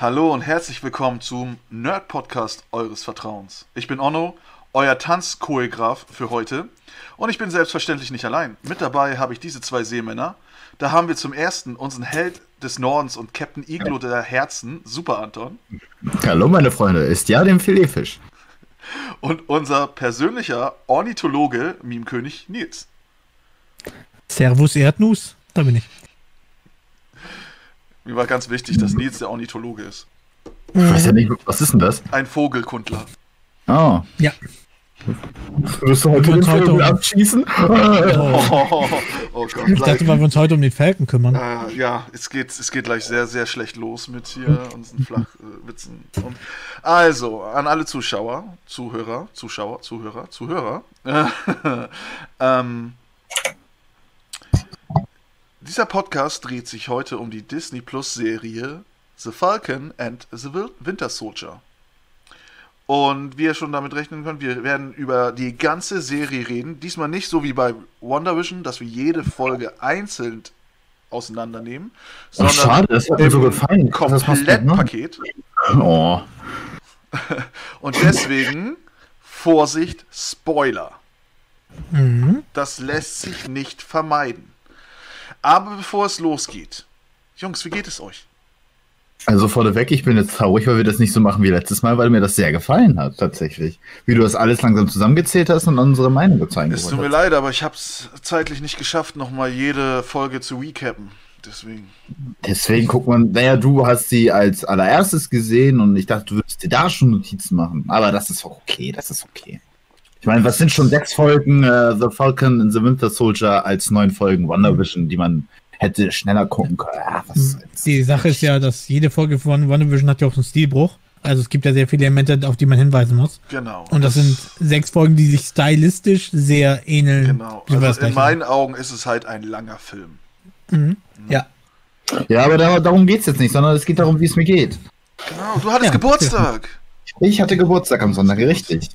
Hallo und herzlich willkommen zum Nerd-Podcast eures Vertrauens. Ich bin Onno, euer Tanzchoreograf für heute. Und ich bin selbstverständlich nicht allein. Mit dabei habe ich diese zwei Seemänner. Da haben wir zum ersten unseren Held des Nordens und Captain Iglo der Herzen, Super Anton. Hallo meine Freunde, ist ja dem Filetfisch. Und unser persönlicher Ornithologe, Meme-König Nils. Servus Erdnuss, da bin ich. Mir war ganz wichtig, dass Nils der Ornithologe ist. Ich weiß ja nicht, was ist denn das? Ein Vogelkundler. Oh. Ja. Wirst du heute Wir den uns heute um- abschießen? Oh, oh Gott. Ich dachte, weil wir uns heute um den Falken kümmern. Äh, ja, es geht, es geht gleich sehr, sehr schlecht los mit hier unseren Flachwitzen. Und also, an alle Zuschauer, Zuhörer, Zuschauer, Zuhörer, Zuhörer. ähm, dieser Podcast dreht sich heute um die Disney Plus Serie The Falcon and the Winter Soldier. Und wie ihr schon damit rechnen könnt, wir werden über die ganze Serie reden. Diesmal nicht so wie bei WandaVision, dass wir jede Folge einzeln auseinandernehmen, Oh, sondern schade, das hat mir so gefallen. Gut, ne? Komplettpaket. Oh. Und deswegen, Vorsicht, Spoiler. Mhm. Das lässt sich nicht vermeiden. Aber bevor es losgeht, Jungs, wie geht es euch? Also vorneweg, ich bin jetzt traurig, weil wir das nicht so machen wie letztes Mal, weil mir das sehr gefallen hat, tatsächlich. Wie du das alles langsam zusammengezählt hast und unsere Meinung gezeigt Es tut mir leid, aber ich habe es zeitlich nicht geschafft, nochmal jede Folge zu recappen. Deswegen. Deswegen guckt man, naja, du hast sie als allererstes gesehen und ich dachte, du würdest dir da schon Notizen machen. Aber das ist auch okay, das ist okay. Ich meine, was sind schon sechs Folgen äh, The Falcon and the Winter Soldier als neun Folgen WandaVision, die man hätte schneller gucken können? Ah. Die Sache ist ja, dass jede Folge von WandaVision hat ja auch einen Stilbruch. Also es gibt ja sehr viele Elemente, auf die man hinweisen muss. Genau. Und das sind sechs Folgen, die sich stylistisch sehr ähneln. Genau. Also in meinen Augen ist es halt ein langer Film. Mhm. Ja. Ja, aber da, darum geht's jetzt nicht, sondern es geht darum, wie es mir geht. Genau, du hattest Ja, Geburtstag. Ich hatte Geburtstag am Sonntag, richtig.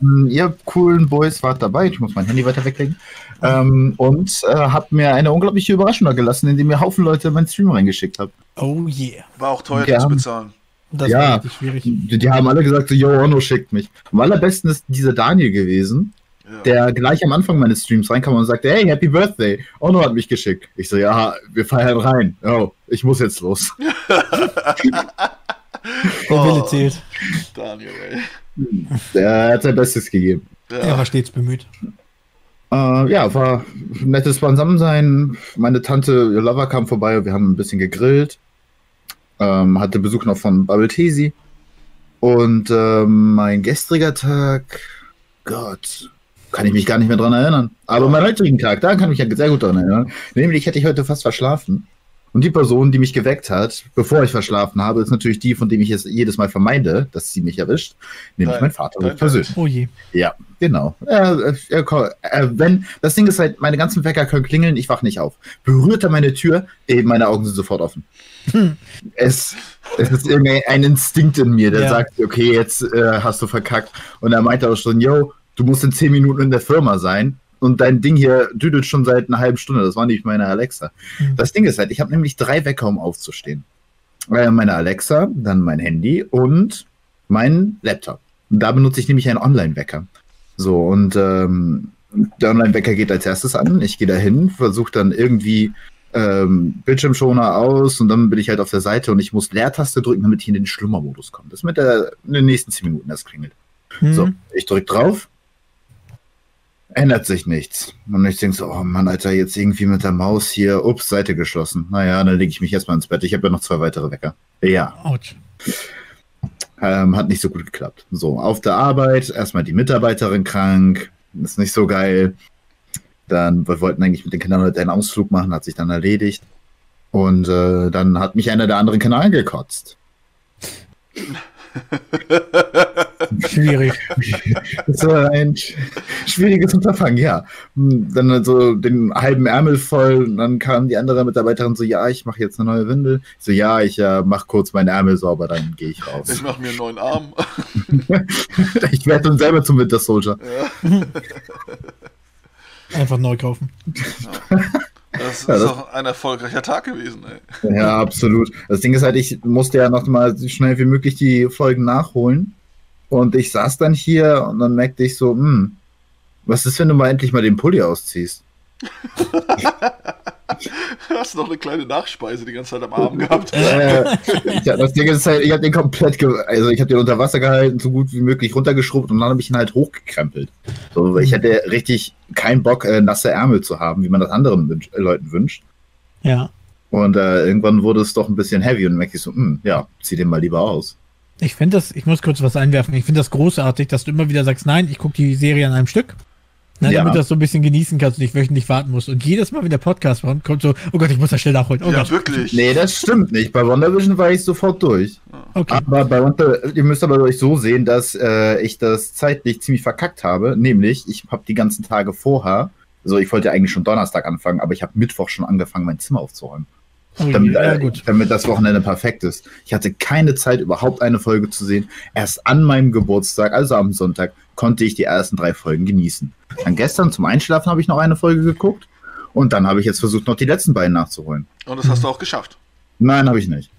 Hm, Ihr coolen Boys wart dabei, ich muss mein Handy weiter weglegen. Ähm, und äh, habt mir eine unglaubliche Überraschung da gelassen, indem ihr Haufen Leute in meinen Stream reingeschickt habt. Oh yeah. War auch teuer Ja. zu bezahlen. Das Ja. schwierig. Die, die haben alle gesagt, so, yo, Ono schickt mich. Am allerbesten ist dieser Daniel gewesen, Ja. der gleich am Anfang meines Streams reinkam und sagte, hey, Happy Birthday. Ono hat mich geschickt. Ich so, ja, wir feiern rein. Oh, ich muss jetzt los. Der Wille Oh. zählt. Daniel, ey. Der hat sein Bestes gegeben. Er Ja. war stets bemüht. Äh, ja, war ein nettes Beisammensein. Meine Tante, ihr Lover kam vorbei, wir haben ein bisschen gegrillt. Ähm, hatte Besuch noch von Bubble Tesi. Und ähm, mein gestriger Tag, Gott, kann ich mich gar nicht mehr dran erinnern. Aber mein heutigen Tag, da kann ich mich ja sehr gut dran erinnern. Nämlich hätte ich heute fast verschlafen. Und die Person, die mich geweckt hat, bevor ich verschlafen habe, ist natürlich die, von dem ich es jedes Mal vermeide, dass sie mich erwischt. Nämlich Dein- mein Vater dein persönlich. Oh je. Ja, genau. Äh, äh, wenn das Ding ist halt, meine ganzen Wecker können klingeln, ich wach nicht auf. Berührt er meine Tür, eben meine Augen sind sofort offen. Hm. Es, es ist irgendwie ein Instinkt in mir, der Ja. sagt, okay, jetzt äh, hast du verkackt. Und er meinte auch schon, yo, du musst in zehn Minuten in der Firma sein. Und dein Ding hier düdelt schon seit einer halben Stunde. Das war nicht meine Alexa. Hm. Das Ding ist halt, ich habe nämlich drei Wecker, um aufzustehen. Äh, meine Alexa, dann mein Handy und mein Laptop. Und da benutze ich nämlich einen Online-Wecker. So, und ähm, der Online-Wecker geht als erstes an. Ich gehe dahin, versuche dann irgendwie ähm, Bildschirmschoner aus und dann bin ich halt auf der Seite und ich muss Leertaste drücken, damit ich in den Schlummermodus komme. Das mit der, in den nächsten 10 Minuten erst klingelt. Hm. So, ich drück drauf. Ändert sich nichts. Und ich denke so, oh Mann, Alter, jetzt irgendwie mit der Maus hier, ups, Seite geschlossen. Naja, dann lege ich mich erstmal ins Bett. Ich habe ja noch zwei weitere Wecker. Ja, Autsch. ähm, hat nicht so gut geklappt. So, auf der Arbeit, erstmal die Mitarbeiterin krank, ist nicht so geil. Dann, wir wollten eigentlich mit den Kindern heute einen Ausflug machen, hat sich dann erledigt. Und äh, dann hat mich einer der anderen Kanal gekotzt. Schwierig. Das war ein sch- schwieriges Unterfangen, ja. Hm, Dann halt so den halben Ärmel voll und dann kam die andere Mitarbeiterin so, ja, ich mache jetzt eine neue Windel. Ich so, ja, ich äh, mache kurz meinen Ärmel sauber, dann gehe ich Ich raus. mache mir einen neuen Arm. ich werde dann selber zum Winter Soldier. Ja. Einfach neu kaufen. Das Ja, ist auch ein erfolgreicher Tag gewesen, ey. Ja, absolut. Das Ding ist halt, ich musste ja noch mal so schnell wie möglich die Folgen nachholen. Und ich saß dann hier und dann merkte ich so, hm, was ist, wenn du mal endlich mal den Pulli ausziehst? Du hast noch eine kleine Nachspeise die ganze Zeit am Arm gehabt. Äh, ja, das Ding ist halt, ich habe den komplett, ge also ich habe den unter Wasser gehalten, so gut wie möglich runtergeschrubbt und dann habe ich ihn halt hochgekrempelt. So, ich hätte richtig keinen Bock, äh, nasse Ärmel zu haben, wie man das anderen wünsch äh, Leuten wünscht. Ja. Und äh, irgendwann wurde es doch ein bisschen heavy und dann merkte ich so, hm, ja, zieh den mal lieber aus. Ich finde das, ich muss kurz was einwerfen. Ich finde das großartig, dass du immer wieder sagst, nein, ich gucke die Serie an einem Stück. Ne, Ja. Damit du das so ein bisschen genießen kannst und nicht wöchentlich warten musst. Und jedes Mal, wenn der Podcast kommt, kommt so, oh Gott, ich muss das schnell nachholen. Oh ja, Gott. wirklich. Nee, das stimmt nicht. Bei WandaVision war ich sofort durch. Okay. Aber bei Wonder, ihr müsst aber euch so sehen, dass äh, ich das zeitlich ziemlich verkackt habe. Nämlich, ich habe die ganzen Tage vorher, also ich wollte eigentlich schon Donnerstag anfangen, aber ich habe Mittwoch schon angefangen, mein Zimmer aufzuräumen. Oh, Damit, ja, äh, gut. damit das Wochenende perfekt ist. Ich hatte keine Zeit, überhaupt eine Folge zu sehen. Erst an meinem Geburtstag, also am Sonntag, konnte ich die ersten drei Folgen genießen. Dann gestern zum Einschlafen habe ich noch eine Folge geguckt und dann habe ich jetzt versucht, noch die letzten beiden nachzuholen. Und das hast du auch geschafft. Nein, habe ich nicht.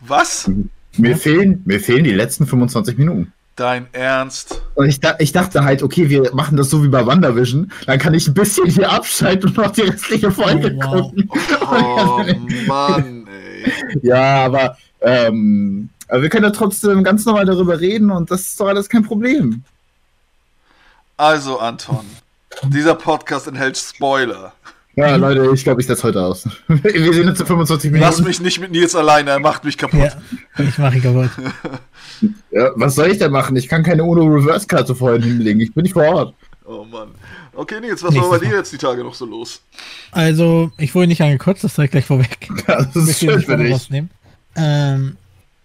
Was? Mir, fehlen, mir fehlen die letzten 25 Minuten. Dein Ernst? Und ich, ich dachte halt, okay, wir machen das so wie bei WandaVision. Dann kann ich ein bisschen hier abschalten und noch die restliche Folge Oh, wow. gucken. Oh Mann, ey. Ja, aber, ähm, aber wir können ja trotzdem ganz normal darüber reden und das ist doch alles kein Problem. Also, Anton, dieser Podcast enthält Spoiler. Ja, Leute, ich glaube, ich setze heute aus. Wir sehen uns in 25 Minuten. Lass mich nicht mit Nils alleine, er macht mich kaputt. Ja, ich mache ihn kaputt. Ja, was soll ich denn machen? Ich kann keine UNO-Reverse-Karte vorhin hinlegen. Ich bin nicht vor Ort. Oh Mann. Okay, Nils, was war Nächstes bei dir jetzt die Tage noch so los? Also, ich wurde nicht angekotzt, das direkt gleich vorweg. Ja, das ist schön nicht für dich. rausnehmen. Ähm,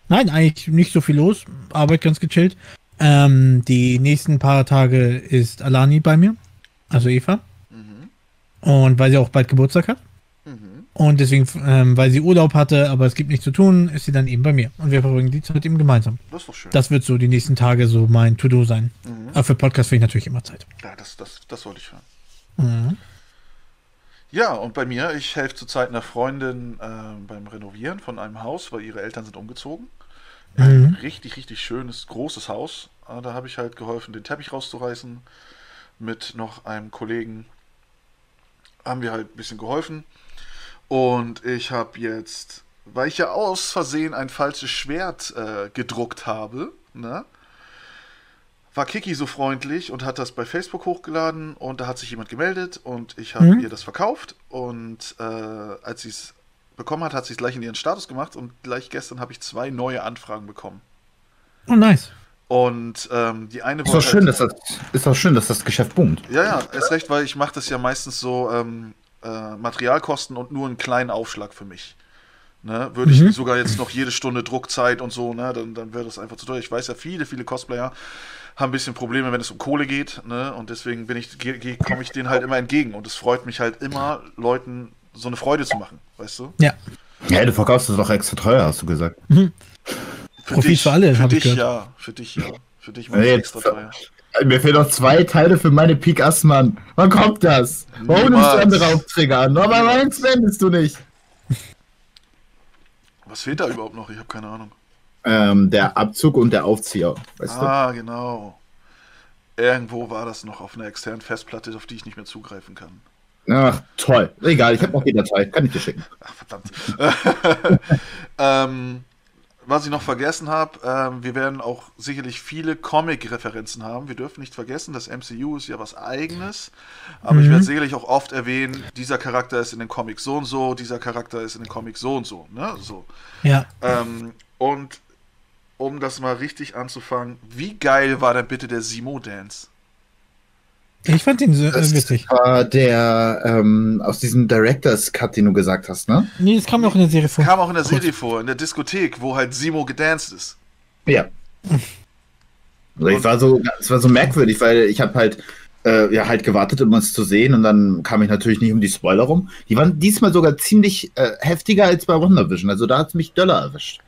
nein, eigentlich nicht so viel los. Arbeit ganz gechillt. Ähm, die nächsten paar Tage ist Alani bei mir, also Eva. Mhm. Und weil sie auch bald Geburtstag hat. Mhm. Und deswegen, ähm, weil sie Urlaub hatte, aber es gibt nichts zu tun, ist sie dann eben bei mir. Und wir verbringen die Zeit eben gemeinsam. Das ist doch schön. Das wird so die nächsten Tage so mein To-Do sein. Mhm. Aber für Podcast finde ich natürlich immer Zeit. Ja, das, das, das wollte ich hören. Mhm. Ja, und bei mir, ich helfe zurzeit einer Freundin äh, beim Renovieren von einem Haus, weil ihre Eltern sind umgezogen. Ein Mhm. richtig, richtig schönes, großes Haus. Äh, da habe ich halt geholfen, den Teppich rauszureißen. Mit noch einem Kollegen haben wir halt ein bisschen geholfen. Und ich habe jetzt, weil ich ja aus Versehen ein falsches Schwert äh, gedruckt habe, ne? War Kiki so freundlich und hat das bei Facebook hochgeladen und da hat sich jemand gemeldet und ich habe Mhm. ihr das verkauft und äh, als sie es bekommen hat, hat sie es gleich in ihren Status gemacht und gleich gestern habe ich zwei neue Anfragen bekommen. Oh, nice. Und ähm, die eine Ist doch schön, dass das, ist doch schön, dass das Geschäft boomt. Ja, ja, ist recht, weil ich mache das ja meistens so ähm, äh, Materialkosten und nur einen kleinen Aufschlag für mich. Ne? Würde Mhm. ich sogar jetzt noch jede Stunde Druckzeit und so, ne? dann, dann wäre das einfach zu teuer. Ich weiß ja, viele, viele Cosplayer haben ein bisschen Probleme, wenn es um Kohle geht. Ne? Und deswegen bin ich, komme ich denen halt immer entgegen. Und es freut mich halt immer, Leuten so eine Freude zu machen, weißt du? Ja. Ja, du verkaufst es doch extra teuer, hast du gesagt. Für Profit für alle, Für dich ja, für dich ja. Für dich war es Nee, extra teuer. Mir fehlen noch zwei Teile für meine Pik Assmann. Wann kommt das? Warum nimmst du andere Aufträge an? Aber meins wendest du nicht. Was fehlt da überhaupt noch? Ich habe keine Ahnung. Ähm, der Abzug und der Aufzieher, weißt Ah, genau. Irgendwo war das noch auf einer externen Festplatte, auf die ich nicht mehr zugreifen kann. du? Ach, toll. Egal, ich habe noch die Datei. Kann ich dir schicken. Ach, verdammt. ähm, was ich noch vergessen habe, ähm, wir werden auch sicherlich viele Comic-Referenzen haben. Wir dürfen nicht vergessen, das MCU ist ja was eigenes. Aber ich Mhm. werde sicherlich auch oft erwähnen, dieser Charakter ist in den Comics so und so, dieser Charakter ist in den Comics so und so. Ne? so. Ja. Ähm, und um das mal richtig anzufangen, wie geil war denn bitte der Simo-Dance? Ich fand ihn so, äh, Das witzig. war der ähm, aus diesem Director's Cut, den du gesagt hast, ne? Nee, das kam auch in der Serie vor. Kam auch in der. Serie vor, in der Diskothek, wo halt Simo gedanced ist. Ja. Also ich war so, es war so merkwürdig, weil ich habe halt äh, ja halt gewartet, um es zu sehen und dann kam ich natürlich nicht um die Spoiler rum. Die waren diesmal sogar ziemlich äh, heftiger als bei WandaVision, also da hat es mich döller erwischt.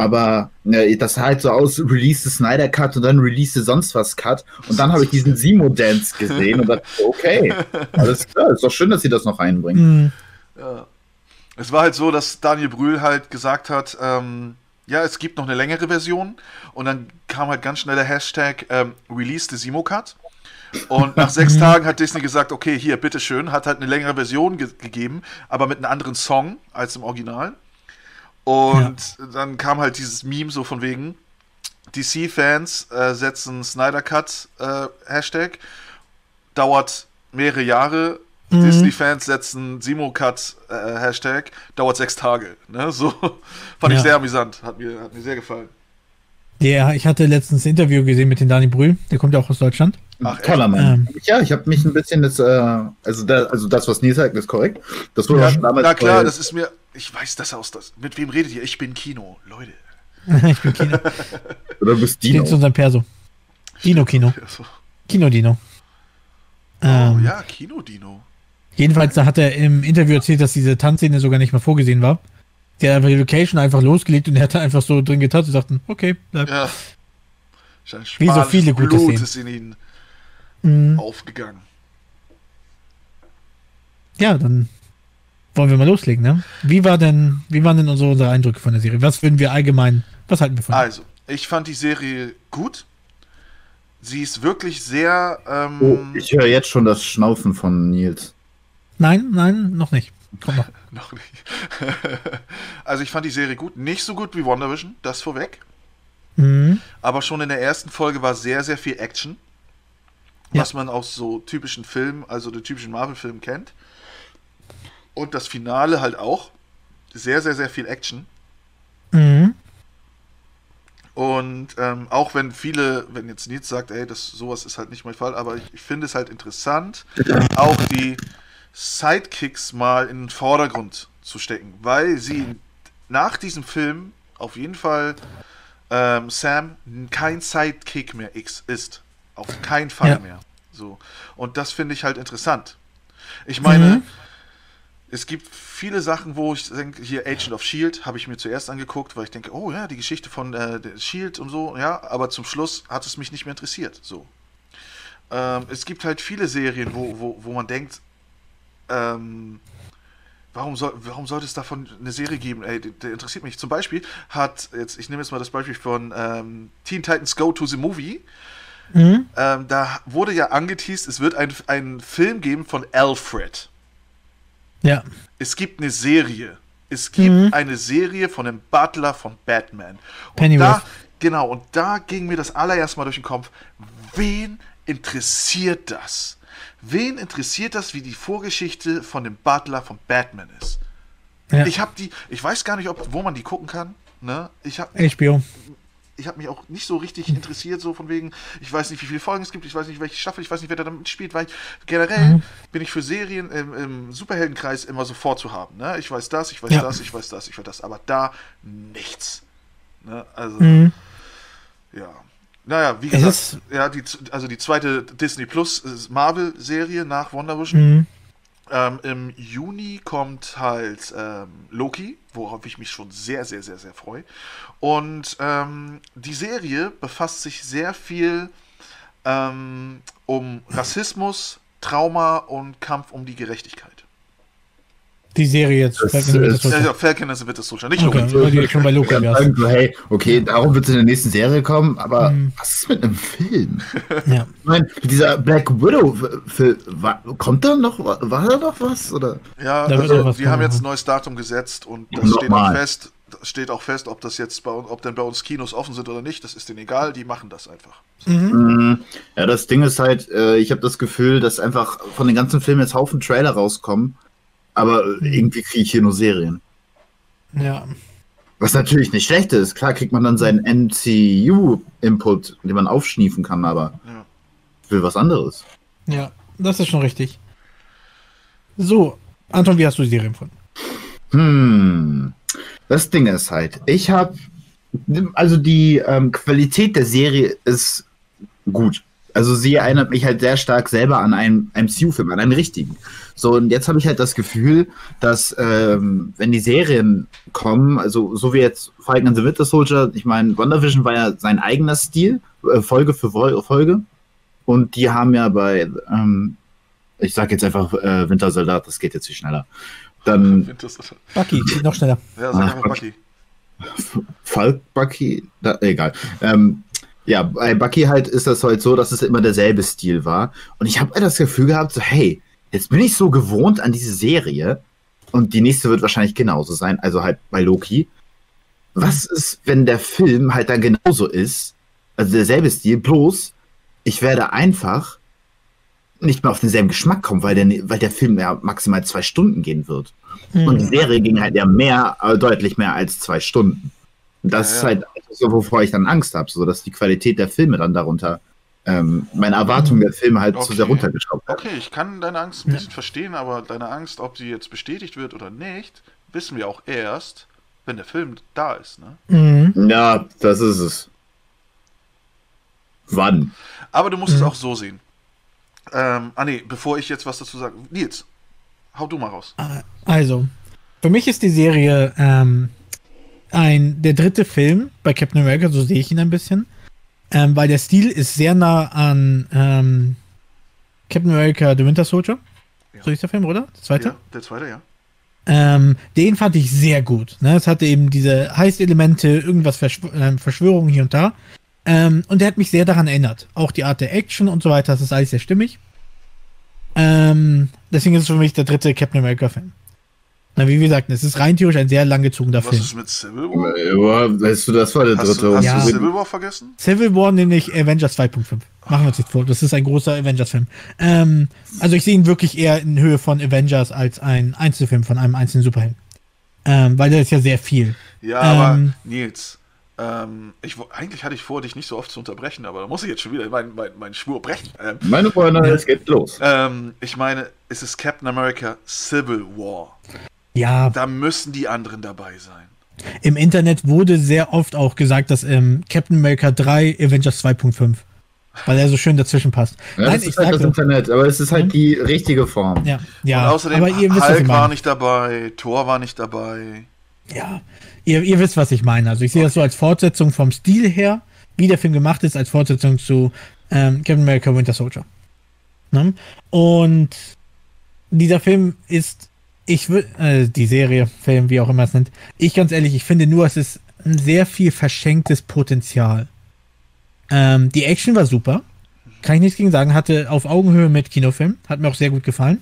Aber äh, das sah halt so aus, release the Snyder Cut und dann release the sonst was Cut. Und dann habe ich diesen Simo-Dance gesehen und dachte, okay, alles klar, ist doch schön, dass sie das noch reinbringen. Mhm. Ja. Es war halt so, dass Daniel Brühl halt gesagt hat, ähm, ja, es gibt noch eine längere Version und dann kam halt ganz schnell der Hashtag ähm, Release the Simo-Cut. Und nach sechs Tagen hat Disney gesagt, okay, hier, bitteschön, hat halt eine längere Version ge gegeben, aber mit einem anderen Song als im Original. Und dann kam halt dieses Meme so von wegen, DC-Fans äh, setzen Snyder Cut äh, Hashtag, dauert mehrere Jahre. Mhm. Disney-Fans setzen Simo Cut äh, Hashtag, dauert sechs Tage. Ne? So fand ich Ja. sehr amüsant, hat mir, hat mir sehr gefallen. Ja, ich hatte letztens ein Interview gesehen mit dem Dani Brühl, der kommt ja auch aus Deutschland. Ach? Toller Mann. Ähm. Ja, ich habe mich ein bisschen das, äh, also, da, also das, was Nils sagt, ist korrekt. Das wurde Ja, auch schon damals na klar, das ist mir, ich weiß das aus das. Mit wem redet ihr? Ich bin Kino, Leute. ich bin Kino. oder du bist Steht Dino. zu unserem Perso. Dino Kino. Also, Kino Dino. oh, Ähm, ja, Kino-Dino. Jedenfalls da hat er im Interview erzählt, dass diese Tanzszene sogar nicht mal vorgesehen war. Der hat einfach die Location einfach losgelegt und er hat da einfach so drin getanzt und sagten, okay, bleib. Ja. Wie so viele gute Blut Szenen. Mhm. aufgegangen. Ja, dann wollen wir mal loslegen, ne? Wie war denn, wie waren denn unsere, unsere Eindrücke von der Serie? Was würden wir allgemein, was halten wir von? Also, ich fand die Serie gut. Sie ist wirklich sehr. Ähm, Oh, ich höre jetzt schon das Schnaufen von Nils. Nein, nein, noch nicht. Kommt noch. Noch nicht. also, ich fand die Serie gut. Nicht so gut wie WandaVision, das vorweg. Mhm. Aber schon in der ersten Folge war sehr, sehr viel Action. Ja. Was man aus so typischen Filmen, also den typischen Marvel-Filmen kennt. Und das Finale halt auch. Sehr, sehr, sehr viel Action. Mhm. Und ähm, auch wenn viele, wenn jetzt Nils sagt, ey, das sowas ist halt nicht mein Fall, aber ich, ich finde es halt interessant, auch die Sidekicks mal in den Vordergrund zu stecken, weil sie nach diesem Film auf jeden Fall ähm, Sam kein Sidekick mehr X ist. Auf keinen Fall Ja. mehr. So. Und das finde ich halt interessant. Ich meine, Mhm. es gibt viele Sachen, wo ich denke, hier Agent of Shield habe ich mir zuerst angeguckt, weil ich denke, oh ja, die Geschichte von äh, der Shield und so, ja, aber zum Schluss hat es mich nicht mehr interessiert. So. Ähm, es gibt halt viele Serien, wo, wo, wo man denkt, ähm, warum, soll, warum sollte es davon eine Serie geben? Ey, der, der interessiert mich. Zum Beispiel hat, jetzt, ich nehme jetzt mal das Beispiel von ähm, Teen Titans Go to the Movie. Mhm. Ähm, da wurde ja angeteased, es wird ein- einen Film geben von Alfred. Ja. Es gibt eine Serie. Es gibt Mhm. eine Serie von dem Butler von Batman. Und Pennyworth. da, genau, und da ging mir das allererst mal durch den Kopf, wen interessiert das? Wen interessiert das, wie die Vorgeschichte von dem Butler von Batman ist? ja. Ich habe die, ich weiß gar nicht, ob, wo man die gucken kann. Ne? Ich habe HBO. Ich habe mich auch nicht so richtig interessiert, so von wegen, ich weiß nicht, wie viele Folgen es gibt, ich weiß nicht, welche Staffel, ich weiß nicht, wer da damit spielt, weil ich, generell Mhm. bin ich für Serien im, im Superheldenkreis immer sofort zu haben. Ne? Ich weiß das, ich weiß Ja. das, ich weiß das, ich weiß das, aber da nichts. Ne? Also, Mhm. ja. Naja, wie Es gesagt, ja, die, also die zweite Disney Plus äh, Marvel-Serie nach WandaVision. Mhm. Ähm, Im Juni kommt halt ähm, Loki, worauf ich mich schon sehr, sehr, sehr, sehr freue. Und ähm, die Serie befasst sich sehr viel ähm, um Rassismus, Trauma und Kampf um die Gerechtigkeit. Die Serie jetzt. Das Falcon and the ist- Winter Ja, Falcon Winter Soldier, nicht Okay, Loki. weil die schon bei Ja, so, hey, okay, darum wird es in der nächsten Serie kommen, aber Mhm. was ist mit einem Film? Ja. Ich meine, dieser Black Widow, Film, war, kommt da noch, wa- war da noch was? Oder? Ja, Da also, was die haben jetzt ein neues Datum gesetzt und das Nochmal. steht auch fest. Steht auch fest, ob das jetzt bei uns, ob denn bei uns Kinos offen sind oder nicht. Das ist denen egal. Die machen das einfach. Mhm. Mhm. Ja, das Ding ist halt, äh, ich habe das Gefühl, dass einfach von den ganzen Filmen jetzt Haufen Trailer rauskommen, aber äh, irgendwie kriege ich hier nur Serien. Ja. Was natürlich nicht schlecht ist. Klar kriegt man dann seinen MCU-Input, den man aufschniefen kann, aber Ja. ich will was anderes. Ja, das ist schon richtig. So, Anton, wie hast du die Serie empfunden? Hm. Das Ding ist halt, ich habe, also die ähm, Qualität der Serie ist gut. Also sie erinnert mich halt sehr stark selber an einen MCU-Film, an einen richtigen. So, und jetzt habe ich halt das Gefühl, dass ähm, wenn die Serien kommen, also so wie jetzt Falcon and the Winter Soldier, ich meine, WandaVision war ja sein eigener Stil, äh, Folge für Vol Folge. Und die haben ja bei, ähm, ich sag jetzt einfach äh, Wintersoldat, das geht jetzt viel schneller. Dann Wintersoldat. Bucky, geht noch schneller. Ja, sag Ah, einfach Bucky. Bucky. Falk Bucky, da, egal. Ähm, ja, bei Bucky halt ist das halt so, dass es immer derselbe Stil war. Und ich habe das Gefühl gehabt, so, hey, jetzt bin ich so gewohnt an diese Serie und die nächste wird wahrscheinlich genauso sein, also halt bei Loki. Was ist, wenn der Film halt dann genauso ist, also derselbe Stil, bloß ich werde einfach nicht mehr auf denselben Geschmack kommen, weil der, weil der Film ja maximal zwei Stunden gehen wird. Und die. Serie ging halt ja mehr, äh, deutlich mehr als zwei Stunden. Und das Ja, ist halt so, wovor ich dann Angst habe, so dass die Qualität der Filme dann darunter, ähm, meine Erwartung der Filme halt zu Okay. sehr runtergeschraubt hat. Okay, ich kann deine Angst ein bisschen verstehen, aber deine Angst, ob sie jetzt bestätigt wird oder nicht, wissen wir auch erst, wenn der Film da ist. Ne? Mhm. Ja, das ist es. Wann? Aber du musst es Mhm. auch so sehen. Ähm, ah nee, bevor ich jetzt was dazu sage. Nils, hau du mal raus. Also, für mich ist die Serie ähm, ein der dritte Film bei Captain America, so sehe ich ihn ein bisschen. Ähm, weil der Stil ist sehr nah an ähm, Captain America The Winter Soldier. Ja. So ist der Film, oder? Der zweite? Ja, der zweite, ja. Ähm, den fand ich sehr gut. Ne? Es hatte eben diese Heist-Elemente, irgendwas Verschw ähm, Verschwörungen hier und da. Ähm, und der hat mich sehr daran erinnert. Auch die Art der Action und so weiter, das ist alles sehr stimmig. Ähm, deswegen ist es für mich der dritte Captain America-Film. Na, wie gesagt, es ist rein theoretisch ein sehr langgezogener Was Film. ist mit Civil War? Ja, weißt du, das war der Hast, dritte. du, hast Ja. du Civil War vergessen? Civil War nämlich Avengers 2.5. Machen wir uns nicht vor. Das ist ein großer Avengers-Film. Ähm, also ich sehe ihn wirklich eher in Höhe von Avengers als ein Einzelfilm von einem einzelnen Superhelden. Ähm, weil der ist ja sehr viel. Ja, aber Ähm. Nils, ähm, ich, eigentlich hatte ich vor, dich nicht so oft zu unterbrechen, aber da muss ich jetzt schon wieder meinen mein, mein Schwur brechen. Ähm, Meine Freunde, es geht los. ähm, ich meine, es ist Captain America Civil War. Ja, Da müssen die anderen dabei sein. im Internet wurde sehr oft auch gesagt, dass ähm, Captain America 3 Avengers 2.5. Weil er so schön dazwischen passt. Ja, Nein, das ich ist halt das. Internet, aber es ist halt Mhm. die richtige Form. Ja, ja. Und außerdem, aber ihr wisst, was ich Hulk war nicht dabei, Thor war nicht dabei. Ja, ihr, ihr wisst, was ich meine. Also ich sehe das so als Fortsetzung vom Stil her, wie der Film gemacht ist, als Fortsetzung zu ähm, Captain America Winter Soldier. Ne? Und dieser Film ist, ich will, äh, die Serie, Film, wie auch immer es nennt, ich ganz ehrlich, ich finde nur, es ist ein sehr viel verschenktes Potenzial. Ähm, die Action war super. Kann ich nichts gegen sagen. Hatte auf Augenhöhe mit Kinofilm. Hat mir auch sehr gut gefallen.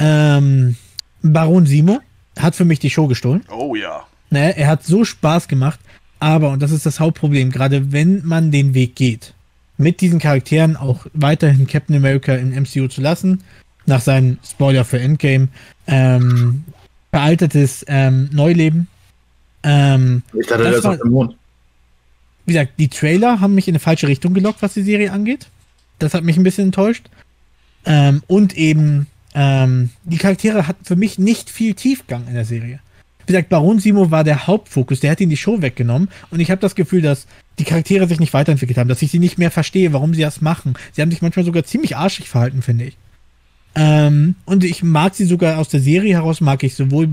Ähm, Baron Simo hat für mich die Show gestohlen. Oh ja. Ne, er hat so Spaß gemacht, aber, und das ist das Hauptproblem, gerade wenn man den Weg geht, mit diesen Charakteren auch weiterhin Captain America in MCU zu lassen, nach seinem Spoiler für Endgame, ähm, veraltetes ähm, Neuleben. Ähm, Ich dachte, Das der ist war- auf dem Mond. wie gesagt, die Trailer haben mich in eine falsche Richtung gelockt, was die Serie angeht. Das hat mich ein bisschen enttäuscht. Ähm, und eben, ähm, die Charaktere hatten für mich nicht viel Tiefgang in der Serie. Wie gesagt, Baron Simo war der Hauptfokus, der hat ihn die Show weggenommen. Und ich habe das Gefühl, dass die Charaktere sich nicht weiterentwickelt haben, dass ich sie nicht mehr verstehe, warum sie das machen. Sie haben sich manchmal sogar ziemlich arschig verhalten, finde ich. Ähm, und ich mag sie sogar aus der Serie heraus, mag ich sowohl,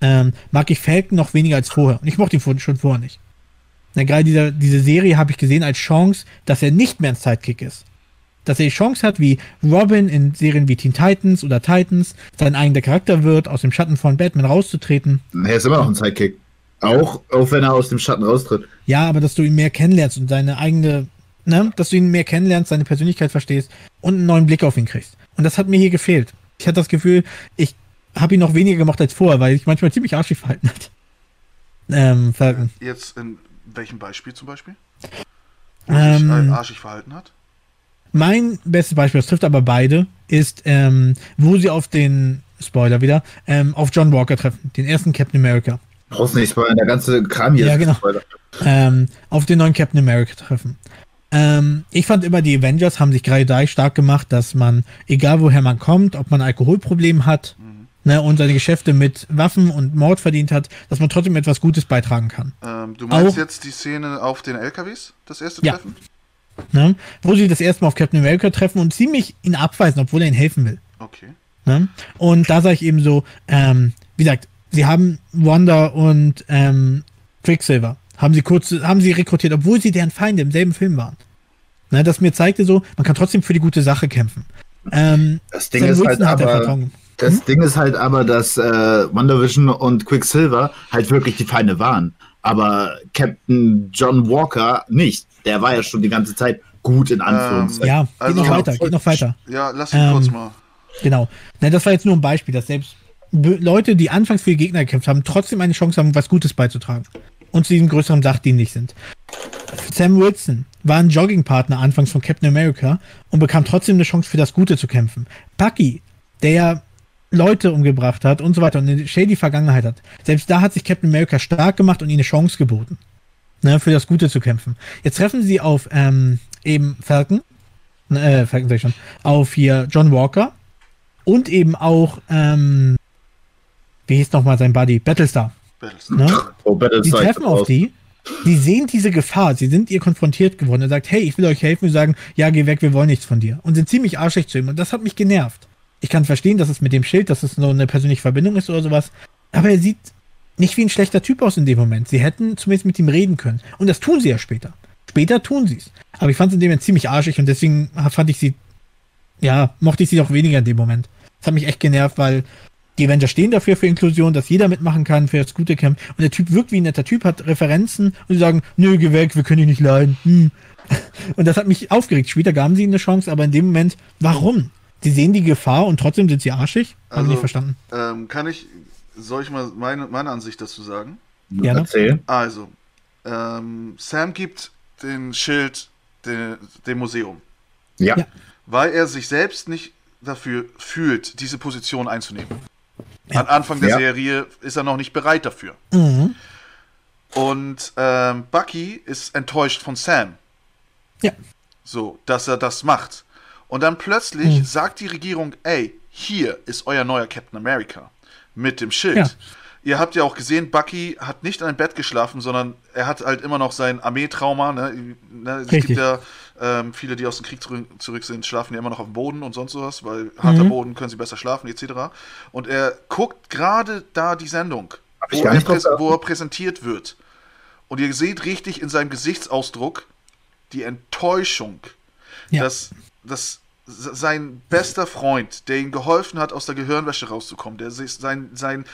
ähm, mag ich Falcon noch weniger als vorher. Und ich mochte ihn schon vorher nicht. Na, gerade dieser, diese Serie habe ich gesehen als Chance, dass er nicht mehr ein Sidekick ist. Dass er die Chance hat, wie Robin in Serien wie Teen Titans oder Titans, sein eigener Charakter wird, aus dem Schatten von Batman rauszutreten. Er ist immer noch ein Sidekick. Auch, auch wenn er aus dem Schatten raustritt. Ja, aber dass du ihn mehr kennenlernst und seine eigene, ne, dass du ihn mehr kennenlernst, seine Persönlichkeit verstehst und einen neuen Blick auf ihn kriegst. Und das hat mir hier gefehlt. Ich hatte das Gefühl, ich habe ihn noch weniger gemacht als vorher, weil ich manchmal ziemlich arschig verhalten hat. Ähm, Falcon. Jetzt in welchem Beispiel zum Beispiel? Wo sich Ähm, äh, arschig verhalten hat? Mein bestes Beispiel, das trifft aber beide, ist, ähm, wo sie auf den, Spoiler wieder, ähm, auf John Walker treffen, den ersten Captain America. Brauchst nicht spoilern, der ganze Kram hier Ja, ist genau. gespoilert. ähm, auf den neuen Captain America treffen. Ähm, ich fand immer, die Avengers haben sich gerade da stark gemacht, dass man, egal woher man kommt, ob man ein Alkoholproblem hat Mhm. ne, und seine Geschäfte mit Waffen und Mord verdient hat, dass man trotzdem etwas Gutes beitragen kann. Ähm, du meinst Auch- jetzt die Szene auf den LKWs, das erste Ja. Treffen? Ne? Wo sie das erste Mal auf Captain America treffen und ziemlich ihn abweisen, obwohl er ihnen helfen will. Okay. Ne? Und da sage ich eben so, ähm, wie gesagt, sie haben Wanda und ähm, Quicksilver, haben sie kurz, haben sie rekrutiert, obwohl sie deren Feinde im selben Film waren. Ne? Das mir zeigte so, man kann trotzdem für die gute Sache kämpfen. Ähm, Das Ding ist halt hat der aber, das Ding ist halt aber, dass äh, WandaVision und Quicksilver halt wirklich die Feinde waren. Aber Captain John Walker nicht. Der war ja schon die ganze Zeit gut in Anführungszeichen. Ja, geht Also- noch weiter, geht noch weiter. Ja, lass ihn Ähm, kurz mal. Genau. Ne, das war jetzt nur ein Beispiel, dass selbst Leute, die anfangs für die Gegner gekämpft haben, trotzdem eine Chance haben, was Gutes beizutragen. Und zu diesem größeren Dach dienlich sind. Sam Wilson war ein Joggingpartner anfangs von Captain America und bekam trotzdem eine Chance, für das Gute zu kämpfen. Bucky, der ja Leute umgebracht hat und so weiter und eine shady Vergangenheit hat. Selbst da hat sich Captain America stark gemacht und ihnen eine Chance geboten, ne, für das Gute zu kämpfen. Jetzt treffen sie auf ähm, eben Falcon, äh, Falcon sag ich schon, auf hier John Walker und eben auch, ähm, wie hieß nochmal sein Buddy? Battlestar. Ne? Oh, Die treffen auf die, die sehen diese Gefahr, sie sind ihr konfrontiert geworden. Er sagt, hey, ich will euch helfen. Sie sagen, ja, geh weg, wir wollen nichts von dir. Und sind ziemlich arschig zu ihm. Und das hat mich genervt. Ich kann verstehen, dass es mit dem Schild, dass es so eine persönliche Verbindung ist oder sowas. Aber er sieht nicht wie ein schlechter Typ aus in dem Moment. Sie hätten zumindest mit ihm reden können. Und das tun sie ja später. Später tun sie es. Aber ich fand es in dem Moment ziemlich arschig und deswegen fand ich sie, ja, mochte ich sie auch weniger in dem Moment. Das hat mich echt genervt, weil die Avengers stehen dafür für Inklusion, dass jeder mitmachen kann, für das gute Camp. Und der Typ wirkt wie ein netter Typ, hat Referenzen und sie sagen, nö, geh weg, wir können dich nicht leiden. Hm. Und das hat mich aufgeregt. Später gaben sie ihnen eine Chance, aber in dem Moment, warum? Sie sehen die Gefahr und trotzdem sind sie arschig? Habe Also- ich nicht verstanden. Ähm, kann ich, soll ich mal meine, meine Ansicht dazu sagen? Gerne. Erzähl. Also, ähm, Sam gibt den Schild de, dem Museum, Ja. Ja. weil er sich selbst nicht dafür fühlt, diese Position einzunehmen. An Anfang der Ja. Serie ist er noch nicht bereit dafür. Mhm. Und ähm, Bucky ist enttäuscht von Sam. Ja. So, dass er das macht. Und dann plötzlich Mhm. sagt die Regierung, ey, hier ist euer neuer Captain America. Mit dem Schild. Ja. Ihr habt ja auch gesehen, Bucky hat nicht in einem Bett geschlafen, sondern er hat halt immer noch sein Armeetrauma. Ne? Ne, es Richtig. gibt ja ähm, viele, die aus dem Krieg zurück, sind, schlafen ja immer noch auf dem Boden und sonst sowas, weil harter Mhm. Boden können sie besser schlafen, etc. Und er guckt gerade da die Sendung, wo er, wo er präsentiert wird. Und ihr seht richtig in seinem Gesichtsausdruck die Enttäuschung, Ja. dass, dass sein bester Freund, der ihm geholfen hat, aus der Gehirnwäsche rauszukommen, der sich sein, sein,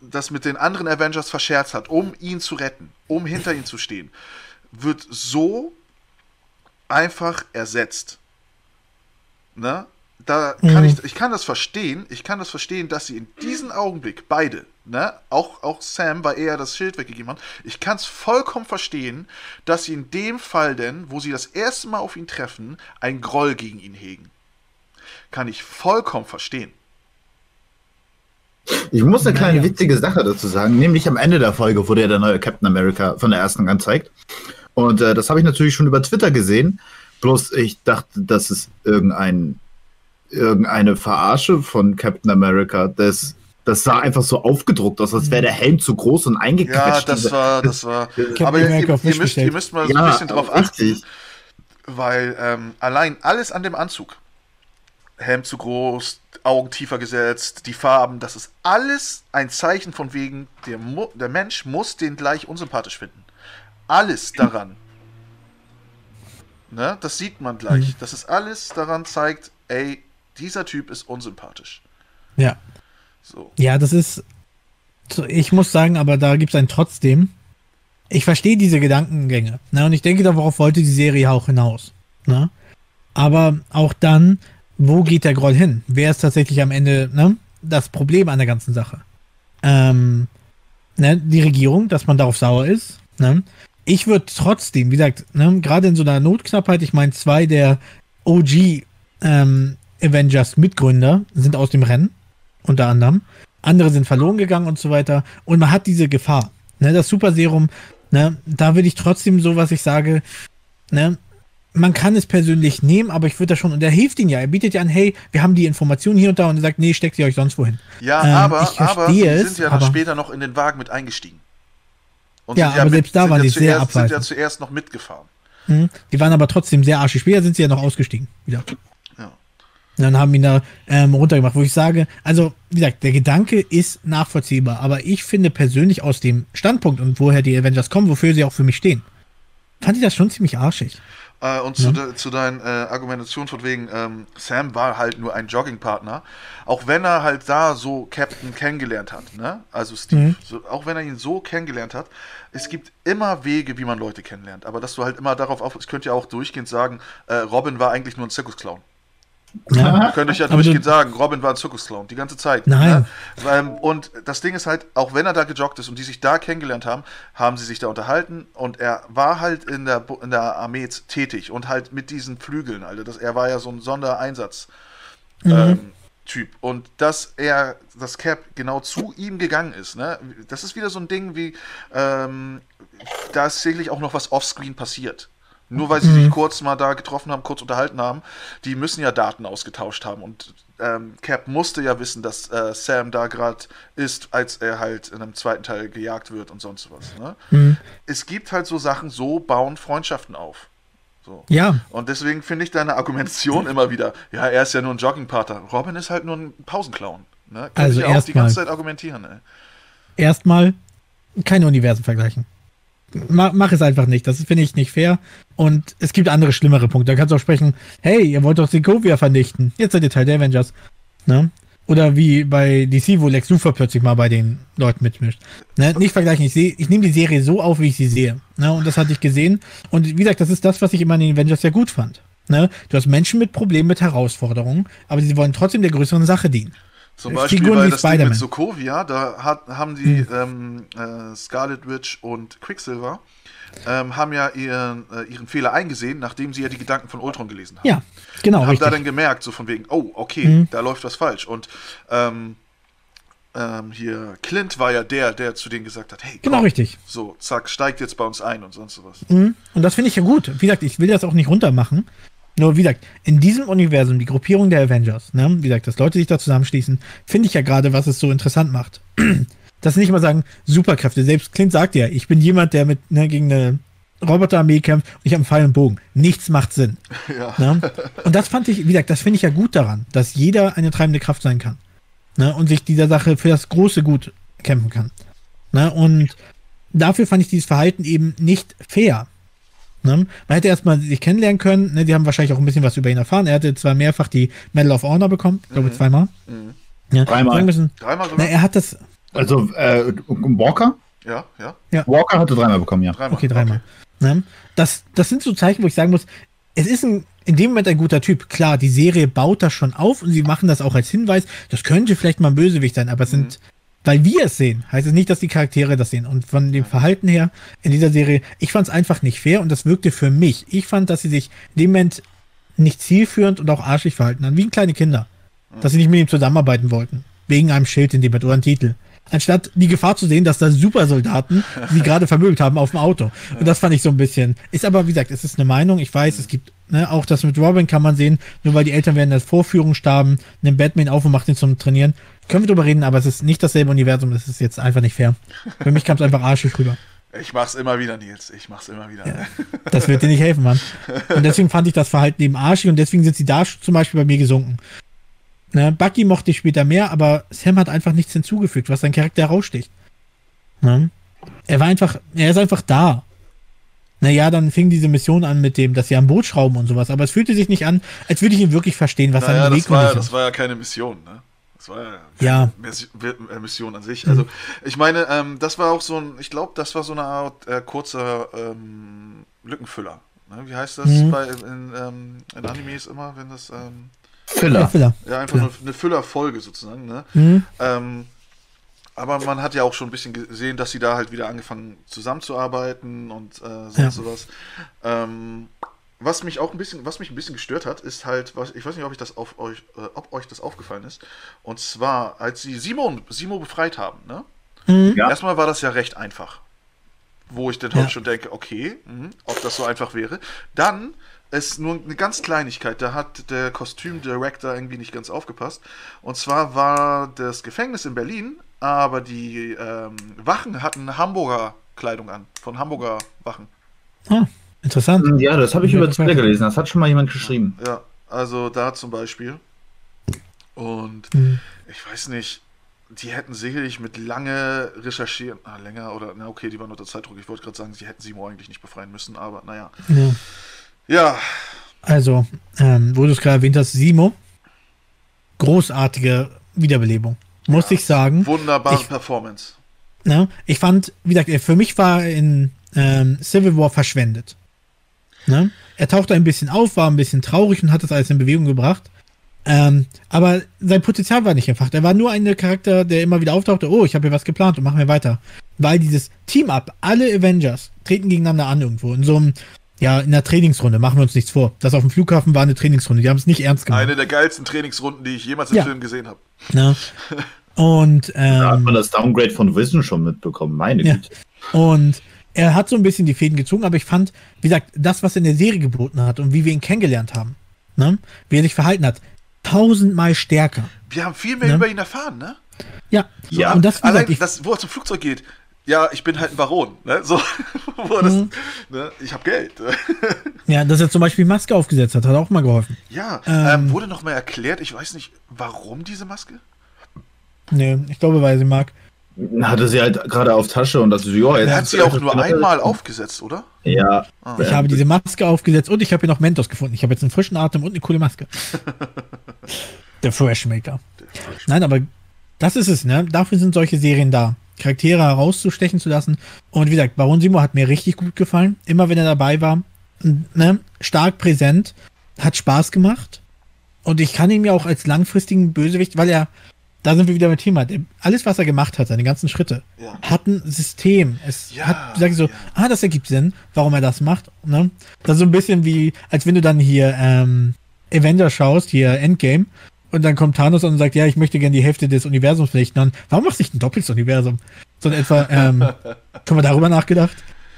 das mit den anderen Avengers verscherzt hat, um ihn zu retten, um hinter ihm zu stehen, wird so einfach ersetzt. Ne? Da kann Mhm. ich, ich kann das verstehen, ich kann das verstehen, dass sie in diesem Augenblick beide, ne, auch, auch Sam, weil er das Schild weggegeben hat, ich kann es vollkommen verstehen, dass sie in dem Fall denn, wo sie das erste Mal auf ihn treffen, ein Groll gegen ihn hegen. Kann ich vollkommen verstehen. Ich muss eine kleine Naja. witzige Sache dazu sagen. Nämlich am Ende der Folge wurde ja der neue Captain America von der ersten angezeigt. Und äh, das habe ich natürlich schon über Twitter gesehen. Bloß ich dachte, das ist irgendein, irgendeine Verarsche von Captain America. Das, das sah einfach so aufgedruckt aus, als wäre der Helm zu groß und Ja, eingequetscht. das war, das war. Captain Aber ihr, America ihr, müsst, ihr müsst mal so Ja, ein bisschen drauf richtig. achten, weil ähm, allein alles an dem Anzug, Helm zu groß, Augen tiefer gesetzt, die Farben, das ist alles ein Zeichen von wegen, der, Mu der Mensch muss den gleich unsympathisch finden. Alles daran. Ne, das sieht man gleich. Mhm. Das ist alles daran zeigt, ey, dieser Typ ist unsympathisch. Ja. So. Ja, das ist. Ich muss sagen, aber da gibt es einen trotzdem. Ich verstehe diese Gedankengänge. Ne? Und ich denke, darauf wollte die Serie auch hinaus. Ne? Aber auch dann, wo geht der Groll hin? Wer ist tatsächlich am Ende ne? das Problem an der ganzen Sache? Ähm, ne? Die Regierung, dass man darauf sauer ist. Ne? Ich würde trotzdem, wie gesagt, ne? gerade in so einer Notknappheit, ich meine, zwei der OG ähm, Avengers Mitgründer sind aus dem Rennen unter anderem. Andere sind verloren gegangen und so weiter. Und man hat diese Gefahr. Ne, das Super Serum, ne, da würde ich trotzdem so, was ich sage, ne, man kann es persönlich nehmen, aber ich würde da schon, und er hilft ihnen ja, er bietet ja an, hey, wir haben die Informationen hier und da und er sagt, nee, steckt sie euch sonst wohin. Ja, Ähm, aber, ich aber sie es, sind ja dann aber- später noch in den Wagen mit eingestiegen. Und Ja, aber selbst da sind waren ja die sehr zuerst, sind ja zuerst noch mitgefahren. Mhm. Die waren aber trotzdem sehr arschig. Später sind sie ja noch ausgestiegen. Wieder. Ja. Und dann haben ihn da ähm, runtergemacht, wo ich sage, also, wie gesagt, der Gedanke ist nachvollziehbar, aber ich finde persönlich aus dem Standpunkt und woher die Avengers kommen, wofür sie auch für mich stehen, fand ich das schon ziemlich arschig. Äh, und zu, de, zu deinen äh, Argumentationen von wegen, ähm, Sam war halt nur ein Joggingpartner, auch wenn er halt da so Captain kennengelernt hat, ne? Also Steve, Mhm. so, auch wenn er ihn so kennengelernt hat, es gibt immer Wege, wie man Leute kennenlernt. Aber dass du halt immer darauf auf, ich könnte ja auch durchgehend sagen, äh, Robin war eigentlich nur ein Zirkusclown. Ja. Könnte ich ja durchgehend du- sagen, Robin war ein Zirkusclown, die ganze Zeit. Nein. Ne? Und das Ding ist halt, auch wenn er da gejoggt ist und die sich da kennengelernt haben, haben sie sich da unterhalten und er war halt in der, in der Armee tätig und halt mit diesen Flügeln, Alter. Das, er war ja so ein Sondereinsatz. Ähm, Typ. Und dass er, das Cap genau zu ihm gegangen ist, ne? Das ist wieder so ein Ding wie, ähm, da ist sicherlich auch noch was offscreen passiert. Nur weil sie sich kurz mal da getroffen haben, kurz unterhalten haben, die müssen ja Daten ausgetauscht haben. Und ähm, Cap musste ja wissen, dass äh, Sam da gerade ist, als er halt in einem zweiten Teil gejagt wird und sonst was. Ne? Mhm. Es gibt halt so Sachen, so bauen Freundschaften auf. So. Ja, Und deswegen finde ich deine Argumentation immer wieder, ja, er ist ja nur ein Joggingpartner. Robin ist halt nur ein Pausenclown. Ne? Kann Also ich ja auch die ganze Zeit argumentieren, ey. erstmal keine Universen vergleichen. Mach, mach es einfach nicht. Das finde ich nicht fair. Und es gibt andere schlimmere Punkte. Da kannst du auch sprechen, hey, ihr wollt doch Sokovia vernichten. Jetzt seid ihr Teil der Avengers. Ne? Oder wie bei DC, wo Lex Luthor plötzlich mal bei den Leuten mitmischt. Ne? Nicht vergleichen. Ich, ich nehme die Serie so auf, wie ich sie sehe. Ne? Und das hatte ich gesehen. Und wie gesagt, das ist das, was ich immer an den Avengers ja gut fand. Ne? Du hast Menschen mit Problemen, mit Herausforderungen, aber sie wollen trotzdem der größeren Sache dienen. Zum Äh, Beispiel Figuren bei das Ding mit. Sokovia, da hat, haben die ähm, äh, Scarlet Witch und Quicksilver ähm, haben ja ihren, äh, ihren Fehler eingesehen, nachdem sie ja die Gedanken von Ultron gelesen haben. Ja, genau, haben richtig. da dann gemerkt, so von wegen, oh, okay, Mhm. da läuft was falsch. Und ähm, ähm, hier, Clint war ja der, der zu denen gesagt hat, hey, Genau, komm, richtig. so, zack, steigt jetzt bei uns ein und sonst sowas. Mhm. Und das finde ich ja gut. Wie gesagt, ich will das auch nicht runtermachen. Nur, wie gesagt, in diesem Universum, die Gruppierung der Avengers, ne, wie gesagt, dass Leute sich da zusammenschließen, finde ich ja gerade, was es so interessant macht. Dass sie nicht mal sagen, Superkräfte. Selbst Clint sagt ja, ich bin jemand, der mit ne, gegen eine Roboterarmee kämpft und ich habe einen Pfeil und Bogen. Nichts macht Sinn. Ja. Ne? Und das fand ich, wie gesagt, das finde ich ja gut daran, dass jeder eine treibende Kraft sein kann. Ne? Und sich dieser Sache für das große Gut kämpfen kann. Ne? Und dafür fand ich dieses Verhalten eben nicht fair. Ne? Man hätte erstmal sich kennenlernen können. Ne? Die haben wahrscheinlich auch ein bisschen was über ihn erfahren. Er hatte zwar mehrfach die Medal of Honor bekommen, ich glaube zweimal. Mhm. Ja, Dreimal. müssen, Dreimal na, sogar? er hat das, Also, äh, Walker? Ja, ja, Walker hatte dreimal bekommen, ja. dreimal. Okay, dreimal. Ne? Das, das sind so Zeichen, wo ich sagen muss, es ist ein, in dem Moment ein guter Typ. Klar, die Serie baut das schon auf und sie machen das auch als Hinweis. Das könnte vielleicht mal ein Bösewicht sein, aber es sind, weil wir es sehen, heißt es nicht, dass die Charaktere das sehen. Und von dem Verhalten her in dieser Serie, ich fand es einfach nicht fair und das wirkte für mich. Ich fand, dass sie sich in dem Moment nicht zielführend und auch arschig verhalten haben, wie kleine Kinder. Dass sie nicht mit ihm zusammenarbeiten wollten. Wegen einem Schild in dem oder einem Titel. Anstatt die Gefahr zu sehen, dass da Supersoldaten sie gerade vermöbelt haben auf dem Auto. Und das fand ich so ein bisschen. Ist aber, wie gesagt, es ist eine Meinung. Ich weiß, es gibt, ne, auch das mit Robin kann man sehen, nur weil die Eltern während der Vorführung starben, nimmt Batman auf und macht ihn zum Trainieren. Können wir drüber reden, aber es ist nicht dasselbe Universum, es ist jetzt einfach nicht fair. Für mich kam es einfach arschig rüber. Ich mach's immer wieder, Nils. Ich mach's immer wieder. Das wird dir nicht helfen, Mann. Und deswegen fand ich das Verhalten eben arschig und deswegen sind sie da zum Beispiel bei mir gesunken. Ne, Bucky mochte ich später mehr, aber Sam hat einfach nichts hinzugefügt, was sein Charakter heraussticht. Ne? Er war einfach, er ist einfach da. Naja, dann fing diese Mission an mit dem, dass sie am Boot schrauben und sowas, aber es fühlte sich nicht an, als würde ich ihn wirklich verstehen, was Naja, seine das war, ja, Beweggründe das sind. war ja keine Mission, ne? Das war ja, Ja. äh, Mission an sich. Also, ich meine, ähm, das war auch so ein, ich glaube, das war so eine Art äh, kurzer ähm, Lückenfüller. Ne? Wie heißt das Mhm. bei, in, ähm, in Animes immer, wenn das, ähm, Ja, Filler. Filler. ja, einfach Filler. eine, Füllerfolge sozusagen, ne? Mhm. Ähm, aber man hat ja auch schon ein bisschen gesehen, dass sie da halt wieder angefangen zusammenzuarbeiten und äh, sonst Ja. sowas. Was mich auch ein bisschen, was mich ein bisschen gestört hat, ist halt, was, ich weiß nicht, ob ich das auf euch, äh, ob euch das aufgefallen ist. Und zwar, als sie Simon, Simo befreit haben, ne? Mhm. Ja. Erstmal war das ja recht einfach. Wo ich dann Ja. halt schon denke, okay, mhm, ob das so einfach wäre. Dann ist nur eine ganz Kleinigkeit, da hat der Kostümdirector irgendwie nicht ganz aufgepasst. Und zwar war das Gefängnis in Berlin, aber die ähm, Wachen hatten Hamburger Kleidung an, von Hamburger Wachen. Ah, Interessant. Ja, das habe ich Ja, über das Twitter gelesen. Das hat schon mal jemand geschrieben. Ja, also da zum Beispiel. Und Hm. ich weiß nicht, die hätten sicherlich mit lange recherchieren, ah, länger oder, na okay, die waren unter Zeitdruck. Ich wollte gerade sagen, sie hätten Simo eigentlich nicht befreien müssen, aber naja. Ja. Ja, Also, ähm, wo du es gerade erwähnt hast, Simo, großartige Wiederbelebung. Muss Ja. ich sagen. wunderbare Ich- Performance. Ne? Ich fand, wie gesagt, für mich war er in ähm, Civil War verschwendet. Ne? Er tauchte ein bisschen auf, war ein bisschen traurig und hat das alles in Bewegung gebracht. Ähm, aber sein Potenzial war nicht entfacht. Er war nur ein Charakter, der immer wieder auftauchte, oh, ich habe hier was geplant und machen wir weiter. Weil dieses Team-Up, alle Avengers treten gegeneinander an irgendwo. In so einem, ja, in einer Trainingsrunde, machen wir uns nichts vor. Das auf dem Flughafen war eine Trainingsrunde, die haben es nicht ernst gemacht. Eine der geilsten Trainingsrunden, die ich jemals im Ja. Film gesehen habe. Ne? Und, Da hat ähm, man das Downgrade von Vision schon mitbekommen. Meine Ja. Güte. Und er hat so ein bisschen die Fäden gezogen, aber ich fand, wie gesagt, das, was er in der Serie geboten hat und wie wir ihn kennengelernt haben, ne? wie er sich verhalten hat, tausendmal stärker. Wir haben viel mehr Ne? über ihn erfahren, ne? Ja, Ja, und das, wie Allein, gesagt, ich, das, wo er zum Flugzeug geht. Ja, ich bin halt ein Baron, ne? So, wo er das, Mhm. ne? Ich habe Geld. ja, dass er zum Beispiel Maske aufgesetzt hat, hat auch mal geholfen. Ja, Ähm. ähm, wurde noch mal erklärt, ich weiß nicht, warum diese Maske? Nee, ich glaube, weil sie mag. Hatte sie halt gerade auf Tasche und das so, ja, jetzt Er hat sie auch nur einmal aufgesetzt, oder? Ja, Ah. Ich Ja. habe diese Maske aufgesetzt und ich habe hier noch Mentos gefunden. Ich habe jetzt einen frischen Atem und eine coole Maske. Der Freshmaker. Nein, aber das ist es, ne? Dafür sind solche Serien da. Charaktere herauszustechen zu lassen. Und wie gesagt, Baron Simo hat mir richtig gut gefallen. Immer wenn er dabei war. Ne? Stark präsent. Hat Spaß gemacht. Und ich kann ihn mir auch als langfristigen Bösewicht, weil er, da sind wir wieder mit Thema, alles, was er gemacht hat, seine ganzen Schritte, Ja. hat ein System. Es Ja, hat, sag ich so, ja. ah, das ergibt Sinn, warum er das macht. Ne? Das ist so ein bisschen wie, als wenn du dann hier ähm, Avenger schaust, hier Endgame, und dann kommt Thanos und sagt, ja, ich möchte gerne die Hälfte des Universums vernichten. Dann, warum machst du nicht ein doppeltes Universum? So in etwa, ähm, schon mal darüber nachgedacht.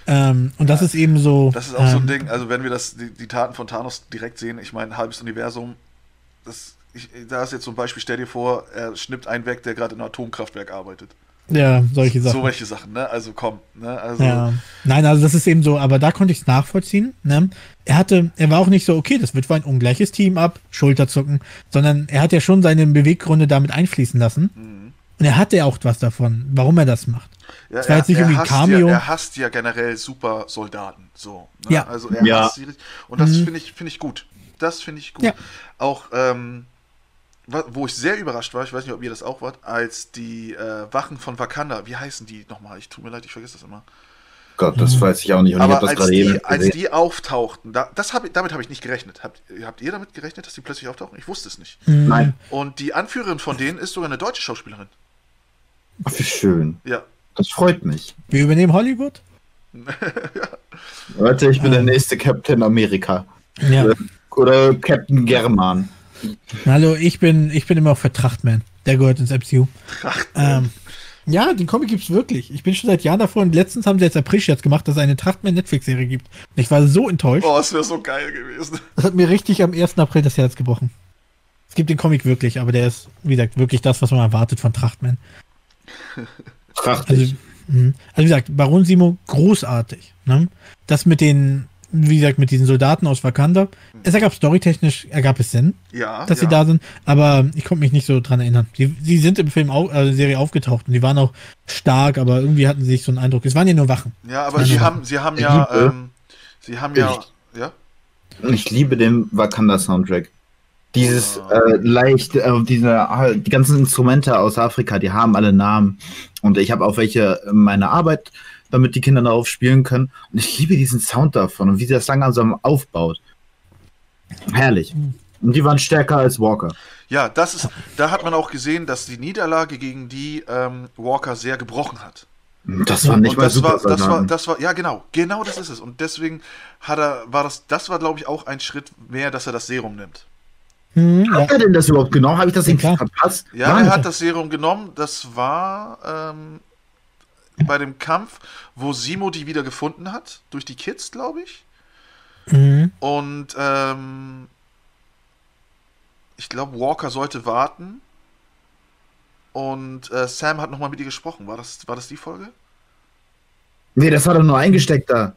Ähm, und das ist eben so. Das ist auch so ein ähm, Ding, also wenn wir das, die, die Taten von Thanos direkt sehen, ich meine, ein halbes Universum, das, ich, da ist jetzt zum Beispiel, stell dir vor, er schnippt einen weg, der gerade in einem Atomkraftwerk arbeitet. Ja, solche Sachen. So welche Sachen, ne? Also komm, ne? Also, Ja. Nein, also das ist eben so, aber da konnte ich es nachvollziehen. Ne? Er hatte, er war auch nicht so, okay, das wird wohl ein ungleiches Team ab, Schulterzucken, sondern er hat ja schon seine Beweggründe damit einfließen lassen. Mhm. Und er hatte ja auch was davon, warum er das macht. Ja, Das war jetzt nicht irgendwie hasst Cameo. Ja, er hasst ja generell super Soldaten. So. Ne? Ja. Also er Ja. hasst sie. Und das Mhm. finde ich, finde ich gut. Das finde ich gut. Ja. Auch, ähm, wo ich sehr überrascht war, ich weiß nicht, ob ihr das auch wart, als die äh, Wachen von Wakanda, wie heißen die nochmal? Ich tut mir leid, ich vergesse das immer. Gott, das weiß ich auch nicht. Und ich Aber habe das als gerade eben die, als die auftauchten, da, das hab, ich- damit habe ich nicht gerechnet. Habt, habt ihr damit gerechnet, dass die plötzlich auftauchen? Ich wusste es nicht. Mhm. Nein. Und die Anführerin von denen ist sogar eine deutsche Schauspielerin. Ach, wie schön. Ja. Das freut mich. Wir übernehmen Hollywood? Leute, ich bin Ah. der nächste Captain America. Ja. Oder Captain German. Hallo, ich bin, ich bin immer auch für Trachtman. Der gehört ins MCU. Ähm, ja, den Comic gibt's wirklich. Ich bin schon seit Jahren davor und letztens haben sie jetzt April jetzt gemacht, dass es eine Trachtman Netflix-Serie gibt. Und ich war so enttäuscht. Oh, es wäre so geil gewesen. Das hat mir richtig am 1. April das Herz gebrochen. Es gibt den Comic wirklich, aber der ist, wie gesagt, wirklich das, was man erwartet von Trachtman. Also, Trachtig. mh. also wie gesagt, Baron Simo, großartig. Ne? Das mit den, wie gesagt, mit diesen Soldaten aus Wakanda, es ergab storytechnisch, ergab es Sinn, Ja. dass ja. sie da sind, aber ich konnte mich nicht so dran erinnern. Sie, sie sind im Film, au, äh, Serie aufgetaucht und die waren auch stark, aber irgendwie hatten sie sich so einen Eindruck. Es waren ja nur Wachen. Ja, aber Ich- sie haben, sie haben ich ja, ähm, sie haben ja, ja, Ich liebe den Wakanda-Soundtrack. Dieses äh, leicht, äh, diese, äh, die ganzen Instrumente aus Afrika, die haben alle Namen. Und ich habe auch welche in meiner Arbeit, damit die Kinder darauf spielen können. Und ich liebe diesen Sound davon und wie das langsam aufbaut. Herrlich. Und die waren stärker als Walker. ja, das ist, da hat man auch gesehen, dass die Niederlage gegen die ähm, Walker sehr gebrochen hat. Das war nicht und mal das super. war, das war, das war, ja genau, genau das ist es. Und deswegen hat er, war das, das war glaube ich auch ein Schritt mehr, dass er das Serum nimmt. Hm, ja. Hat er denn das überhaupt genommen? Habe ich das Ja, irgendwie klar. verpasst? Ja, Wahnsinn. er hat das Serum genommen. Das war ähm, bei dem Kampf, wo Simo die wieder gefunden hat durch die Kids, glaube ich. Mhm. Und ähm, ich glaube, Walker sollte warten. Und äh, Sam hat nochmal mit ihr gesprochen. War das, war das die Folge? Nee, das war doch nur eingesteckt da.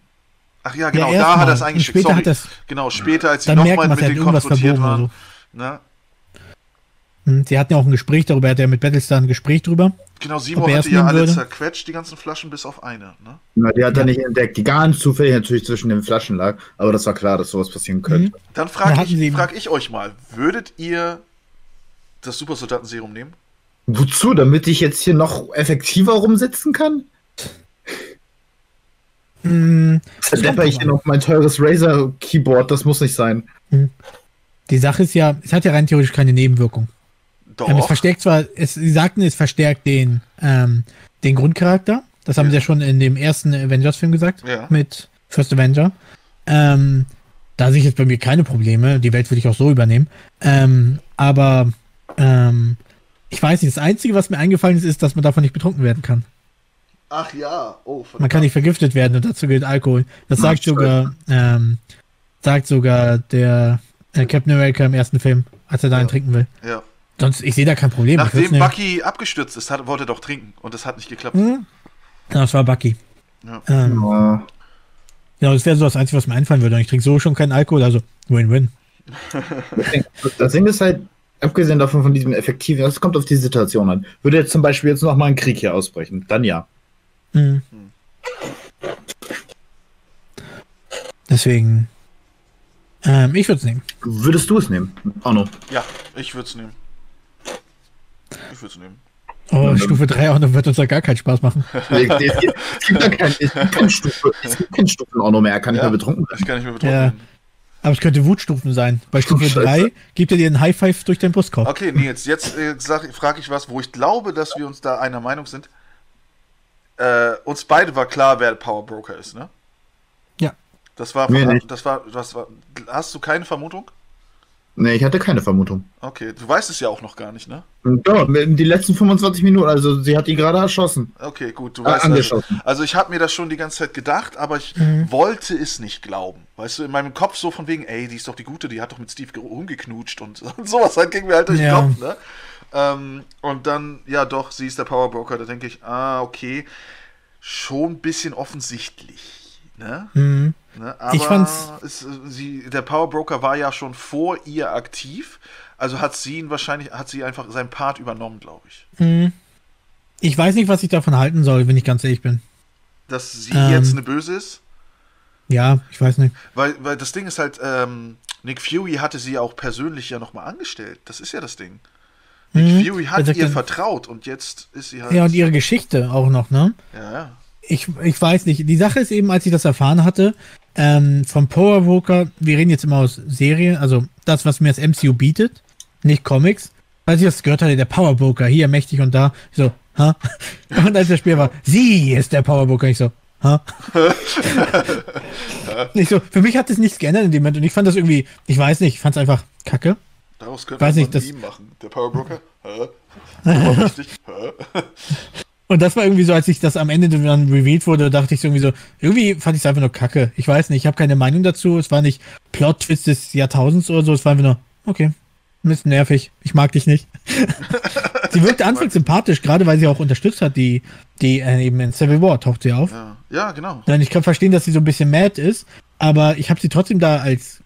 Ach ja, genau, Ja, da hat er es eingeschickt. Später Sorry. hat er's- genau, später, als sie nochmal mit denen konfrontiert waren. so. Ne? Hm, Sie hatten ja auch ein Gespräch darüber, er hat ja mit Battlestar ein Gespräch drüber. Genau, Simo Ob er hatte ja alle würde? zerquetscht, die ganzen Flaschen, bis auf eine. Ne? Na, die hat Ja. er nicht entdeckt, die ganz zufällig natürlich zwischen den Flaschen lag, aber das war klar, dass sowas passieren könnte. Mhm. Dann Da frage ich, frag ich euch mal, würdet ihr das Supersoldatenserum nehmen? Wozu? Damit ich jetzt hier noch effektiver rumsitzen kann? Hm, Verdepper ich hier noch mein teures Razer-Keyboard, das muss nicht sein. die Sache ist ja, es hat ja rein theoretisch keine Nebenwirkung. Doch. Ähm, es verstärkt zwar, es, sie sagten, es verstärkt den, ähm, den Grundcharakter. Das haben Ja. sie ja schon in dem ersten Avengers-Film gesagt. Ja. Mit First Avenger. Ähm, da sehe ich jetzt bei mir keine Probleme. Die Welt würde ich auch so übernehmen. Ähm, aber ähm, ich weiß nicht, das Einzige, was mir eingefallen ist, ist, dass man davon nicht betrunken werden kann. Ach ja, oh, verdammt. Man kann nicht vergiftet werden und dazu gilt Alkohol. Das sagt Ach, sogar, ähm, sagt sogar der äh, Captain America im ersten Film, als er da einen Ja. trinken will. Ja. Sonst, ich sehe da kein Problem. Nachdem nehmen. Bucky abgestürzt ist, hat, wollte er doch trinken und das hat nicht geklappt. Hm? Ja, das war Bucky. Ja. Ähm, Ja. ja, das wäre so das Einzige, was mir einfallen würde. Und ich trinke so schon keinen Alkohol, also Win-Win. Das Ding ist halt, abgesehen davon von diesem effektiven, das kommt auf die Situation an. Würde jetzt zum Beispiel jetzt noch mal ein Krieg hier ausbrechen, dann ja. Mhm. Deswegen, ähm, ich würde es nehmen. Würdest du es nehmen? Arno. Ja, ich würde es nehmen. Ich würde es nehmen. Oh, Ja, Stufe 3 auch, dann wird uns da gar keinen Spaß machen. Es gibt, es gibt ja kein, es gibt keine Stufe, es gibt keine Stufen Arno mehr, er kann nicht Ja. mehr betrunken Ich sein. kann nicht mehr betrunken Ja. werden. Aber es könnte Wutstufen sein. Bei Stufe Scheiße. 3 gibt er dir einen High Five durch den Brustkorb. Okay, Nils, jetzt äh, frage ich was, wo ich glaube, dass wir uns da einer Meinung sind. Äh, uns beide war klar, wer der Power Broker ist, ne? Ja. Das war, Mir nicht. das war, das war. Hast du keine Vermutung? Nee, ich hatte keine Vermutung. Okay, du weißt es ja auch noch gar nicht, ne? Ja, die letzten 25 Minuten, also sie hat ihn gerade erschossen. Okay, gut, du Äh, weißt also, angeschossen. also ich habe mir das schon die ganze Zeit gedacht, aber ich Mhm. wollte es nicht glauben. Weißt du, in meinem Kopf so von wegen, ey, die ist doch die Gute, die hat doch mit Steve ge- rumgeknutscht und, und sowas halt ging mir halt durch Ja. den Kopf, ne? Ähm, und dann, ja doch, sie ist der Power Broker, da denke ich, ah, okay, schon ein bisschen offensichtlich, ne? Mhm. Ne? Aber Ich fand's- äh, sie, der Power Broker war ja schon vor ihr aktiv, also hat sie ihn wahrscheinlich, hat sie einfach seinen Part übernommen, glaube ich. Mhm. Ich weiß nicht, was ich davon halten soll, wenn ich ganz ehrlich bin. Dass sie Ähm. jetzt eine Böse ist. Ja, ich weiß nicht. Weil, weil das Ding ist halt, ähm, Nick Fury hatte sie ja auch persönlich ja nochmal angestellt. Das ist ja das Ding. Nick Mhm. Fury hat ihr vertraut und jetzt ist sie halt. Ja, und ihre Geschichte auch noch, ne? Ja, ja. Ich, ich weiß nicht. Die Sache ist eben, als ich das erfahren hatte, ähm, vom Power Broker, wir reden jetzt immer aus Serien, also das, was mir das MCU bietet, nicht Comics. Als ich das gehört hatte, der Power Broker, hier mächtig und da, ich so, ha? Und als das Spiel war, sie ist der Power Broker, ich so, ha? nicht so, für mich hat es nichts geändert in dem Moment und ich fand das irgendwie, ich weiß nicht, ich fand es einfach kacke. Daraus könnte Weiß man nicht, ein das- machen. Der Power Broker? Hä? Und das war irgendwie so, als ich das am Ende dann revealed wurde, dachte ich so irgendwie so, irgendwie fand ich es einfach nur kacke. Ich weiß nicht, ich habe keine Meinung dazu. Es war nicht Plot-Twist des Jahrtausends oder so. Es war einfach nur, okay, ein bisschen nervig. Ich mag dich nicht. sie wirkte anfangs sympathisch, gerade weil sie auch unterstützt hat, die, die äh, eben in Civil War taucht sie auf. Ja. ja, genau. Nein, ich kann verstehen, dass sie so ein bisschen mad ist, aber ich habe sie trotzdem da als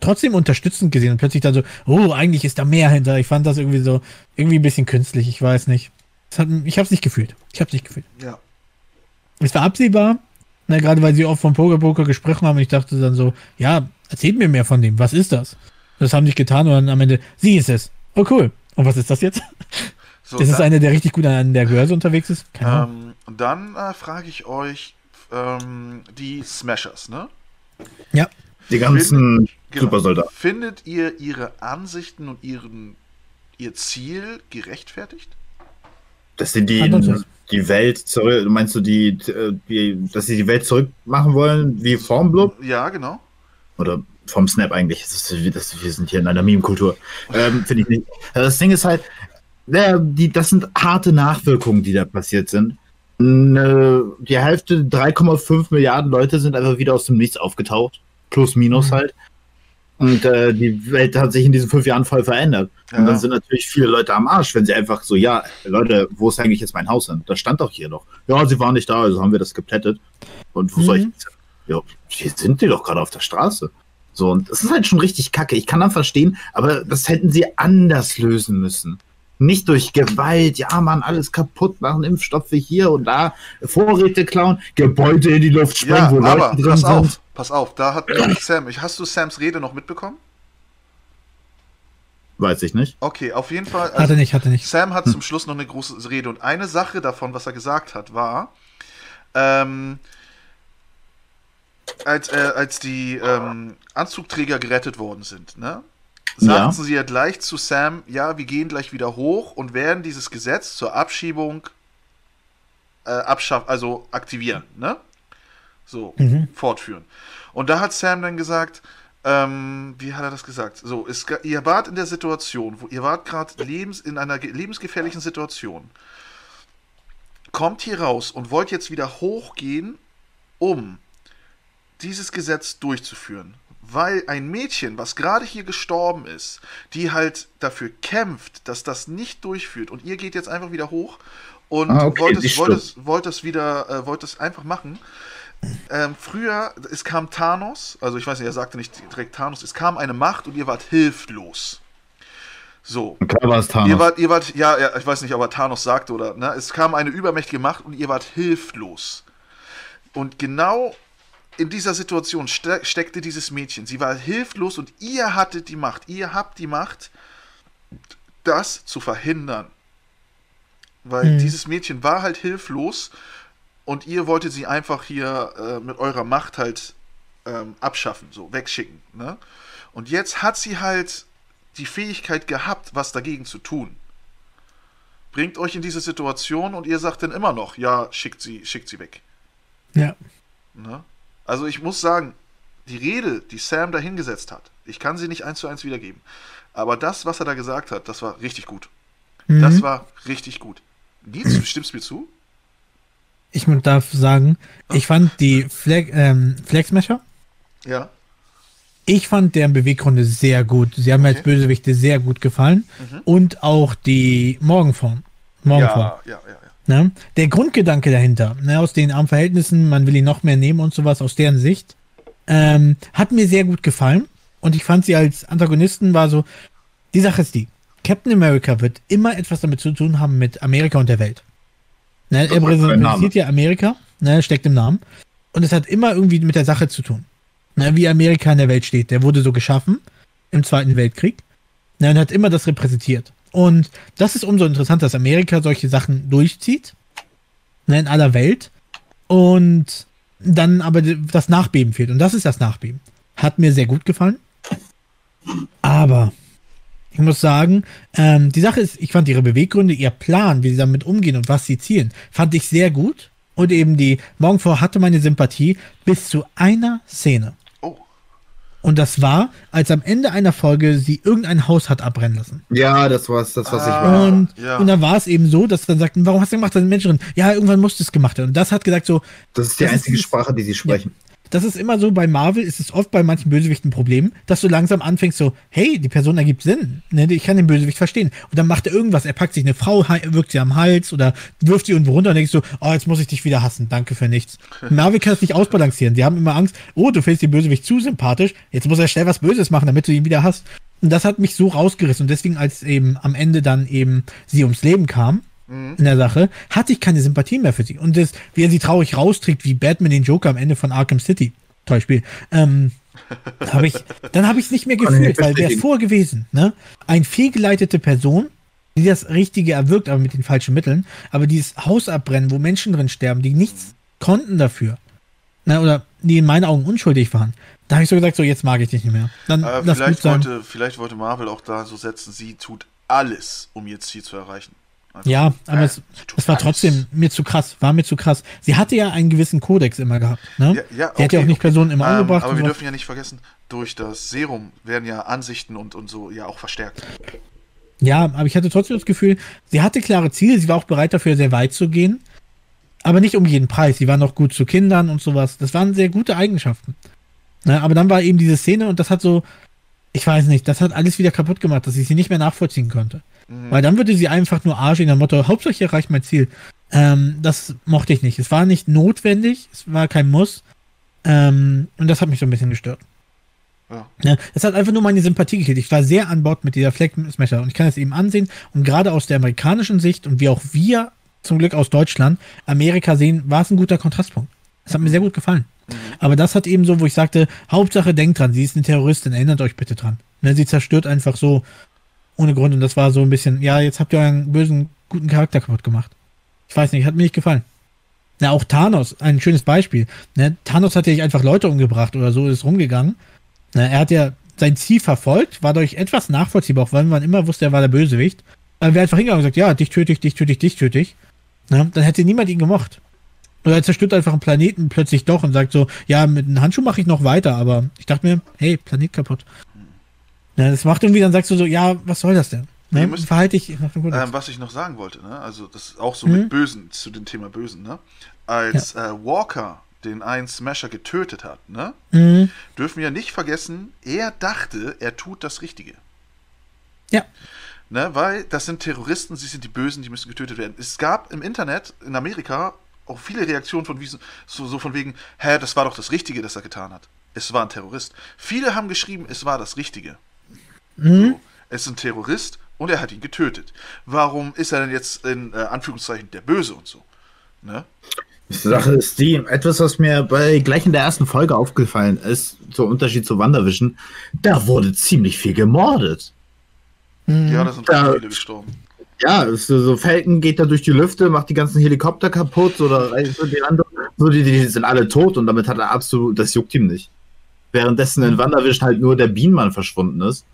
trotzdem unterstützend gesehen und plötzlich dann so, oh, eigentlich ist da mehr hinter. Ich fand das irgendwie so, irgendwie ein bisschen künstlich, ich weiß nicht. Es hat, ich habe es nicht gefühlt. Ich habe es nicht gefühlt. Ja. Es war absehbar, ne, gerade weil sie oft vom Poker Poker gesprochen haben und ich dachte dann so, ja, erzählt mir mehr von dem. Was ist das? Das haben nicht getan und dann am Ende, sie ist es. Oh cool. Und was ist das jetzt? So, Das ist einer, der richtig gut an der Gehörse unterwegs ist? Ähm, dann äh, frage ich euch ähm, die Smashers, ne? Ja. Die ganzen Genau. Supersoldaten. Findet ihr ihre Ansichten und ihren, ihr Ziel gerechtfertigt? Dass sie die, die Welt zurück, meinst du, die, die, dass sie die Welt zurückmachen wollen, wie Formblub? Ja, genau. Oder vom Snap eigentlich. Das ist, das, wir sind hier in einer Meme-Kultur. Ähm, Finde ich nicht. Also Das Ding ist halt, ja, die, das sind harte Nachwirkungen, die da passiert sind. Ne, Die Hälfte, 3,5 Milliarden Leute sind einfach wieder aus dem Nichts aufgetaucht. Plus, minus Mhm. halt. Und äh, die Welt hat sich in diesen fünf Jahren voll verändert. Ja. Und dann sind natürlich viele Leute am Arsch, wenn sie einfach so, ja, Leute, wo ist eigentlich jetzt mein Haus hin? Das stand doch hier noch. Ja, sie waren nicht da, also haben wir das geplättet. Und wo soll ich Mhm. jetzt ja, hier sind die doch gerade auf der Straße. So, und das ist halt schon richtig kacke. Ich kann dann verstehen, aber das hätten sie anders lösen müssen. Nicht durch Gewalt, ja, man, alles kaputt machen, Impfstoffe hier und da, Vorräte klauen, Gebäude in die Luft sprengen, Ja, wo aber Leute drin pass sind. Pass auf, da hat Sam, hast du Sams Rede noch mitbekommen? Weiß ich nicht. Okay, auf jeden Fall. Hatte nicht, hatte nicht. Sam hat zum Schluss noch eine große Rede und eine Sache davon, was er gesagt hat, war, ähm, als, äh, als die ähm, Anzugträger gerettet worden sind, ne? Sagten Ja. sie ja gleich zu Sam, ja, wir gehen gleich wieder hoch und werden dieses Gesetz zur Abschiebung äh, abschaffen, also aktivieren, ne? So, Mhm. fortführen. Und da hat Sam dann gesagt, ähm, wie hat er das gesagt? So, es, ihr wart in der Situation, wo ihr wart gerade lebens, in einer ge- lebensgefährlichen Situation. Kommt hier raus und wollt jetzt wieder hochgehen, um dieses Gesetz durchzuführen. Weil ein Mädchen, was gerade hier gestorben ist, die halt dafür kämpft, dass das nicht durchführt und ihr geht jetzt einfach wieder hoch und Ah, okay, wollt, es, wollt, es, wollt es wieder, äh, wollt es einfach machen. Ähm, früher, es kam Thanos, also ich weiß nicht, er sagte nicht direkt Thanos, es kam eine Macht und ihr wart hilflos. So. Klar war es Ihr Thanos. wart, ihr wart, ja, ja, ich weiß nicht, ob er Thanos sagte oder, ne? Es kam eine übermächtige Macht und ihr wart hilflos. Und genau in dieser Situation ste steckte dieses Mädchen. Sie war hilflos und ihr hattet die Macht. Ihr habt die Macht, das zu verhindern. Weil Mhm. dieses Mädchen war halt hilflos und ihr wolltet sie einfach hier äh, mit eurer Macht halt ähm, abschaffen, so wegschicken. Ne? Und jetzt hat sie halt die Fähigkeit gehabt, was dagegen zu tun. Bringt euch in diese Situation und ihr sagt dann immer noch, ja, schickt sie, schickt sie weg. Ja. Ne? Also ich muss sagen, die Rede, die Sam da hingesetzt hat, ich kann sie nicht eins zu eins wiedergeben. Aber das, was er da gesagt hat, das war richtig gut. Mhm. Das war richtig gut. Nils, du stimmst mir zu? Ich darf sagen, ich fand die Flag, ähm, Flexmesher, Ja. ich fand deren Beweggründe sehr gut. Sie haben mir als Okay. Bösewichte sehr gut gefallen. Mhm. Und auch die Morgenform. Morgenform. Ja, ja, ja, ja. Ne? Der Grundgedanke dahinter, ne, aus den armen Verhältnissen, man will ihn noch mehr nehmen und sowas, aus deren Sicht, ähm, hat mir sehr gut gefallen. Und ich fand sie als Antagonisten war so, die Sache ist die, Captain America wird immer etwas damit zu tun haben mit Amerika und der Welt. Ne, er repräsentiert ja Amerika, ne, steckt im Namen. Und es hat immer irgendwie mit der Sache zu tun. Ne, wie Amerika in der Welt steht. Der wurde so geschaffen im Zweiten Weltkrieg. Ne, und hat immer das repräsentiert. Und das ist umso interessanter, dass Amerika solche Sachen durchzieht. Ne, in aller Welt. Und dann aber das Nachbeben fehlt. Und das ist das Nachbeben. Hat mir sehr gut gefallen. Aber ich muss sagen, ähm, die Sache ist, ich fand ihre Beweggründe, ihr Plan, wie sie damit umgehen und was sie zielen, fand ich sehr gut. Und eben die Morgenvor hatte meine Sympathie bis zu einer Szene. Oh, Und das war, als am Ende einer Folge sie irgendein Haus hat abbrennen lassen. Ja, das war's, das, was ich Ah. war. Und, ja. und da war es eben so, dass sie dann sagten, warum hast du gemacht, da sind Menschen drin? Ja, irgendwann musste es gemacht werden. Und das hat gesagt so, Das ist die das ist einzige dieses- Sprache, die sie sprechen. Das ist immer so bei Marvel, ist es oft bei manchen Bösewichten ein Problem, dass du langsam anfängst so, hey, die Person ergibt Sinn, ne, ich kann den Bösewicht verstehen. Und dann macht er irgendwas, er packt sich eine Frau, wirkt sie am Hals oder wirft sie irgendwo runter und denkst du, oh, jetzt muss ich dich wieder hassen, danke für nichts. Marvel kann es nicht ausbalancieren, die haben immer Angst, oh, du findest den Bösewicht zu sympathisch, jetzt muss er schnell was Böses machen, damit du ihn wieder hast. Und das hat mich so rausgerissen und deswegen, als eben am Ende dann eben sie ums Leben kam, in der Sache, hatte ich keine Sympathie mehr für sie. Und das, wie er sie traurig rausträgt, wie Batman den Joker am Ende von Arkham City, Beispiel, ähm, hab ich, dann habe ich es nicht mehr gefühlt, weil wäre es bestätigen. vor gewesen. Ne? Ein fehlgeleitete Person, die das Richtige erwirkt, aber mit den falschen Mitteln, aber dieses Haus abbrennen, wo Menschen drin sterben, die nichts konnten dafür, ne, oder die in meinen Augen unschuldig waren, da habe ich so gesagt, so jetzt mag ich dich nicht mehr. Dann äh, vielleicht, wollte, vielleicht wollte Marvel auch da so setzen, sie tut alles, um ihr Ziel zu erreichen. Einfach. Ja, aber Äh, es, es war trotzdem mir zu krass, war mir zu krass. Sie hatte ja einen gewissen Kodex immer gehabt. Ne? Ja, ja, Die hat okay, ja auch nicht okay. Personen immer Ähm, umgebracht. aber wir so. dürfen ja nicht vergessen, durch das Serum werden ja Ansichten und, und so ja auch verstärkt. Ja, aber ich hatte trotzdem das Gefühl, sie hatte klare Ziele, sie war auch bereit dafür, sehr weit zu gehen. Aber nicht um jeden Preis. Sie war noch gut zu Kindern und sowas. Das waren sehr gute Eigenschaften. Ne, aber dann war eben diese Szene und das hat so, ich weiß nicht, das hat alles wieder kaputt gemacht, dass ich sie nicht mehr nachvollziehen konnte. Mhm. Weil dann würde sie einfach nur Arsch in der Motto, Hauptsache ich erreiche mein Ziel. Ähm, das mochte ich nicht. Es war nicht notwendig, es war kein Muss. Ähm, und das hat mich so ein bisschen gestört. Ja. Ja, das hat einfach nur meine Sympathie gekillt. Ich war sehr an Bord mit dieser Flag Smasher und ich kann das eben ansehen. Und gerade aus der amerikanischen Sicht und wie auch wir zum Glück aus Deutschland Amerika sehen, war es ein guter Kontrastpunkt. Das hat mir sehr gut gefallen. Aber das hat eben so, wo ich sagte, Hauptsache denkt dran, sie ist eine Terroristin, erinnert euch bitte dran. Ne, sie zerstört einfach so ohne Grund und das war so ein bisschen, ja, jetzt habt ihr euren bösen, guten Charakter kaputt gemacht. Ich weiß nicht, hat mir nicht gefallen. Na, auch Thanos, ein schönes Beispiel. Ne, Thanos hat ja nicht einfach Leute umgebracht oder so ist rumgegangen. Ne, er hat ja sein Ziel verfolgt, war durch etwas nachvollziehbar, auch weil man immer wusste, er war der Bösewicht. Aber wäre einfach hingegangen und gesagt, ja, dich töte ich, dich töte ich, dich töte ich. Ne, dann hätte niemand ihn gemocht. Oder er zerstört einfach einen Planeten plötzlich doch und sagt so, ja, mit einem Handschuh mache ich noch weiter, aber ich dachte mir, hey, Planet kaputt. Ja, das macht irgendwie, dann sagst du so, ja, was soll das denn? Ne? müssen- Verhalte ich nach dem Kodex. Ähm, was ich noch sagen wollte, ne? also das ist auch so Mhm. mit Bösen, zu dem Thema Bösen, ne? als äh, Walker den einen Smasher getötet hat, ne? Mhm. dürfen wir nicht vergessen, er dachte, er tut das Richtige. Ja. Ne? Weil das sind Terroristen, sie sind die Bösen, die müssen getötet werden. Es gab im Internet in Amerika auch viele Reaktionen von so, so von wegen, hä, das war doch das Richtige, das er getan hat. Es war ein Terrorist. Viele haben geschrieben, es war das Richtige. Mhm. So, es ist ein Terrorist und er hat ihn getötet. Warum ist er denn jetzt in äh, Anführungszeichen der Böse und so? Ne? Die Sache ist die, etwas, was mir bei gleich in der ersten Folge aufgefallen ist, zum Unterschied zu WandaVision, da wurde ziemlich viel gemordet. Mhm. Ja, da sind Ja. viele gestorben. Ja, so, so Falcon geht da durch die Lüfte, macht die ganzen Helikopter kaputt oder so die anderen, so die, die sind alle tot und damit hat er absolut, das juckt ihm nicht. Währenddessen in WandaVision halt nur der Bienenmann verschwunden ist.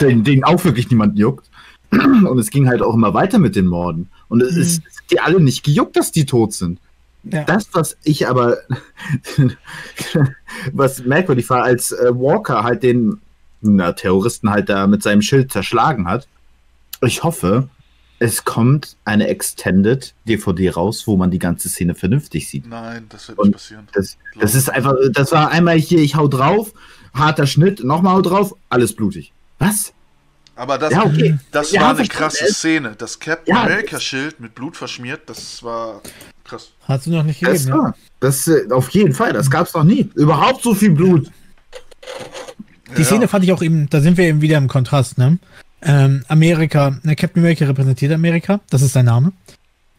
Den, den auch wirklich niemand juckt. Und es ging halt auch immer weiter mit den Morden. Und es Mhm. ist die alle nicht gejuckt, dass die tot sind. Ja. Das, was ich aber, was merkwürdig war, als äh, Walker halt den na, Terroristen halt da mit seinem Schild zerschlagen hat. Ich hoffe, es kommt eine Extended DVD raus, wo man die ganze Szene vernünftig sieht. Nein, das wird Und nicht passieren. Das, das ist einfach, das war einmal hier, ich hau drauf, harter Schnitt, nochmal hau drauf, alles blutig. Was? Aber das, Ja, okay. das Ja, war eine krasse Es- Szene. Das Captain Ja, America-Schild mit Blut verschmiert, das war krass. Hast du noch nicht Das, gegeben, ja? war, das äh, auf jeden Fall, das gab's noch nie. Überhaupt so viel Blut. Die Ja. Szene fand ich auch eben, da sind wir eben wieder im Kontrast, ne? Ähm, Amerika, ne, Captain America repräsentiert Amerika, das ist sein Name.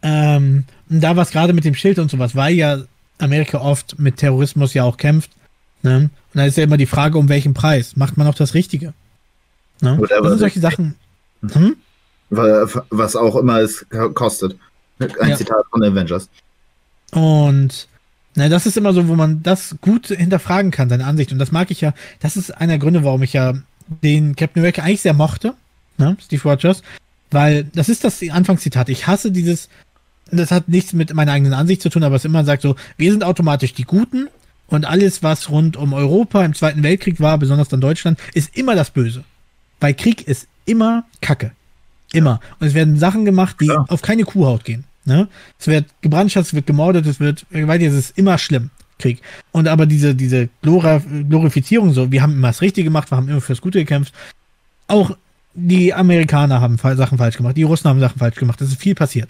Ähm, und da war es gerade mit dem Schild und sowas, weil ja Amerika oft mit Terrorismus ja auch kämpft. Ne? Und da ist ja immer die Frage, um welchen Preis. Macht man auch das Richtige? Ne? Whatever. Das sind solche Sachen. Hm? Wa- Was auch immer es kostet. Ein Ja. Zitat von Avengers. Und na, das ist immer so, wo man das gut hinterfragen kann, seine Ansicht. Und das mag ich ja. Das ist einer der Gründe, warum ich ja den Captain America eigentlich sehr mochte, ne, Steve Rogers, weil das ist das Anfangszitat. Ich hasse dieses, das hat nichts mit meiner eigenen Ansicht zu tun, aber es immer sagt so, wir sind automatisch die Guten und alles, was rund um Europa im Zweiten Weltkrieg war, besonders dann Deutschland, ist immer das Böse. Weil Krieg ist immer Kacke. Immer. Und es werden Sachen gemacht, die Ja. auf keine Kuhhaut gehen. Ne? Es wird gebrandschatzt, es wird gemordet, es wird, weil es ist immer schlimm, Krieg. Und aber diese, diese Glorifizierung so, wir haben immer das Richtige gemacht, wir haben immer fürs Gute gekämpft. Auch die Amerikaner haben Sachen falsch gemacht, die Russen haben Sachen falsch gemacht, es ist viel passiert.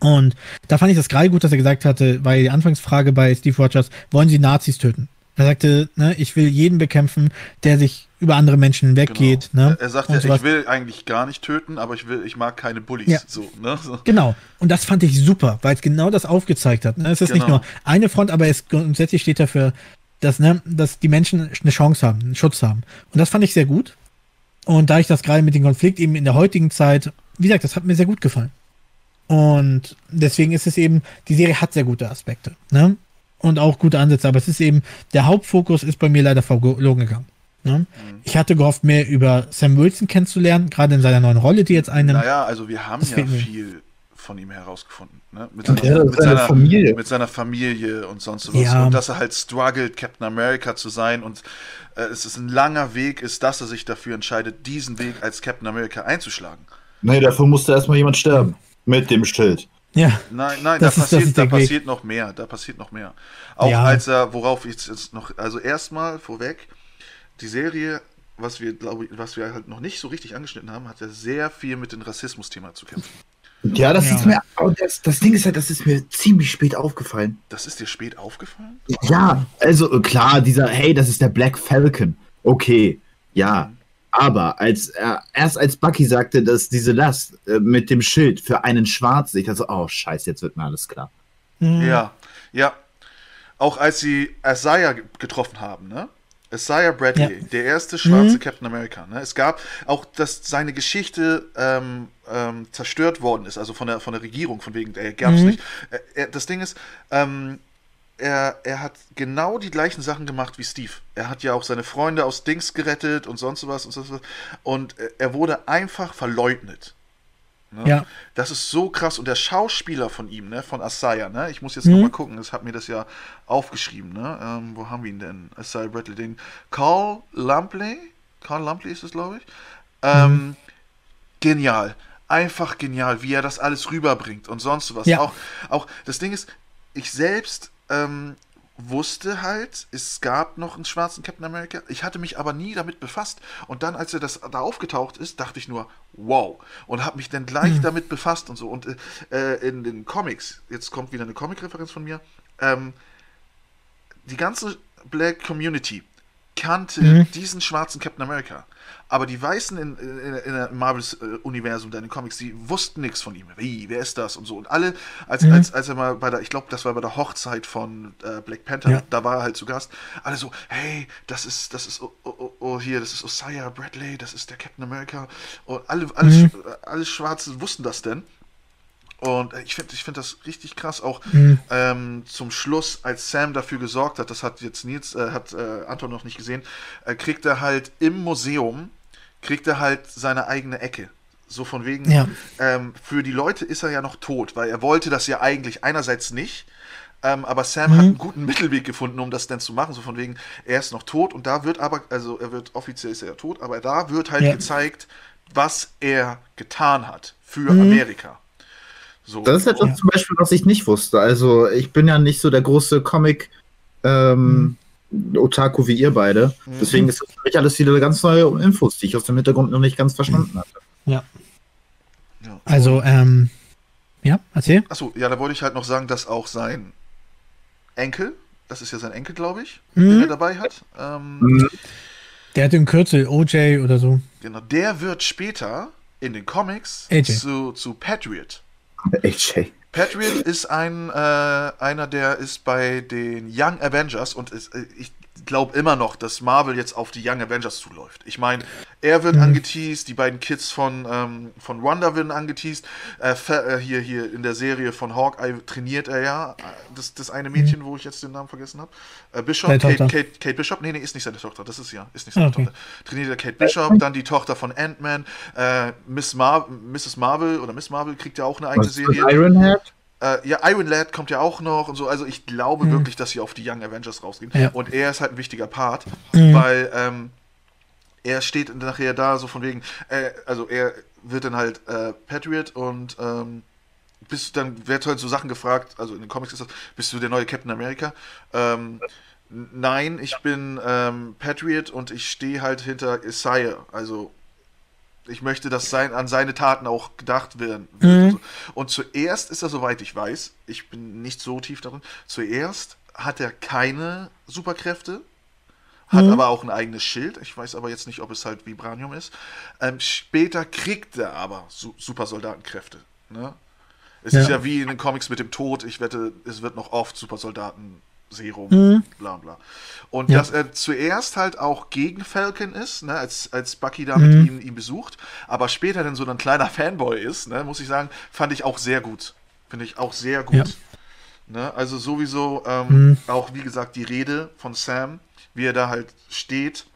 Und da fand ich das gerade gut, dass er gesagt hatte, weil die Anfangsfrage bei Steve Rogers, wollen Sie Nazis töten? Er sagte, ne, ich will jeden bekämpfen, der sich über andere Menschen hinweggeht. Genau. Ne? Er sagt und ja, sowas. ich will eigentlich gar nicht töten, aber ich will, ich mag keine Bullies. Ja. So, ne? so. Genau. Und das fand ich super, weil es genau das aufgezeigt hat. Ne? Es ist nicht Genau. nur eine Front, aber es grundsätzlich steht dafür, dass, ne, dass die Menschen eine Chance haben, einen Schutz haben. Und das fand ich sehr gut. Und da ich das gerade mit dem Konflikt eben in der heutigen Zeit, wie gesagt, das hat mir sehr gut gefallen. Und deswegen ist es eben, die Serie hat sehr gute Aspekte. Ne? Und auch gute Ansätze, aber es ist eben, der Hauptfokus ist bei mir leider verloren gegangen. Ne? Ich hatte gehofft, mehr über Sam Wilson kennenzulernen, gerade in seiner neuen Rolle, die jetzt einnimmt. Naja, also wir haben Das ja viel von ihm herausgefunden. Ne? Mit, Ja, seiner, mit, seine seiner, Familie. mit seiner Familie und sonst was. Ja. Und dass er halt struggelt, Captain America zu sein. Und äh, es ist ein langer Weg, ist, dass er sich dafür entscheidet, diesen Weg als Captain America einzuschlagen. Nee, dafür musste erstmal jemand sterben. Mit dem Schild. Ja. Nein, nein, Das da, ist- passiert, da Weg. passiert noch mehr. Da passiert noch mehr. Auch Ja. als er, worauf ich jetzt noch, also erstmal vorweg, die Serie, was wir, glaube ich, was wir halt noch nicht so richtig angeschnitten haben, hat ja sehr viel mit dem Rassismus-Thema zu kämpfen. Ja, das Ja. ist mir. Das, das Ding ist halt, das ist mir ziemlich spät aufgefallen. Das ist dir spät aufgefallen? Ja, also äh, klar, dieser, hey, das ist der Black Falcon. Okay, ja. Aber als er erst als Bucky sagte, dass diese Last äh, mit dem Schild für einen Schwarzen, ich dachte so, oh scheiße, jetzt wird mir alles klar. Mhm. Ja, ja. Auch als sie Isaiah ge- getroffen haben, ne? Isaiah Bradley, Ja. der erste schwarze Mhm. Captain America. Ne? Es gab auch, dass seine Geschichte ähm, ähm, zerstört worden ist, also von der, von der Regierung, von wegen, er gab es Mhm. nicht. Äh, er, das Ding ist, ähm, er, er hat genau die gleichen Sachen gemacht wie Steve. Er hat ja auch seine Freunde aus Dings gerettet und sonst was und sonst was. Und äh, er wurde einfach verleugnet. Ne? Ja. Das ist so krass. Und der Schauspieler von ihm, ne, von Asaya, ne, ich muss jetzt Mhm. noch mal gucken, das hat mir das ja aufgeschrieben, ne, ähm, wo haben wir ihn denn? Asaya Bradley, den Carl Lampley, Carl Lampley ist es, glaube ich. Ähm, Genial. Einfach genial, wie er das alles rüberbringt und sonst was. Ja. Auch, auch, das Ding ist, ich selbst ähm, wusste halt, es gab noch einen schwarzen Captain America. Ich hatte mich aber nie damit befasst. Und dann, als er das da aufgetaucht ist, dachte ich nur, wow. Und habe mich dann gleich damit befasst und so. Und äh, in den Comics, jetzt kommt wieder eine Comic-Referenz von mir, ähm, die ganze Black Community kannte Mhm. diesen schwarzen Captain America. Aber die Weißen in, in, in der Marvel-Universum, deine Comics, die wussten nichts von ihm. Wie, wer ist das und so. Und alle, als, Mhm. als, als er mal bei der, ich glaube, das war bei der Hochzeit von äh, Black Panther, Ja. da war er halt zu Gast, alle so, hey, das ist, das ist, oh, oh, oh, oh, hier, das ist Osiah Bradley, das ist der Captain America. Und alle, alle, Mhm. Alle Schwarze wussten das denn. Und äh, ich finde ich find das richtig krass, auch Mhm. ähm, zum Schluss, als Sam dafür gesorgt hat, das hat jetzt Nils, äh, hat äh, Anton noch nicht gesehen, äh, kriegt er halt im Museum, kriegt er halt seine eigene Ecke. So von wegen, Ja. ähm, für die Leute ist er ja noch tot, weil er wollte das ja eigentlich einerseits nicht, ähm, aber Sam hat Mhm. einen guten Mittelweg gefunden, um das dann zu machen. So von wegen, er ist noch tot und da wird aber, also er wird offiziell ist er ja tot, aber da wird halt Ja. gezeigt, was er getan hat für Mhm. Amerika. So. Das ist etwas Ja. zum Beispiel, was ich nicht wusste. Also ich bin ja nicht so der große Comic ähm, Otaku wie ihr beide. Mhm. Deswegen ist das für mich alles wieder ganz neue Infos, die ich aus dem Hintergrund noch nicht ganz verstanden hatte. Ja. Ja. Also, ähm, ja, erzähl. Achso, ja, da wollte ich halt noch sagen, dass auch sein Enkel, das ist ja sein Enkel, glaube ich, Mhm. den er dabei hat, ähm, Mhm. Der hat den Kürzel OJ oder so. genau, der wird später in den Comics AJ. zu, zu Patriot. AJ. Patriot ist ein, äh, einer, der ist bei den Young Avengers und ist, äh, ich glaube immer noch, dass Marvel jetzt auf die Young Avengers zuläuft. Ich meine, er wird Mhm. angeteased, die beiden Kids von, ähm, von Wanda werden angeteased. Äh, äh, hier, hier in der Serie von Hawkeye trainiert er ja äh, das, das eine Mädchen, wo ich jetzt den Namen vergessen habe. Äh, Bishop, Seine Kate. Kate, Kate Bishop, nee, nee, ist nicht seine Tochter, das ist ja, ist nicht seine Ah, okay. Tochter. Trainiert er Kate Bishop, dann die Tochter von Ant-Man, äh, Miss Mar Mrs. Marvel oder Miss Marvel kriegt ja auch eine eigene Was ist mit Serie. Äh, ja, Iron Lad kommt ja auch noch und so. Also ich glaube Mhm. wirklich, dass sie auf die Young Avengers rausgehen. Ja. Und er ist halt ein wichtiger Part, Mhm. weil ähm, er steht nachher da so von wegen, äh, also er wird dann halt äh, Patriot und ähm, bis dann wird halt so Sachen gefragt, also in den Comics ist das, bist du der neue Captain America? Ähm, nein, ich bin ähm, Patriot und ich stehe halt hinter Isaiah, also ich möchte, dass sein, an seine Taten auch gedacht werden. Mhm. Und zuerst ist er, soweit ich weiß, ich bin nicht so tief darin, zuerst hat er keine Superkräfte, hat Mhm. aber auch ein eigenes Schild. Ich weiß aber jetzt nicht, ob es halt Vibranium ist. Ähm, später kriegt er aber Su Supersoldatenkräfte. Ne? Es ist Ja. ja wie in den Comics mit dem Tod. Ich wette, es wird noch oft Supersoldaten-Serum, Mhm. bla bla. Und Ja. dass er zuerst halt auch gegen Falcon ist, ne, als, als Bucky da mit Mhm. ihm, ihn besucht, aber später dann so ein kleiner Fanboy ist, ne, muss ich sagen, fand ich auch sehr gut. Finde ich auch sehr gut. Ja. Ne, also sowieso ähm, Mhm. auch, wie gesagt, die Rede von Sam, wie er da halt steht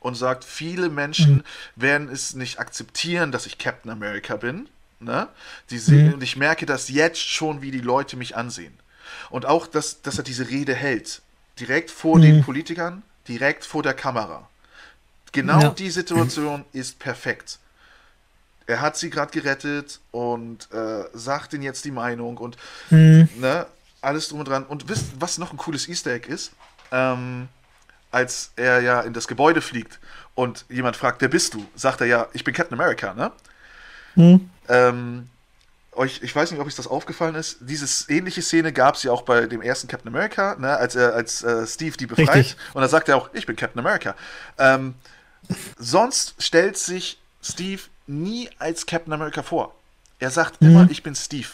und sagt, viele Menschen Mhm. werden es nicht akzeptieren, dass ich Captain America bin. Ne? Die sehen, Mhm. Und ich merke das jetzt schon, wie die Leute mich ansehen. Und auch, dass, dass er diese Rede hält. Direkt vor Mhm. den Politikern, direkt vor der Kamera. Genau Ja. die Situation ist perfekt. Er hat sie gerade gerettet und äh, sagt ihnen jetzt die Meinung und Mhm. ne, alles drum und dran. Und wisst, was noch ein cooles Easter Egg ist? Ähm, als er ja in das Gebäude fliegt und jemand fragt, wer bist du? Sagt er ja, ich bin Captain America, ne? Mhm. Ähm, euch, ich weiß nicht, ob euch das aufgefallen ist, diese ähnliche Szene gab es ja auch bei dem ersten Captain America, ne, als, er, als äh, Steve die befreit. Richtig. Und da sagt er auch, ich bin Captain America. Ähm, sonst stellt sich Steve nie als Captain America vor. Er sagt Mhm. immer, ich bin Steve.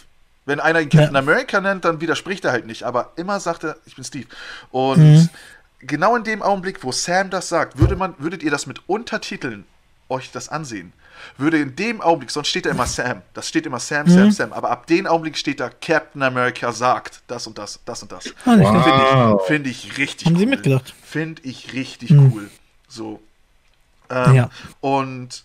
Wenn einer ihn Captain Ja. America nennt, dann widerspricht er halt nicht, aber immer sagt er, ich bin Steve. Und Mhm. genau in dem Augenblick, wo Sam das sagt, würde man, würdet ihr das mit Untertiteln euch das ansehen? Würde in dem Augenblick, sonst steht da immer Sam, das steht immer Sam, Sam, Mhm. Sam, aber ab dem Augenblick steht da Captain America sagt das und das, das und das. Ah, Wow. Finde ich, find ich richtig Haben cool. Sie mitgedacht? Finde ich richtig Mhm. cool. So. Ähm, Ja. Und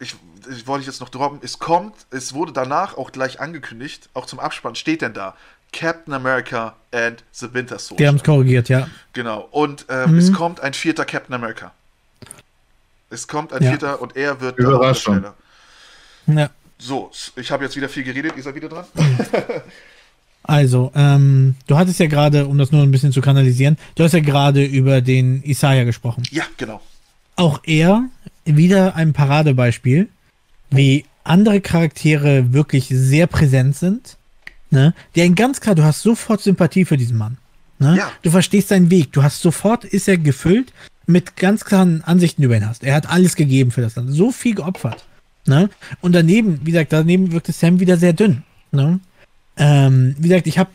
ich, ich wollte jetzt noch droppen, es kommt, es wurde danach auch gleich angekündigt, auch zum Abspann steht denn da Captain America and the Winter Soldier. Die haben es korrigiert, ja. Genau. Und ähm, Mhm. es kommt ein vierter Captain America. Es kommt ein Ja. vierter und er wird Überraschung. Ja. So, ich habe jetzt wieder viel geredet, ihr seid wieder dran. Also, ähm, du hattest ja gerade, um das nur ein bisschen zu kanalisieren, du hast ja gerade über den Isaiah gesprochen. ja, genau. Auch er wieder ein Paradebeispiel, wie andere Charaktere wirklich sehr präsent sind. Ne? Die einen ganz klar, du hast sofort Sympathie für diesen Mann. Ne? Ja. Du verstehst seinen Weg. Du hast sofort, ist er gefüllt mit ganz klaren Ansichten über ihn hast. Er hat alles gegeben für das Land. So viel geopfert. Ne? Und daneben, wie gesagt, daneben wirkte Sam wieder sehr dünn. Ne? Ähm, wie gesagt, ich habe,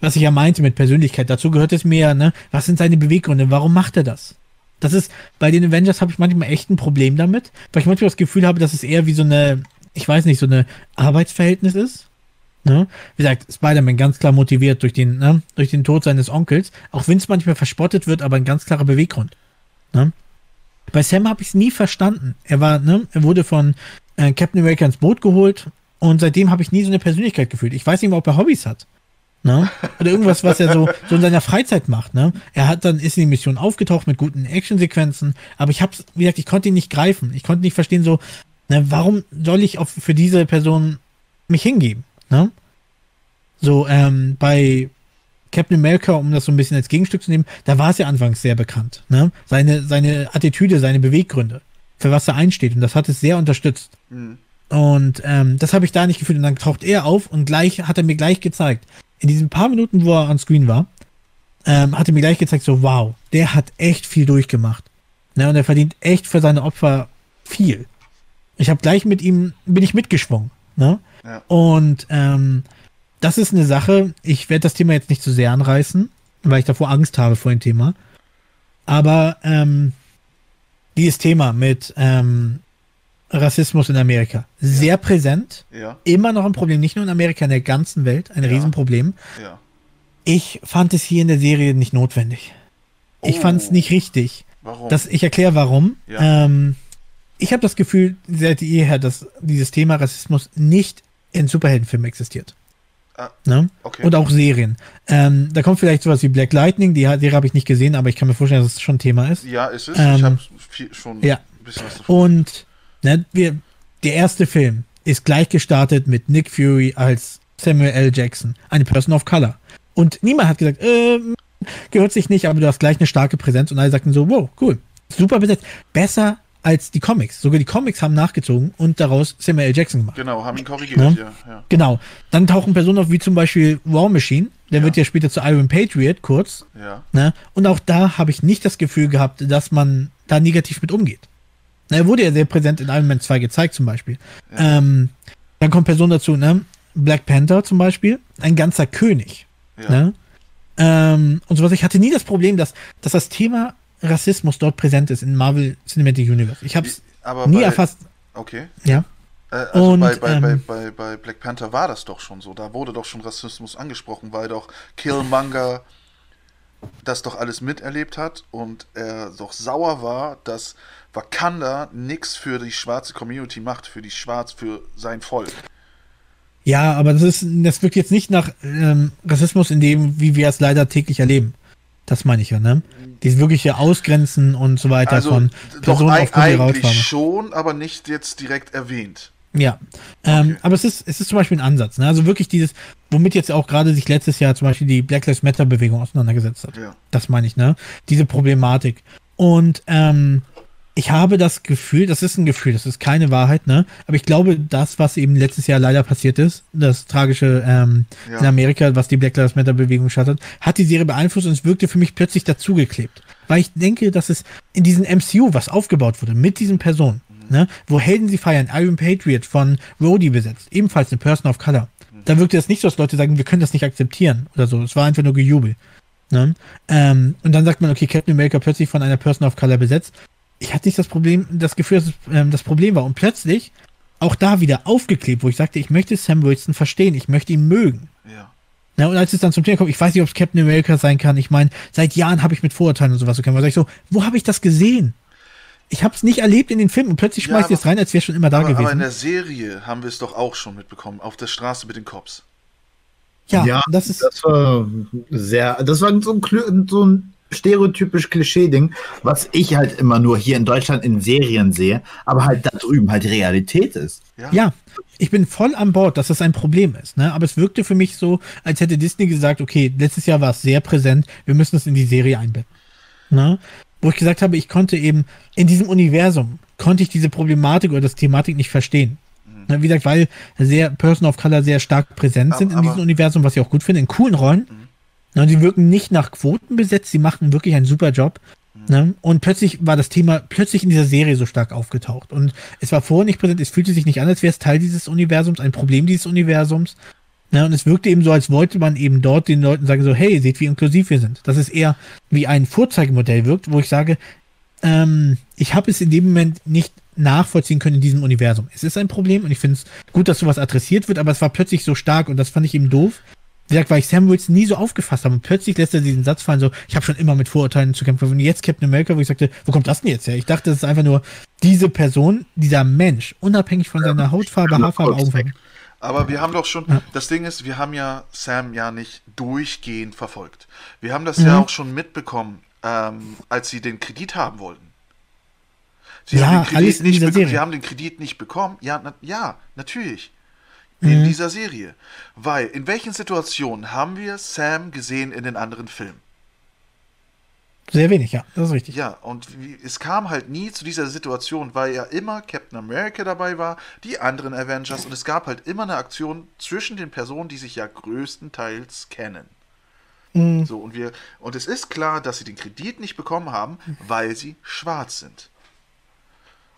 was ich ja meinte mit Persönlichkeit, dazu gehört es mir, ne? Was sind seine Beweggründe? Warum macht er das? Das ist, bei den Avengers habe ich manchmal echt ein Problem damit, weil ich manchmal das Gefühl habe, dass es eher wie so eine, ich weiß nicht, so eine Arbeitsverhältnis ist. Ne? Wie gesagt, Spider-Man ganz klar motiviert durch den, ne? durch den Tod seines Onkels, auch wenn es manchmal verspottet wird, aber ein ganz klarer Beweggrund. Ne? Bei Sam habe ich es nie verstanden. Er war, ne, er wurde von äh, Captain America ins Boot geholt und seitdem habe ich nie so eine Persönlichkeit gefühlt. Ich weiß nicht mal, ob er Hobbys hat. Ne? Oder irgendwas, was er so, so in seiner Freizeit macht. Ne? Er hat dann, ist in die Mission aufgetaucht mit guten Actionsequenzen, aber ich hab's, wie gesagt, ich konnte ihn nicht greifen. Ich konnte nicht verstehen, so, ne, warum soll ich auf, für diese Person mich hingeben? Ne? So, ähm, bei Captain America, um das so ein bisschen als Gegenstück zu nehmen, da war es ja anfangs sehr bekannt. Ne? Seine, seine Attitüde, seine Beweggründe, für was er einsteht. Und das hat es sehr unterstützt. Mhm. Und ähm, das habe ich da nicht gefühlt. Und dann taucht er auf und gleich hat er mir gleich gezeigt, in diesen paar Minuten, wo er on Screen war, ähm, hat er mir gleich gezeigt, so wow, der hat echt viel durchgemacht. Ne, und er verdient echt für seine Opfer viel. Ich habe gleich mit ihm, bin ich mitgeschwungen. Ne? Ja. Und ähm, das ist eine Sache, ich werde das Thema jetzt nicht zu sehr anreißen, weil ich davor Angst habe vor dem Thema. Aber ähm, dieses Thema mit ähm, Rassismus in Amerika, sehr präsent, Ja, immer noch ein Problem, nicht nur in Amerika, in der ganzen Welt, ein Ja. Riesenproblem. ja. Ich fand es hier in der Serie nicht notwendig. Ich Oh. fand es nicht richtig. Warum? Das, ich erkläre warum. Ja. Ähm, ich habe das Gefühl, seit jeher, dass dieses Thema Rassismus nicht in Superheldenfilmen existiert. Ah, Ne? okay. Und auch Serien. Ähm, da kommt vielleicht sowas wie Black Lightning, die Serie habe ich nicht gesehen, aber ich kann mir vorstellen, dass es schon Thema ist. ja, ist es. Ähm, ich habe schon ja. ein bisschen was davon. Und ne, wir, der erste Film ist gleich gestartet mit Nick Fury als Samuel L. Jackson, eine Person of Color. Und niemand hat gesagt, ähm, gehört sich nicht, aber du hast gleich eine starke Präsenz und alle sagten so, wow, cool, super besetzt. Besser als die Comics. Sogar die Comics haben nachgezogen und daraus Samuel L. Jackson gemacht. Genau, haben ihn korrigiert, Ne? ja. ja. Genau. Dann tauchen Personen auf wie zum Beispiel War Machine, der Ja. wird ja später zu Iron Patriot, kurz. Ja, Ne? Und auch da habe ich nicht das Gefühl gehabt, dass man da negativ mit umgeht. Na, Er wurde ja sehr präsent in Iron Man 2 gezeigt, zum Beispiel. Ja. Ähm, dann kommt Person dazu, ne? Black Panther zum Beispiel, ein ganzer König. ja. Ne? Ähm, und sowas. Ich hatte nie das Problem, dass, dass das Thema Rassismus dort präsent ist in Marvel Cinematic Universe. Ich habe es nie bei, erfasst. Okay. Ja. Äh, also Und, bei, bei, bei, ähm, bei, bei Black Panther war das doch schon so. Da wurde doch schon Rassismus angesprochen, weil doch Killmonger das doch alles miterlebt hat und er doch sauer war, dass Wakanda nichts für die schwarze Community macht, für die Schwarz, für sein Volk. Ja, aber das ist, das wirkt jetzt nicht nach ähm, Rassismus in dem, wie wir es leider täglich erleben. Das meine ich ja, ne? Dieses wirkliche Ausgrenzen und so weiter Also von doch Personen eig aufgrund ihrer eigentlich Hautfarbe. schon, aber nicht jetzt direkt erwähnt. Ja. Ähm, Okay. Aber es ist, es ist zum Beispiel ein Ansatz, ne? Also wirklich dieses, womit jetzt auch gerade sich letztes Jahr zum Beispiel die Black Lives Matter Bewegung auseinandergesetzt hat. Ja. Das meine ich, ne? Diese Problematik. Und ähm, ich habe das Gefühl, das ist ein Gefühl, das ist keine Wahrheit, ne? Aber ich glaube, das, was eben letztes Jahr leider passiert ist, das tragische ähm, Ja. in Amerika, was die Black Lives Matter Bewegung scheitert, hat die Serie beeinflusst und es wirkte für mich plötzlich dazugeklebt. Weil ich denke, dass es in diesem MCU, was aufgebaut wurde, mit diesen Personen, ne, wo Helden sie feiern, Iron Patriot von Rhodey besetzt, ebenfalls eine Person of Color. Da wirkte es nicht so, dass Leute sagen, wir können das nicht akzeptieren oder so. Es war einfach nur Gejubel. Ne? Ähm, und dann sagt man, okay, Captain America plötzlich von einer Person of Color besetzt. Ich hatte nicht das Problem, das Gefühl, dass es ähm, das Problem war. Und plötzlich auch da wieder aufgeklebt, wo ich sagte, ich möchte Sam Wilson verstehen, ich möchte ihn mögen. Ja. Ja, und als es dann zum Thema kommt, ich weiß nicht, ob es Captain America sein kann. Ich meine, seit Jahren habe ich mit Vorurteilen und sowas zu kämpfen. Da sag ich so, wo habe ich das gesehen? Ich habe es nicht erlebt in den Filmen und plötzlich Ja, schmeißt ihr aber- es rein, als wäre schon immer da Aber, aber in gewesen. der Serie haben wir es doch auch schon mitbekommen, auf der Straße mit den Cops. Ja, das ist. das war sehr, das war so ein, so ein stereotypisch Klischee-Ding, was ich halt immer nur hier in Deutschland in Serien sehe, aber halt da drüben halt Realität ist. Ja. Ja, ich bin voll an Bord, dass das ein Problem ist. Ne? Aber es wirkte für mich so, als hätte Disney gesagt, okay, letztes Jahr war es sehr präsent, wir müssen es in die Serie einbetten. Ne? Wo ich gesagt habe, ich konnte eben in diesem Universum, konnte ich diese Problematik oder das Thematik nicht verstehen. Ne? Wie gesagt, weil sehr Person of Color sehr stark präsent sind in Aber- diesem Universum, was ich auch gut finde, in coolen Rollen. Ne? Die wirken nicht nach Quoten besetzt, sie machen wirklich einen super Job. Ne? Und plötzlich war das Thema plötzlich in dieser Serie so stark aufgetaucht. Und es war vorher nicht präsent, es fühlte sich nicht an, als wäre es Teil dieses Universums, ein Problem dieses Universums. Ne? Und es wirkte eben so, als wollte man eben dort den Leuten sagen, so, hey, seht, wie inklusiv wir sind. Dass es eher wie ein Vorzeigemodell wirkt, wo ich sage, ähm, ich habe es in dem Moment nicht nachvollziehen können in diesem Universum. Es ist ein Problem und ich finde es gut, dass sowas adressiert wird, aber es war plötzlich so stark und das fand ich eben doof. Wie gesagt, weil ich Sam Wilson nie so aufgefasst habe. Und plötzlich lässt er diesen Satz fallen, so, ich habe schon immer mit Vorurteilen zu kämpfen. Und jetzt Captain America, wo ich sagte, wo kommt das denn jetzt her? Ich dachte, das ist einfach nur diese Person, dieser Mensch, unabhängig von seiner Hautfarbe, Ja, Haarfarbe, Augenfarbe. Aber wir haben doch schon, Ja. das Ding ist, wir haben ja Sam ja nicht durchgehend verfolgt. Wir haben das Mhm. ja auch schon mitbekommen, ähm, als sie den Kredit haben wollten. Sie Ja, haben den Kredit nicht. Sie haben den Kredit nicht bekommen. Ja, na, ja natürlich. Mhm. In dieser Serie. Weil, in welchen Situationen haben wir Sam gesehen in den anderen Filmen? Sehr wenig, ja, das ist richtig. Ja, und wie, es kam halt nie zu dieser Situation, weil ja immer Captain America dabei war, die anderen Avengers und es gab halt immer eine Aktion zwischen den Personen, die sich ja größtenteils kennen. Mhm. So, und wir, und es ist klar, dass sie den Kredit nicht bekommen haben, weil sie schwarz sind.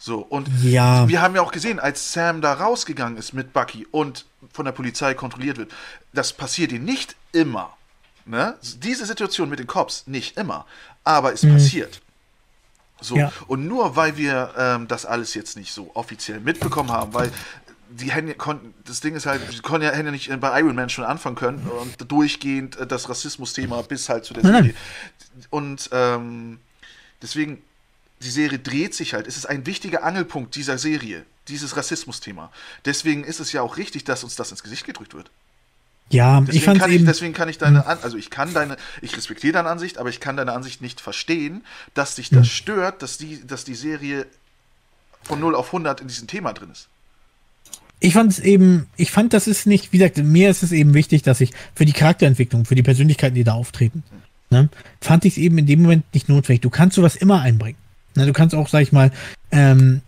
So, und Ja. wir haben ja auch gesehen, als Sam da rausgegangen ist mit Bucky und von der Polizei kontrolliert wird, das passiert ihm nicht immer. Ne? Diese Situation mit den Cops nicht immer, aber es passiert. So, Ja. und nur weil wir ähm, das alles jetzt nicht so offiziell mitbekommen haben, weil die Hände konnten, das Ding ist halt, die konnten ja, ja nicht bei Iron Man schon anfangen können und durchgehend äh, das Rassismus-Thema bis halt zu der. Serie. Und ähm, deswegen, die Serie dreht sich halt. Es ist ein wichtiger Angelpunkt dieser Serie, dieses Rassismus-Thema. Deswegen ist es ja auch richtig, dass uns das ins Gesicht gedrückt wird. Ja, ich Deswegen fand kann ich, eben. deswegen kann ich deine, An also ich kann deine, ich respektiere deine Ansicht, aber ich kann deine Ansicht nicht verstehen, dass dich das stört, dass die, dass die Serie von 0 auf 100 in diesem Thema drin ist. ich fand es eben, ich fand, das ist nicht, wie gesagt, mir ist es eben wichtig, dass ich für die Charakterentwicklung, für die Persönlichkeiten, die da auftreten, ne, fand ich es eben in dem Moment nicht notwendig. Du kannst sowas immer einbringen. Ne, du kannst auch, sag ich mal, ähm,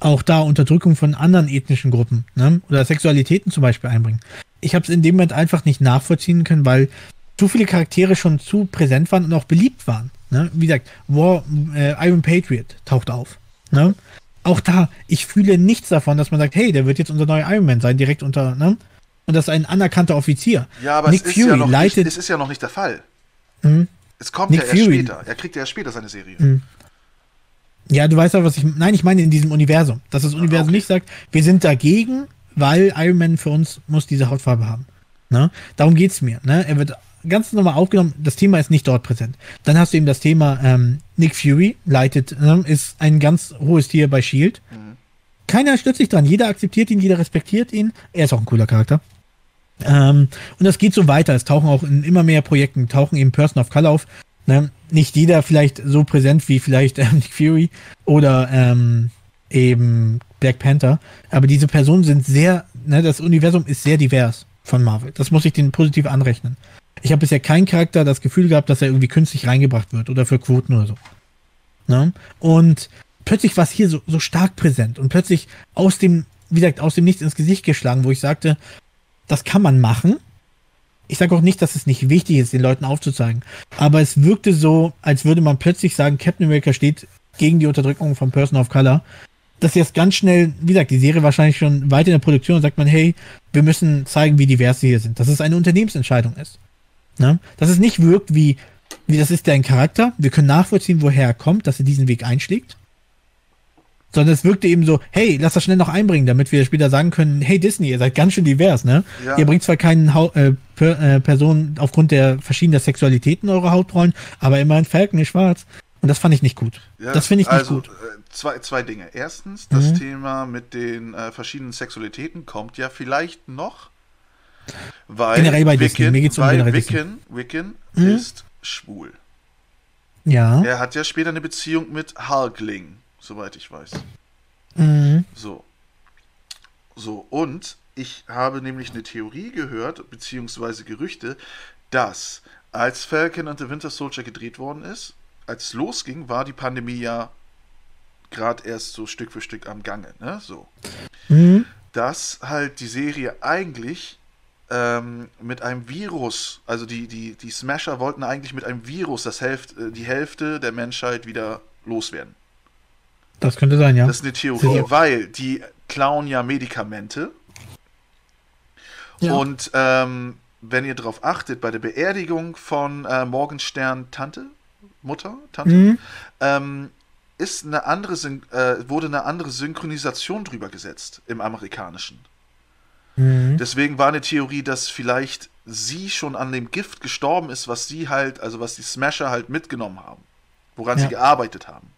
auch da Unterdrückung von anderen ethnischen Gruppen ne, oder Sexualitäten zum Beispiel einbringen. Ich habe es in dem Moment einfach nicht nachvollziehen können, weil zu viele Charaktere schon zu präsent waren und auch beliebt waren. Ne? Wie gesagt, War, äh, Iron Patriot taucht auf. Ne? Auch da, ich fühle nichts davon, dass man sagt, hey, der wird jetzt unser neuer Iron Man sein, direkt unter, ne? Und das ist ein anerkannter Offizier. Ja, aber Nick es, ist Fury ja noch leitet. nicht, es ist ja noch nicht der Fall. Mhm. Es kommt Nick ja erst Fury. später. Er kriegt ja erst später seine Serie. Mhm. Ja, du weißt aber, was ich. Nein, ich meine in diesem Universum. Dass das Universum okay. nicht sagt, wir sind dagegen, weil Iron Man für uns muss diese Hautfarbe haben. Ne? Darum geht's mir. Ne? Er wird ganz normal aufgenommen, das Thema ist nicht dort präsent. Dann hast du eben das Thema, ähm, Nick Fury leitet, ne? ist ein ganz hohes Tier bei Shield. Keiner stürzt sich dran, jeder akzeptiert ihn, jeder respektiert ihn. Er ist auch ein cooler Charakter. Ähm, und das geht so weiter. Es tauchen auch in immer mehr Projekten, tauchen eben Person of Color auf. Ne? Nicht jeder vielleicht so präsent wie vielleicht ähm, Nick Fury oder ähm, eben Black Panther. Aber diese Personen sind sehr, ne, das Universum ist sehr divers von Marvel. Das muss ich denen positiv anrechnen. Ich habe bisher keinen Charakter das Gefühl gehabt, dass er irgendwie künstlich reingebracht wird oder für Quoten oder so. Ne? Und plötzlich war es hier so, so stark präsent und plötzlich aus dem, wie gesagt, aus dem Nichts ins Gesicht geschlagen, wo ich sagte, das kann man machen. Ich sage auch nicht, dass es nicht wichtig ist, den Leuten aufzuzeigen. Aber es wirkte so, als würde man plötzlich sagen, Captain America steht gegen die Unterdrückung von Person of Color. Dass jetzt ganz schnell, wie gesagt, die Serie wahrscheinlich schon weit in der Produktion sagt man, hey, wir müssen zeigen, wie divers sie hier sind. Dass es eine Unternehmensentscheidung ist. Ne? Dass es nicht wirkt wie, wie das ist dein Charakter. Wir können nachvollziehen, woher er kommt, dass er diesen Weg einschlägt. Sondern es wirkte eben so, hey, lass das schnell noch einbringen, damit wir später sagen können, hey Disney, ihr seid ganz schön divers, ne? Ja. Ihr bringt zwar keinen Hau äh, per, äh, Personen aufgrund der verschiedenen Sexualitäten eure Hauptrollen, aber immerhin Falcon ist schwarz. Und das fand ich nicht gut. Ja, das finde ich nicht also, gut. äh, Zwei, zwei Dinge. Erstens, das Mhm. Thema mit den äh, verschiedenen Sexualitäten kommt ja vielleicht noch, weil Generell bei Disney. Mir geht's um weil generell. Wiccan, Wiccan Mhm. ist schwul. Ja. Er hat ja später eine Beziehung mit Hulkling, soweit ich weiß. Mhm. So. So, und ich habe nämlich eine Theorie gehört, beziehungsweise Gerüchte, dass als Falcon and the Winter Soldier gedreht worden ist, als es losging, war die Pandemie ja gerade erst so Stück für Stück am Gange, ne? So. Mhm. Dass halt die Serie eigentlich ähm, mit einem Virus, also die, die, die Smasher wollten eigentlich mit einem Virus das Hälft, äh, die Hälfte der Menschheit wieder loswerden. Das könnte sein, ja. Das ist eine Theorie, Sicher. weil die klauen ja Medikamente. Ja. Und ähm, wenn ihr darauf achtet, bei der Beerdigung von äh, Morgenstern Tante, Mutter, Tante, Mhm. ähm, ist eine andere, Syn äh, wurde eine andere Synchronisation drüber gesetzt im amerikanischen. Mhm. Deswegen war eine Theorie, dass vielleicht sie schon an dem Gift gestorben ist, was sie halt, also was die Smasher halt mitgenommen haben, woran Ja. sie gearbeitet haben.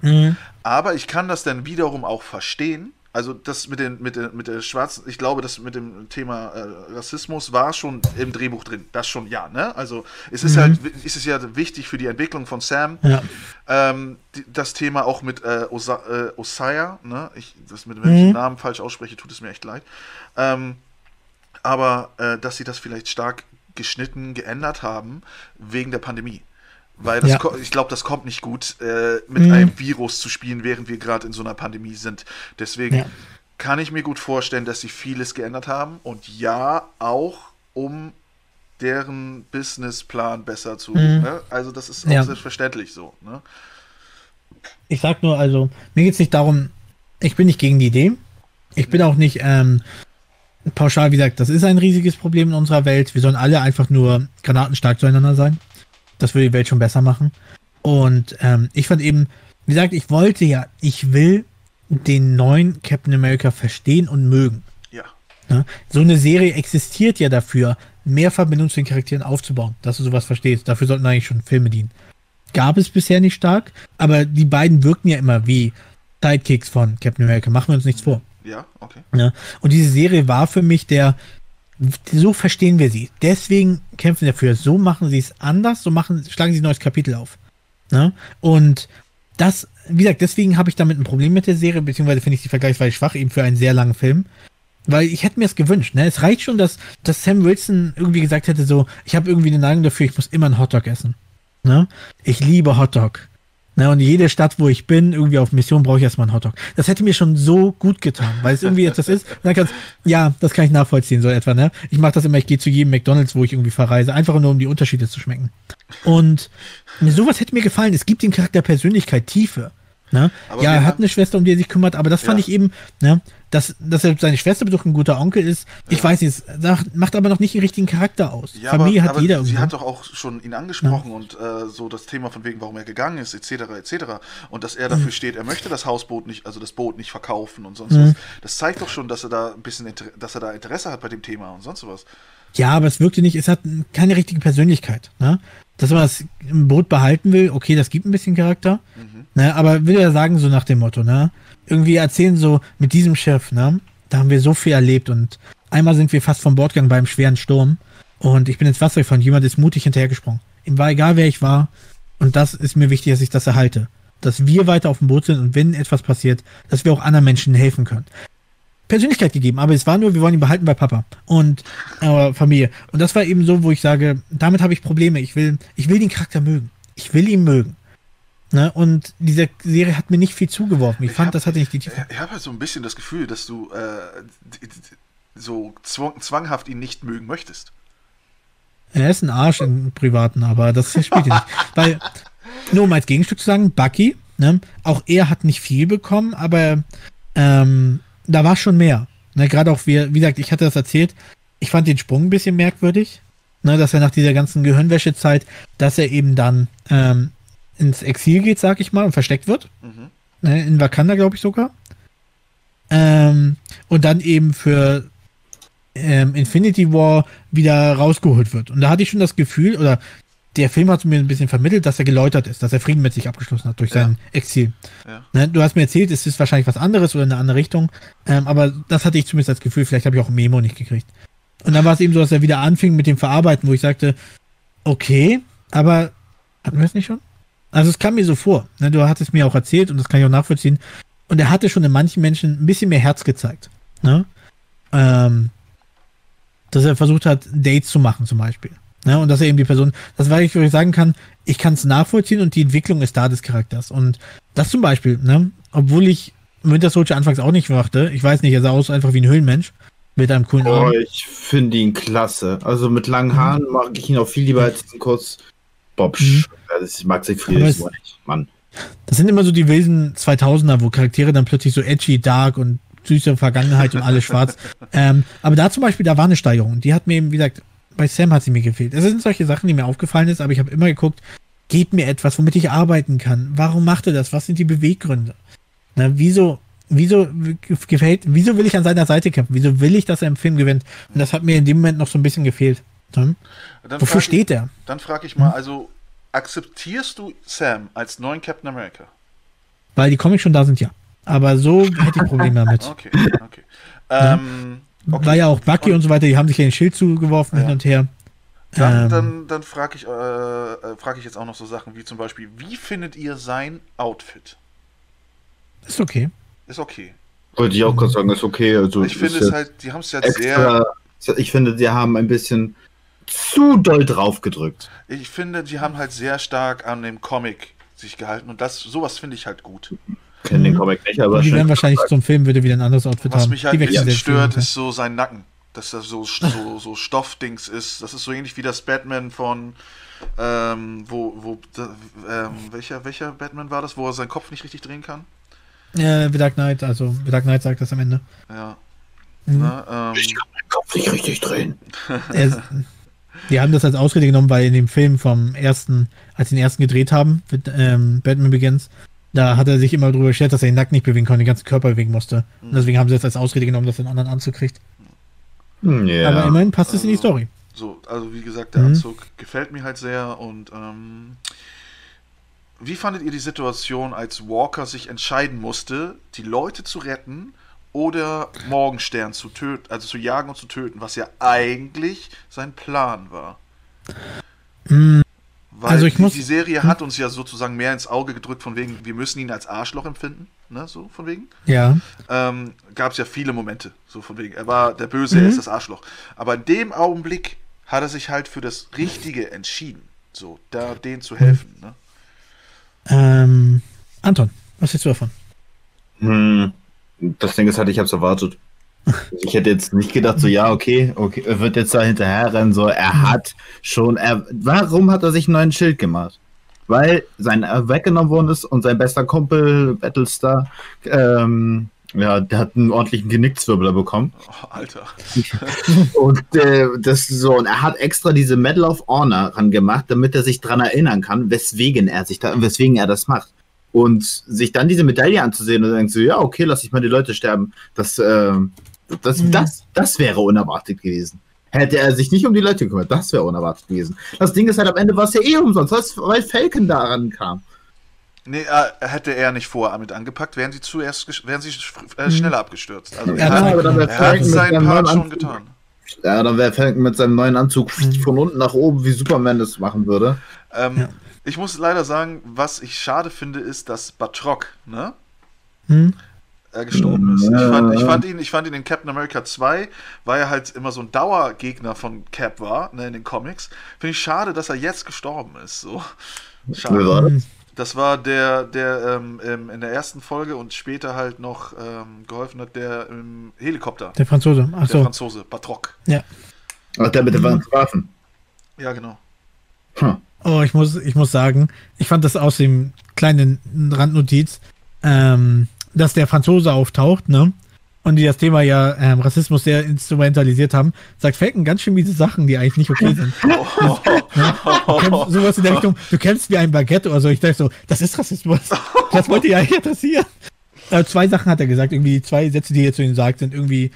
Mhm. Aber ich kann das dann wiederum auch verstehen. Also das mit den mit der mit der schwarzen, ich glaube, das mit dem Thema äh, Rassismus war schon im Drehbuch drin. Das schon ja, ne? Also es ist Mhm. halt ist es ja wichtig für die Entwicklung von Sam. Ja. Ähm, die, das Thema auch mit äh, Osa, äh, Osaya, ne? Ich das mit wenn ich den Mhm. Namen falsch ausspreche, tut es mir echt leid. Ähm, aber äh, dass sie das vielleicht stark geschnitten, geändert haben wegen der Pandemie. Weil das Ja. ich glaube, das kommt nicht gut, äh, mit Mhm. einem Virus zu spielen, während wir gerade in so einer Pandemie sind. Deswegen Ja. kann ich mir gut vorstellen, dass sie vieles geändert haben und ja, auch um deren Businessplan besser zu. Mhm. Ne? Also das ist auch Ja. selbstverständlich so. Ne? Ich sag nur, also, mir geht's nicht darum, ich bin nicht gegen die Idee. Ich bin auch nicht ähm, pauschal, wie gesagt, das ist ein riesiges Problem in unserer Welt. Wir sollen alle einfach nur granatenstark zueinander sein. Das würde die Welt schon besser machen. Und ähm, ich fand eben, wie gesagt, ich wollte ja, ich will den neuen Captain America verstehen und mögen. Ja. Ne? So eine Serie existiert ja dafür, mehr Verbindung zu den Charakteren aufzubauen, dass du sowas verstehst. Dafür sollten eigentlich schon Filme dienen. Gab es bisher nicht stark, aber die beiden wirken ja immer wie Sidekicks von Captain America. Machen wir uns nichts vor. Ja, okay. Ne? Und diese Serie war für mich der, so verstehen wir sie. Deswegen kämpfen wir dafür. So machen sie es anders, so machen, schlagen sie ein neues Kapitel auf. Ne? Und das, wie gesagt, deswegen habe ich damit ein Problem mit der Serie, beziehungsweise finde ich sie vergleichsweise schwach, eben für einen sehr langen Film. Weil ich hätte mir es gewünscht, ne? Es reicht schon, dass, dass Sam Wilson irgendwie gesagt hätte, so, ich habe irgendwie eine Neigung dafür, ich muss immer einen Hotdog essen. Ne? Ich liebe Hotdog. Ne? Und jede Stadt, wo ich bin, irgendwie auf Mission, brauche ich erstmal einen Hotdog. Das hätte mir schon so gut getan, weil es irgendwie etwas ist. Und dann kannst, ja, das kann ich nachvollziehen, so etwa, ne? Ich mache das immer, ich gehe zu jedem McDonalds, wo ich irgendwie verreise, einfach nur um die Unterschiede zu schmecken. Und sowas hätte mir gefallen. Es gibt den Charakter Persönlichkeit, Tiefe. Ne? Ja, er hat eine Schwester, um die er sich kümmert, aber das fand Ja. ich eben, ne, dass, dass er seine Schwester besucht, ein guter Onkel ist. Ich weiß nicht, macht aber noch nicht den richtigen Charakter aus. Ja, Familie aber, hat aber jeder sie irgendwo. hat doch auch schon ihn angesprochen und äh, so das Thema von wegen, warum er gegangen ist, etc., etc. Und dass er Mhm. dafür steht, er möchte das Hausboot nicht, also das Boot nicht verkaufen und sonst Mhm. was. Das zeigt doch schon, dass er da ein bisschen, dass er da Interesse hat bei dem Thema und sonst was. Ja, aber es wirkte nicht, es hat keine richtige Persönlichkeit. Ne? Dass man das im Boot behalten will, okay, das gibt ein bisschen Charakter. Mhm. Ne? Aber will er sagen, so nach dem Motto, ne? Irgendwie erzählen so, mit diesem Chef, ne? Da haben wir so viel erlebt und einmal sind wir fast vom Bord gegangen beim schweren Sturm und ich bin ins Wasser gefallen. Jemand ist mutig hinterhergesprungen. Ihm war egal, wer ich war. Und das ist mir wichtig, dass ich das erhalte. Dass wir weiter auf dem Boot sind und wenn etwas passiert, dass wir auch anderen Menschen helfen können. Persönlichkeit gegeben, aber es war nur, wir wollen ihn behalten bei Papa und äh, Familie. Und das war eben so, wo ich sage, damit habe ich Probleme. Ich will, ich will den Charakter mögen. Ich will ihn mögen. Ne? Und diese Serie hat mir nicht viel zugeworfen. Ich, Ich fand, hab- das hatte nicht die Tiefe. Ich habe halt so ein bisschen das Gefühl, dass du äh, so zwang, zwanghaft ihn nicht mögen möchtest. Er ist ein Arsch im Privaten, aber das spielt ihn nicht. Weil, nur um als Gegenstück zu sagen, Bucky, ne, auch er hat nicht viel bekommen, aber ähm, da war schon mehr. Ne, Gerade auch, wie, wie gesagt, ich hatte das erzählt, ich fand den Sprung ein bisschen merkwürdig, ne, dass er nach dieser ganzen Gehirnwäschezeit, dass er eben dann ähm, ins Exil geht, sag ich mal, und versteckt wird. Mhm. Ne, in Wakanda, glaube ich sogar. Ähm, und dann eben für ähm, Infinity War wieder rausgeholt wird. Und da hatte ich schon das Gefühl, oder der Film hat mir ein bisschen vermittelt, dass er geläutert ist, dass er Frieden mit sich abgeschlossen hat durch Ja. sein Exil. Ja. Ne, du hast mir erzählt, es ist wahrscheinlich was anderes oder in eine andere Richtung, ähm, aber das hatte ich zumindest als Gefühl, vielleicht habe ich auch ein Memo nicht gekriegt. Und dann war es eben so, dass er wieder anfing mit dem Verarbeiten, wo ich sagte, okay, aber hatten wir es nicht schon? Also es kam mir so vor. Ne? Du hattest mir auch erzählt und das kann ich auch nachvollziehen. Und er hatte schon in manchen Menschen ein bisschen mehr Herz gezeigt. Ne? Ähm, dass er versucht hat, Dates zu machen zum Beispiel. Ne? Und dass er eben die Person, das war ich, wo ich sagen kann, ich kann es nachvollziehen und die Entwicklung ist da des Charakters. Und das zum Beispiel, ne? obwohl ich Winter Soldier anfangs auch nicht mochte, ich weiß nicht, er sah aus einfach wie ein Höhlenmensch mit einem coolen Oh, Arm. ich finde ihn klasse. Also mit langen Mhm. Haaren mag ich ihn auch viel lieber als diesen kurz Bob. Mhm. Das mag sich Friedrich nicht. Mann. Das sind immer so die wilden 2000er, wo Charaktere dann plötzlich so edgy, dark und süße Vergangenheit und alles schwarz. Ähm, aber da zum Beispiel, da war eine Steigerung. Die hat mir eben, wie gesagt, bei Sam hat sie mir gefehlt. Es sind solche Sachen, die mir aufgefallen ist, aber ich habe immer geguckt, geht mir etwas, womit ich arbeiten kann. Warum macht er das? Was sind die Beweggründe? Na, wieso, wieso gefällt, wieso will ich an seiner Seite kämpfen? Wieso will ich, dass er im Film gewinnt? Und das hat mir in dem Moment noch so ein bisschen gefehlt. Hm? Dann Wofür steht er? Ich, dann frage ich mal, also akzeptierst du Sam als neuen Captain America? Weil die Comics schon da sind, ja. Aber so hätte ich Probleme damit. Okay, okay. Ähm, okay. War ja auch Bucky und, so weiter, die haben sich ja den Schild zugeworfen Ja. hin und her. Dann, Ähm, dann, dann frage ich, äh, äh, frag ich jetzt auch noch so Sachen wie zum Beispiel, wie findet ihr sein Outfit? Ist okay. Ist okay. Wollte ich auch gerade sagen, ist okay. Also Ich finde es halt, die haben es ja sehr. Ich finde, sie haben ein bisschen zu doll draufgedrückt. ich finde, die haben halt sehr stark an dem Comic sich gehalten und das, sowas finde ich halt gut. Kenne den. Comic nicht, aber Und die werden wahrscheinlich zum Film würde wieder ein anderes Outfit Was haben. mich halt ein bisschen stört, ist so sein Nacken. Dass das so, so, so Stoffdings ist. Das ist so ähnlich wie das Batman von, ähm, wo, wo, da, ähm, welcher, welcher Batman war das, wo er seinen Kopf nicht richtig drehen kann? Äh, The Dark Knight, also The Dark Knight sagt das am Ende. Ja. Mhm. Ne, ähm, Ich kann meinen Kopf nicht richtig drehen. Die haben das als Ausrede genommen, weil in dem Film vom ersten, als sie den ersten gedreht haben, mit, ähm, Batman Begins, da hat er sich immer drüber beschwert, dass er den Nacken nicht bewegen konnte, den ganzen Körper bewegen musste. Und deswegen haben sie das als Ausrede genommen, dass er einen anderen Anzug kriegt. Hm, Ja. Aber immerhin passt es in die Also- Story. So, also wie gesagt, der Mhm. Anzug gefällt mir halt sehr und ähm, wie fandet ihr die Situation, als Walker sich entscheiden musste, die Leute zu retten oder Morgenstern zu töten, also zu jagen und zu töten, was ja eigentlich sein Plan war? Mm, Weil Also ich die, muss- die Serie hat uns ja sozusagen mehr ins Auge gedrückt, von wegen, wir müssen ihn als Arschloch empfinden, ne, so von wegen ja. ähm, gab es ja viele Momente, so von wegen, er war der Böse, er ist das Arschloch. Aber in dem Augenblick hat er sich halt für das Richtige entschieden, so, da denen zu helfen. Ne? Ähm, Anton, was hältst du davon? Hm, das Ding ist halt, ich hab's erwartet. Ich hätte jetzt nicht gedacht, so, ja, okay, okay, er wird jetzt da hinterher rennen, so, er hat schon, er, warum hat er sich einen neuen Schild gemacht? Weil sein äh, weggenommen worden ist und sein bester Kumpel, Battlestar, ähm, ja, der hat einen ordentlichen Genickzwirbler bekommen. Oh, Alter. Und äh, das so, und er hat extra diese Medal of Honor rangemacht, damit er sich dran erinnern kann, weswegen er sich da, weswegen er das macht. Und sich dann diese Medaille anzusehen und denkt so, ja, okay, lass ich mal die Leute sterben. Das, äh, das, Mhm. das, das wäre unerwartet gewesen. Hätte er sich nicht um die Leute gekümmert, das wäre unerwartet gewesen. Das Ding ist halt, am Ende war es ja eh umsonst, weil Falcon daran kam. Nee, äh, hätte er nicht vorher mit angepackt, wären sie zuerst, wären sie äh, Mhm. schneller abgestürzt. Also Ja, er, aber hat, dann wär er hat seinen Part schon Anzug- getan. Ja, dann wäre Falcon mit seinem neuen Anzug Mhm. von unten nach oben, wie Superman das machen würde. Ähm, Ja. Ich muss leider sagen, was ich schade finde, ist, dass Batroc, ne? Hm? äh, gestorben ist. Ich fand, ich, fand ihn, ich fand ihn in Captain America 2, weil er halt immer so ein Dauergegner von Cap war, ne, in den Comics. Finde ich schade, dass er jetzt gestorben ist. So. Wer Schade. war das? Das war der, der ähm, in der ersten Folge und später halt noch ähm, geholfen hat, der im Helikopter. Der Franzose. Der Achso. Franzose, Batrock. Ja. Ach, der mit den Mhm. Waffen. Ja, genau. Hm. Oh, ich muss, ich muss sagen, ich fand das aus dem kleinen Randnotiz, ähm, dass der Franzose auftaucht, ne? Und die das Thema ja ähm, Rassismus sehr instrumentalisiert haben, sagt Falcon ganz schön miese Sachen, die eigentlich nicht okay sind. Du kämpfst sowas in der Richtung, du kämpfst wie ein Baguette oder so. Ich dachte so, das ist Rassismus. Das wollte ja eigentlich adressieren. Äh, zwei Sachen hat er gesagt, irgendwie zwei Sätze, die er zu ihm sagt, sind irgendwie,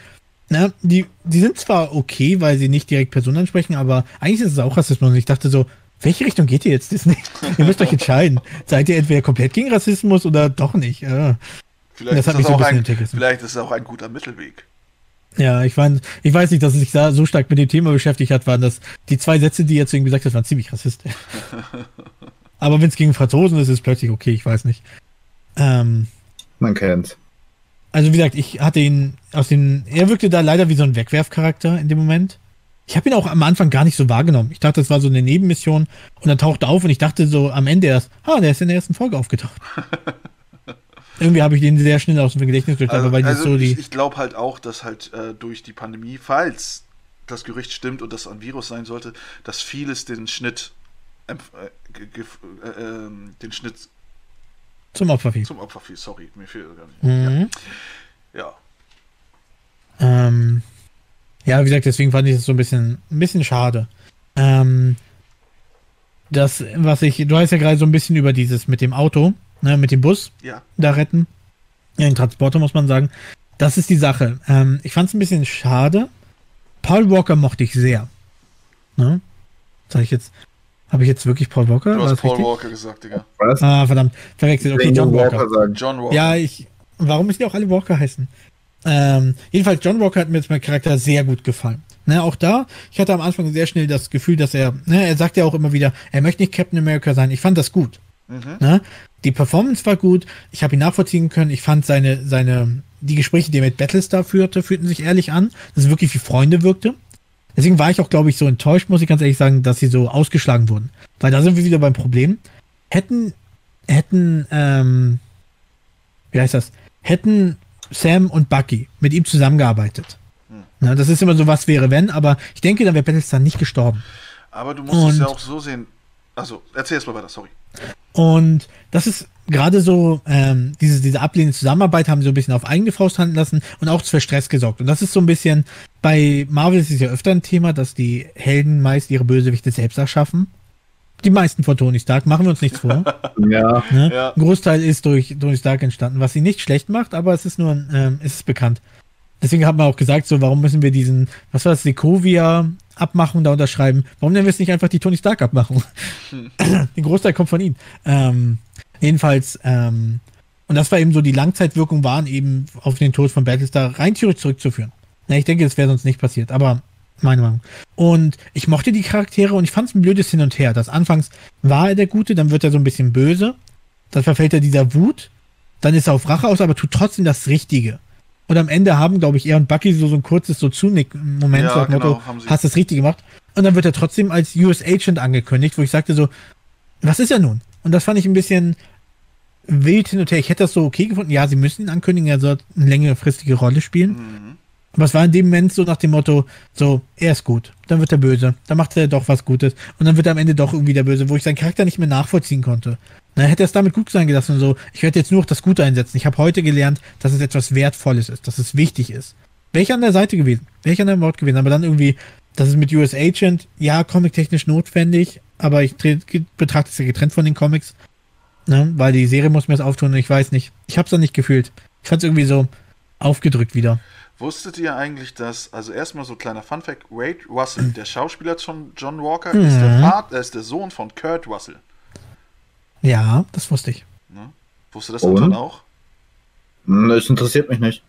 ne, die, die sind zwar okay, weil sie nicht direkt Personen ansprechen, aber eigentlich ist es auch Rassismus. Und ich dachte so, welche Richtung geht ihr jetzt, Disney? ihr müsst euch entscheiden. Seid ihr entweder komplett gegen Rassismus oder doch nicht? Ja, Vielleicht, Das ist das so ein vielleicht ist es auch ein guter Mittelweg. ja ich fand, ich weiß nicht, dass es sich da so stark mit dem Thema beschäftigt hat, waren das, die zwei Sätze, die er zu ihm gesagt hat, waren ziemlich rassistisch. aber wenn es gegen Franzosen ist, ist es plötzlich okay, ich weiß nicht. Ähm, Man kennt's. Also wie gesagt, ich hatte ihn aus dem. Er wirkte da leider wie so ein Wegwerfcharakter in dem Moment. Ich habe ihn auch am Anfang gar nicht so wahrgenommen. Ich dachte, das war so eine Nebenmission und dann tauchte er auf und ich dachte so am Ende erst, ah, der ist in der ersten Folge aufgetaucht. Irgendwie habe ich den sehr schnell aus dem Gedächtnis gelöscht, Also, aber weil also so die. ich, ich glaube halt auch, dass halt äh, durch die Pandemie, falls das Gerücht stimmt und das ein Virus sein sollte, dass vieles den Schnitt, äh, äh, ähm, den Schnitt zum Opfer fiel. zum Opfer fiel. Sorry, mir fehlt gar nicht. Mhm. Ja. Ähm, ja, wie gesagt, deswegen fand ich es so ein bisschen, ein bisschen schade. Ähm, das, was ich, du hast ja gerade so ein bisschen über dieses mit dem Auto, ne, mit dem Bus, ja, da retten. Ja, den Transporter muss man sagen. Das ist die Sache. Ähm, ich fand es ein bisschen schade. Paul Walker mochte ich sehr. Ne? Sag ich jetzt, habe ich jetzt wirklich Paul Walker? Du hast Paul richtig? Walker gesagt, Digga. Was? Ah, verdammt, verwechselt. Okay, John Walker. sagen. John Walker. Ja, ich. Warum müssen die auch alle Walker heißen? Ähm, jedenfalls, John Walker hat mir jetzt mein Charakter sehr gut gefallen. Ne, auch da, ich hatte am Anfang sehr schnell das Gefühl, dass er, ne, er sagt ja auch immer wieder, er möchte nicht Captain America sein. Ich fand das gut. Mhm. Ne? Die Performance war gut, ich habe ihn nachvollziehen können, ich fand seine, seine, die Gespräche, die er mit Battlestar führte, fühlten sich ehrlich an, dass es wirklich wie Freunde wirkte. Deswegen war ich auch, glaube ich, so enttäuscht, muss ich ganz ehrlich sagen, dass sie so ausgeschlagen wurden. Weil da sind wir wieder beim Problem. Hätten, hätten, ähm, wie heißt das? Hätten Sam und Bucky mit ihm zusammengearbeitet. Hm. Na, das ist immer so, was wäre, wenn, aber ich denke, dann wäre Battlestar nicht gestorben. Aber du musst es Und- ja auch so sehen. Also, erzähl erst mal weiter, sorry. Und das ist gerade so, ähm, diese, diese ablehnende Zusammenarbeit haben sie so ein bisschen auf eigene Faust handeln lassen und auch für Stress gesorgt. Und das ist so ein bisschen, bei Marvel ist es ja öfter ein Thema, dass die Helden meist ihre Bösewichte selbst erschaffen. Die meisten von Tony Stark, machen wir uns nichts vor. Ja. Ne? Ja. Ein Großteil ist durch Tony Stark entstanden, was sie nicht schlecht macht, aber es ist nur, ein, ähm, es ist bekannt. Deswegen hat man auch gesagt, so, warum müssen wir diesen, was war das, Sokovia-Abmachung da unterschreiben? Warum nennen wir es nicht einfach die Tony Stark-Abmachung? Den Großteil kommt von ihm. Ähm, jedenfalls, ähm, und das war eben so, die Langzeitwirkung waren eben auf den Tod von Battlestar rein theoretisch zurückzuführen. Na, ich denke, das wäre sonst nicht passiert, aber meine Meinung. Und ich mochte die Charaktere und ich fand es ein blödes Hin und Her. Das anfangs war er der Gute, dann wird er so ein bisschen böse, dann verfällt er dieser Wut, dann ist er auf Rache aus, aber tut trotzdem das Richtige. Und am Ende haben, glaube ich, er und Bucky so, so ein kurzes so Zunick-Moment, Ja, so genau, Motto, hast das Richtige gemacht. Und dann wird er trotzdem als US Agent angekündigt, wo ich sagte so, was ist er nun? Und das fand ich ein bisschen wild hin und her. Ich hätte das so okay gefunden. Ja, sie müssen ihn ankündigen, er soll eine längerfristige Rolle spielen. Mhm. Aber es war in dem Moment so nach dem Motto, so, er ist gut, dann wird er böse, dann macht er doch was Gutes und dann wird er am Ende doch irgendwie der Böse, wo ich seinen Charakter nicht mehr nachvollziehen konnte. Na, hätte er es damit gut sein gelassen und so, ich werde jetzt nur noch das Gute einsetzen. Ich habe heute gelernt, dass es etwas Wertvolles ist, dass es wichtig ist. Wäre ich an der Seite gewesen, wäre ich an der Ort gewesen, aber dann irgendwie, das ist mit US Agent, ja, comic-technisch notwendig, aber ich betrachte es ja getrennt von den Comics, ne, weil die Serie muss mir das auftun und ich weiß nicht. Ich habe es dann nicht gefühlt. Ich fand es irgendwie so aufgedrückt wieder. Wusstet ihr eigentlich, dass, also erstmal so kleiner Funfact, Wade Russell, der Schauspieler von John Walker, Mhm. ist, der Vater, ist der Sohn von Kurt Russell. Ja, das wusste ich. Ne? Wusste das? Anton auch? Hm, Das interessiert mich nicht.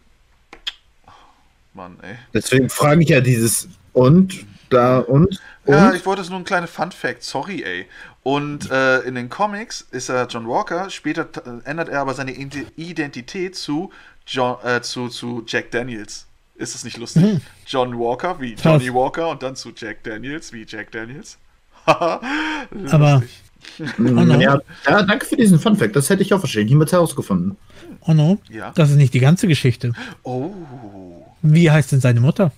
Mann, ey. Deswegen frage ich ja dieses und, da und, und. Ja, ich wollte es nur ein kleiner Fun Fact, sorry, ey. Und äh, in den Comics ist er John Walker, später äh, ändert er aber seine Ide- Identität zu, John, äh, zu, zu Jack Daniels. Ist das nicht lustig? John Walker wie. Johnny Walker und dann zu Jack Daniels wie Jack Daniels. Haha, Aber- Lustig. no. ja, ja, danke für diesen Funfact. Das hätte ich auch wahrscheinlich niemals herausgefunden. Oh no, Ja. das ist nicht die ganze Geschichte. Oh. Wie heißt denn seine Mutter?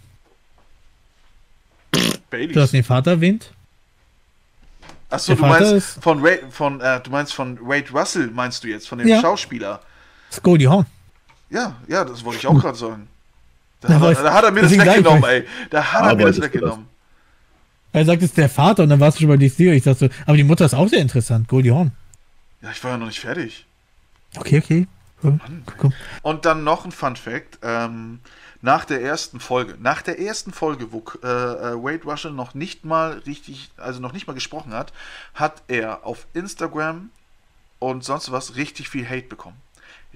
Du hast Baileys. den Vater erwähnt. Achso, du Vater meinst von Ray, von, äh, du meinst von Wade Russell, meinst du jetzt, von dem Ja. Schauspieler. Goldie Hawn. Ja, ja, das wollte ich auch gerade sagen. Da, Na, hat er, da hat er mir das weggenommen, ey. Da hat er mir das weggenommen. Er sagt, es ist der Vater und dann warst du schon bei DC. Ich dachte so, aber die Mutter ist auch sehr interessant. Goldie Hawn. Ja, ich war ja noch nicht fertig. Okay, okay. Cool. Cool. Und dann noch ein Fun Fact. Ähm, nach der ersten Folge, nach der ersten Folge, wo äh, äh, Wade Russell noch nicht mal richtig, also noch nicht mal gesprochen hat, hat er auf Instagram und sonst was richtig viel Hate bekommen.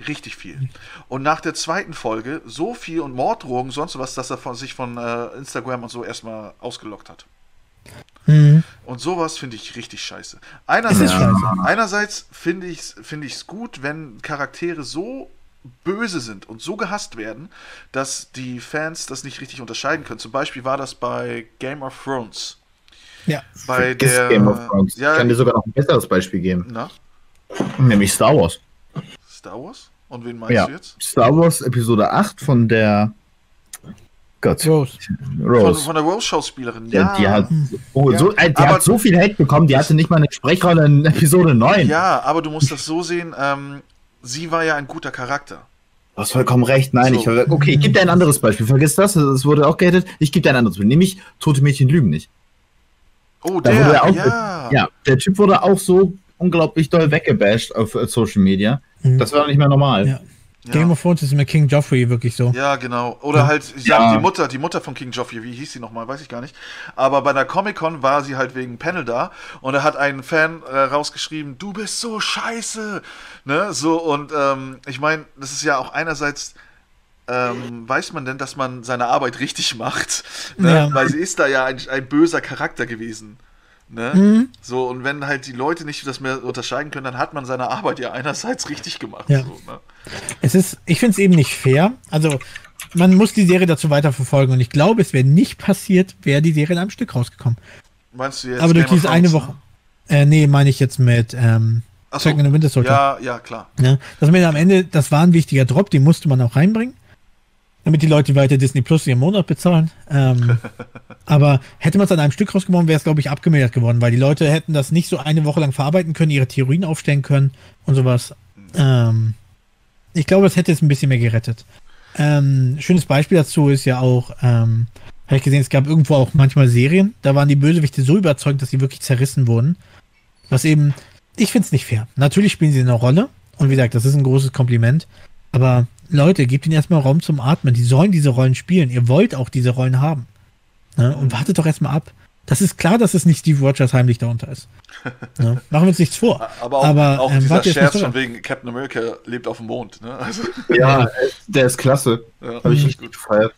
Richtig viel. Und nach der zweiten Folge so viel und Morddrohungen, sonst was, dass er von, sich von äh, Instagram und so erstmal ausgelockt hat. Mhm. Und sowas finde ich richtig scheiße. Einerseits, einerseits finde ich es find ich's gut, wenn Charaktere so böse sind und so gehasst werden, dass die Fans das nicht richtig unterscheiden können. Zum Beispiel war das bei Game of Thrones. Ja. Bei der. Game of Thrones. Ja, ich kann dir sogar noch ein besseres Beispiel geben. na, Nämlich Star Wars. Star Wars? Und wen meinst Ja. du jetzt? Star Wars Episode 8 von der Gott, Rose. Von, Rose. von der Rose-Schauspielerin. Ja, Ja, die hat, oh, Ja. so, äh, die hat so viel Hate bekommen, die hatte nicht mal eine Sprechrolle in Episode 9. ja, aber du musst das so sehen, ähm, sie war ja ein guter Charakter. Du hast vollkommen recht. Nein, So. ich okay, ich gebe dir ein anderes Beispiel. Vergiss das, es wurde auch gehatet. Ich gebe dir ein anderes Beispiel. Nämlich Tote Mädchen lügen nicht. Oh, Da der, wurde er auch, ja. ja, der Typ wurde auch so unglaublich doll weggebasht auf äh, Social Media. Mhm. Das war nicht mehr normal. Ja. Ja. Game of Thrones ist mit King Joffrey wirklich so. Ja, genau. Oder Ja. halt, ich sag, Ja. die Mutter, die Mutter von King Joffrey, wie hieß sie nochmal, weiß ich gar nicht. Aber bei der Comic-Con war sie halt wegen Panel da und da hat ein Fan äh, rausgeschrieben, du bist so scheiße. Ne, so und ähm, ich meine, das ist ja auch einerseits, ähm, weiß man denn, dass man seine Arbeit richtig macht. Ne? Ja. Weil sie ist da ja ein, ein böser Charakter gewesen. Ne? Mhm. So, und wenn halt die Leute nicht das mehr unterscheiden können, dann hat man seine Arbeit ja einerseits richtig gemacht. Ja. So, ne? Es ist, ich finde es eben nicht fair. Also, man muss die Serie dazu weiterverfolgen und ich glaube, es wäre nicht passiert, wäre die Serie in einem Stück rausgekommen. Meinst du jetzt Aber durch diese eine Woche. Äh, nee, meine ich jetzt mit ähm, Ach so. Winter Soldier. Ja, ja, klar. Ne? Das mit am Ende, das war ein wichtiger Drop, den musste man auch reinbringen, damit die Leute weiter Disney Plus ihren Monat bezahlen. Ähm, aber hätte man es an einem Stück rausgenommen, wäre es, glaube ich, abgemildert geworden, weil die Leute hätten das nicht so eine Woche lang verarbeiten können, ihre Theorien aufstellen können und sowas. Ähm, ich glaube, es hätte es ein bisschen mehr gerettet. Ähm, schönes Beispiel dazu ist ja auch, ähm, habe ich gesehen, es gab irgendwo auch manchmal Serien, da waren die Bösewichte so überzeugt, dass sie wirklich zerrissen wurden. Was eben, ich finde es nicht fair. Natürlich spielen sie eine Rolle und wie gesagt, das ist ein großes Kompliment. Aber Leute, gebt ihnen erstmal Raum zum Atmen. Die sollen diese Rollen spielen. Ihr wollt auch diese Rollen haben. Ne? Und wartet doch erstmal ab. Das ist klar, dass es nicht Steve Rogers heimlich darunter ist. Ne? Machen wir uns nichts vor. Aber auch, Aber, auch ähm, dieser Scherz nicht von wegen Captain America lebt auf dem Mond. Ne? Also, Ja, der ist klasse. ja. Habe ich richtig gefeiert.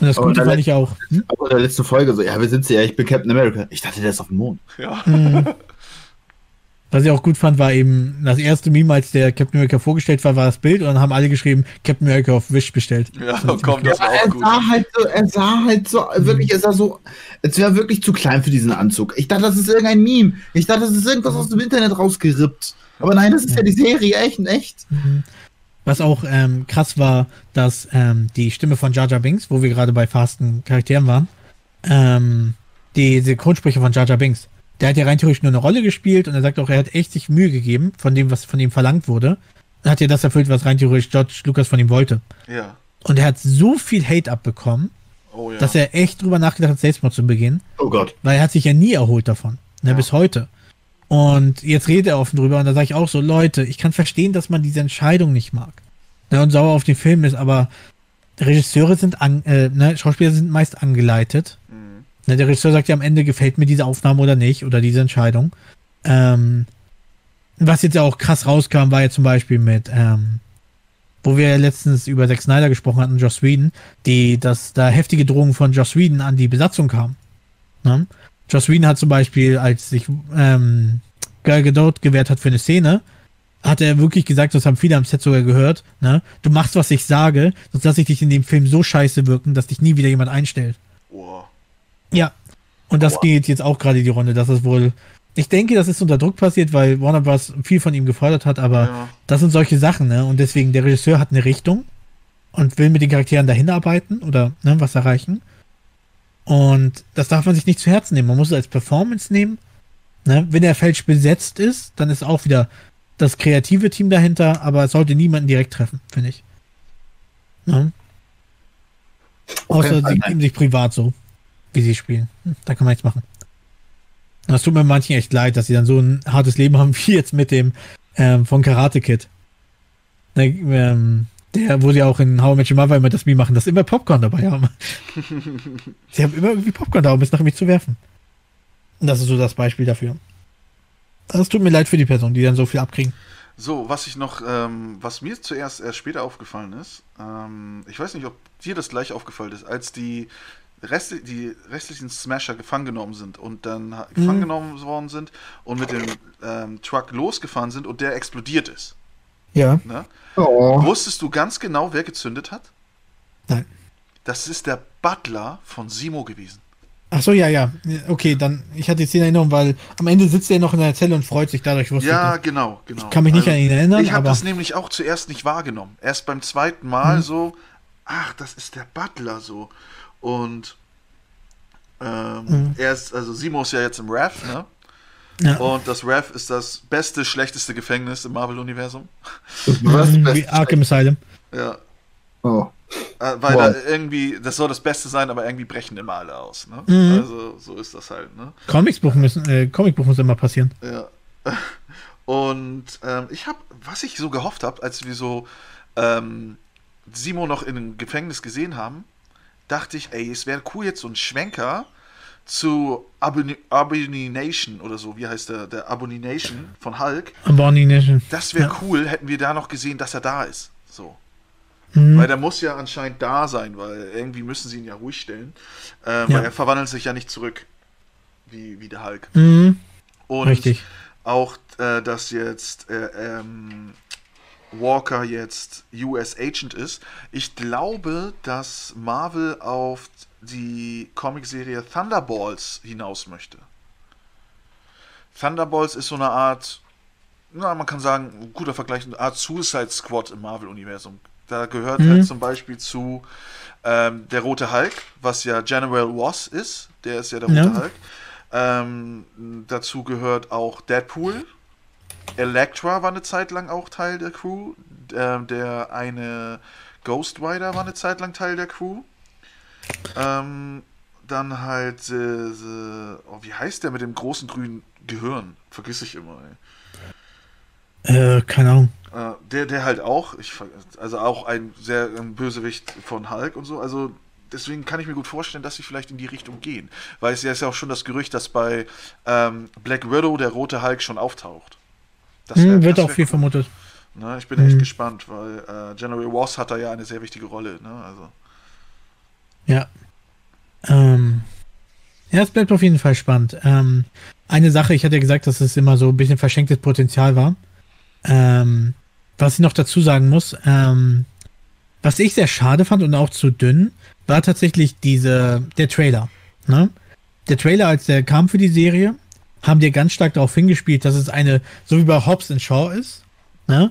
Und das Gute fand ich auch. Hm? Aber in der letzten Folge so, ja, wir sind ja, ich bin Captain America. Ich dachte, der ist auf dem Mond. ja. Mhm. Was ich auch gut fand, war eben das erste Meme, als der Captain America vorgestellt war, war das Bild und dann haben alle geschrieben, Captain America auf Wish bestellt. Ja, Das komm, das war auch er gut. sah halt so, er sah halt so, wirklich, er sah so, es wäre wirklich zu klein für diesen Anzug. Ich dachte, das ist irgendein Meme. Ich dachte, das ist irgendwas aus dem Internet rausgerippt. Aber nein, das ist ja die Serie, echt, in echt. Mhm. Was auch ähm, krass war, dass ähm, die Stimme von Jar Jar Binks, wo wir gerade bei fasten Charakteren waren, ähm, die Synchronsprecher von Jar Jar Binks, der hat ja rein theoretisch nur eine Rolle gespielt und er sagt auch, er hat echt sich Mühe gegeben von dem, was von ihm verlangt wurde. Und hat ja das erfüllt, was rein theoretisch George Lucas von ihm wollte. Ja. Und er hat so viel Hate abbekommen, Oh ja. dass er echt drüber nachgedacht hat, Selbstmord zu begehen. Oh Gott. weil er hat sich ja nie erholt davon, ne, Ja. bis heute. Und jetzt redet er offen drüber und da sage ich auch so, Leute, ich kann verstehen, dass man diese Entscheidung nicht mag ne, und sauer auf den Film ist, aber Regisseure sind, an, äh, ne, Schauspieler sind meist angeleitet. Ne, der Regisseur sagt ja am Ende, gefällt mir diese Aufnahme oder nicht oder diese Entscheidung. Ähm, was jetzt ja auch krass rauskam, war ja zum Beispiel mit, ähm, wo wir ja letztens über Zack Snyder gesprochen hatten, Joss Whedon, die, dass da heftige Drohungen von Joss Whedon an die Besatzung kamen. Ne? Joss Whedon hat zum Beispiel, als sich ähm, Gal Gadot gewährt hat für eine Szene, hat er wirklich gesagt, das haben viele am Set sogar gehört, ne? du machst, was ich sage, sonst lasse ich dich in dem Film so scheiße wirken, dass dich nie wieder jemand einstellt. Wow. Ja. Und das Aua. geht jetzt auch gerade die Runde, dass es wohl ich denke, das ist unter Druck passiert, weil Warner Bros. viel von ihm gefordert hat, aber Ja. das sind solche Sachen, ne? Und deswegen, der Regisseur hat eine Richtung und will mit den Charakteren dahin arbeiten oder ne, was erreichen. Und das darf man sich nicht zu Herzen nehmen. Man muss es als Performance nehmen. Ne? Wenn er falsch besetzt ist, dann ist auch wieder das kreative Team dahinter, aber es sollte niemanden direkt treffen, finde ich. Ne? Außer sie geben sich privat so, wie sie spielen. Hm, Da kann man nichts machen. Das tut mir manchen echt leid, dass sie dann so ein hartes Leben haben, wie jetzt mit dem ähm, von Karate Kid. Ne, ähm, der, wo sie auch in How I Met Your Mother immer das Meme machen, dass sie immer Popcorn dabei haben. sie haben immer irgendwie Popcorn da, um es nach mir zu werfen. Und das ist so das Beispiel dafür. Das tut mir leid für die Person, die dann so viel abkriegen. So, was ich noch, ähm, was mir zuerst erst später aufgefallen ist, ähm, ich weiß nicht, ob dir das gleich aufgefallen ist, als die, Rest, die restlichen Smasher gefangen genommen sind und dann ha- gefangen genommen worden sind und mit dem ähm, Truck losgefahren sind und der explodiert ist. Ja. Ne? Oh. Wusstest du ganz genau, wer gezündet hat? Nein. Das ist der Butler von Simo gewesen. Ach so, ja, ja. Okay, dann, ich hatte jetzt die Erinnerung, weil am Ende sitzt er noch in der Zelle und freut sich, dadurch wusste Ja, ich das. genau, genau. kann mich nicht an ihn erinnern, Ich habe das nämlich auch zuerst nicht wahrgenommen. Erst beim zweiten Mal Mhm. so, ach, das ist der Butler so. Und ähm, Mhm. er ist, also Simo ist ja jetzt im RAF, ne? Ja. Und das RAF ist das beste, schlechteste Gefängnis im Marvel-Universum. Was? Mhm, wie Arkham Asylum. Ja. Oh. Äh, Weil Wow. da irgendwie, das soll das Beste sein, aber irgendwie brechen immer alle aus, ne? Mhm. Also so ist das halt, ne? Comicbuch müssen, äh, Comicbuch muss immer passieren. Ja. Und ähm, ich habe, was ich so gehofft habe, als wir so ähm, Simo noch in einem Gefängnis gesehen haben, dachte ich, ey, es wäre cool jetzt so ein Schwenker zu Abomination oder so, wie heißt der, der Abomination von Hulk. Abomination. Das wäre Ja. cool, hätten wir da noch gesehen, dass er da ist. So. Mhm. Weil der muss ja anscheinend da sein, weil irgendwie müssen sie ihn ja ruhig stellen. Ähm, Ja. Weil er verwandelt sich ja nicht zurück, wie, wie der Hulk. Mhm. Und Richtig. auch, äh, dass jetzt äh, ähm, Walker jetzt US Agent ist. Ich glaube, dass Marvel auf die Comicserie Thunderballs hinaus möchte. Thunderballs ist so eine Art, na, man kann sagen, guter Vergleich, eine Art Suicide Squad im Marvel-Universum. Da gehört Mhm. halt zum Beispiel zu ähm, der Rote Hulk, was ja General Ross ist, der ist ja der Rote Ja. Hulk. Ähm, dazu gehört auch Deadpool. Elektra war eine Zeit lang auch Teil der Crew. Ähm, der eine Ghost Rider war eine Zeit lang Teil der Crew. Ähm, dann halt, äh, äh, oh, wie heißt der mit dem großen grünen Gehirn? Vergiss ich immer, ey. Äh, keine Ahnung. Äh, der, der halt auch, ich, also auch ein sehr ein Bösewicht von Hulk und so. Also deswegen kann ich mir gut vorstellen, dass sie vielleicht in die Richtung gehen. Weil es ja ist ja auch schon das Gerücht, dass bei ähm, Black Widow der rote Hulk schon auftaucht. Wär- Hm, wird auch viel cool. vermutet. Ne, ich bin echt Mhm. gespannt, weil äh, General Ross hat da ja eine sehr wichtige Rolle. Ne? Also, Ja. Ähm, ja, es bleibt auf jeden Fall spannend. Ähm, eine Sache, ich hatte ja gesagt, dass es immer so ein bisschen verschenktes Potenzial war. Ähm, was ich noch dazu sagen muss, ähm, was ich sehr schade fand und auch zu dünn, war tatsächlich diese, der Trailer. Ne? Der Trailer, als der kam für die Serie, haben die ganz stark darauf hingespielt, dass es eine, so wie bei Hobbs and Shaw ist. Ne?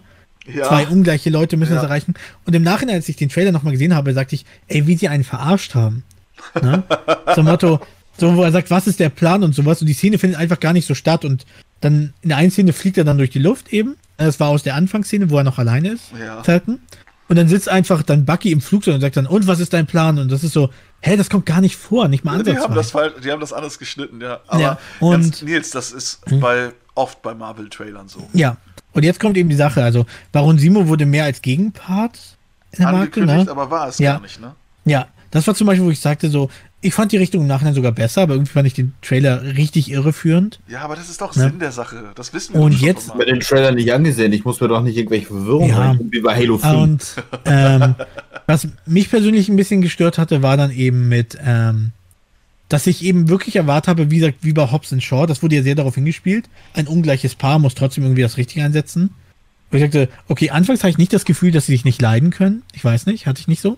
ja, Zwei ungleiche Leute müssen Ja. es erreichen. Und im Nachhinein, als ich den Trailer nochmal gesehen habe, sagte ich, ey, wie sie einen verarscht haben. Ne? Zum Motto, so wo er sagt, was ist der Plan und sowas. Und die Szene findet einfach gar nicht so statt. Und dann in der einen Szene fliegt er dann durch die Luft eben. Das war aus der Anfangsszene, wo er noch alleine ist. Ja. Und dann sitzt einfach dann Bucky im Flugzeug und sagt dann, und was ist dein Plan? Und das ist so, hä, das kommt gar nicht vor, nicht mal die, haben ansatzweise. das, fall- die haben das anders geschnitten, ja. Aber Ja, und- Hm. ganz, Nils, das ist bei, oft bei Marvel-Trailern so. Ja. Und jetzt kommt eben die Sache, also Baron Simo wurde mehr als Gegenpart in der Marke, ne? aber war es Ja. gar nicht, ne? Ja, das war zum Beispiel, wo ich sagte so, ich fand die Richtung im Nachhinein sogar besser, aber irgendwie fand ich den Trailer richtig irreführend. Ja, aber das ist doch Ne? Sinn der Sache. Das wissen wir Und doch jetzt- Ich habe Marvel. den Trailer nicht angesehen. Ich muss mir doch nicht irgendwelche Verwirrung Ja. wie bei Halo 5. Und ähm, was mich persönlich ein bisschen gestört hatte, war dann eben mit, ähm, dass ich eben wirklich erwartet habe, wie gesagt, wie bei Hobbs and Shaw, das wurde ja sehr darauf hingespielt, ein ungleiches Paar muss trotzdem irgendwie das Richtige einsetzen. Und ich sagte, okay, anfangs hatte ich nicht das Gefühl, dass sie sich nicht leiden können. Ich weiß nicht, hatte ich nicht so.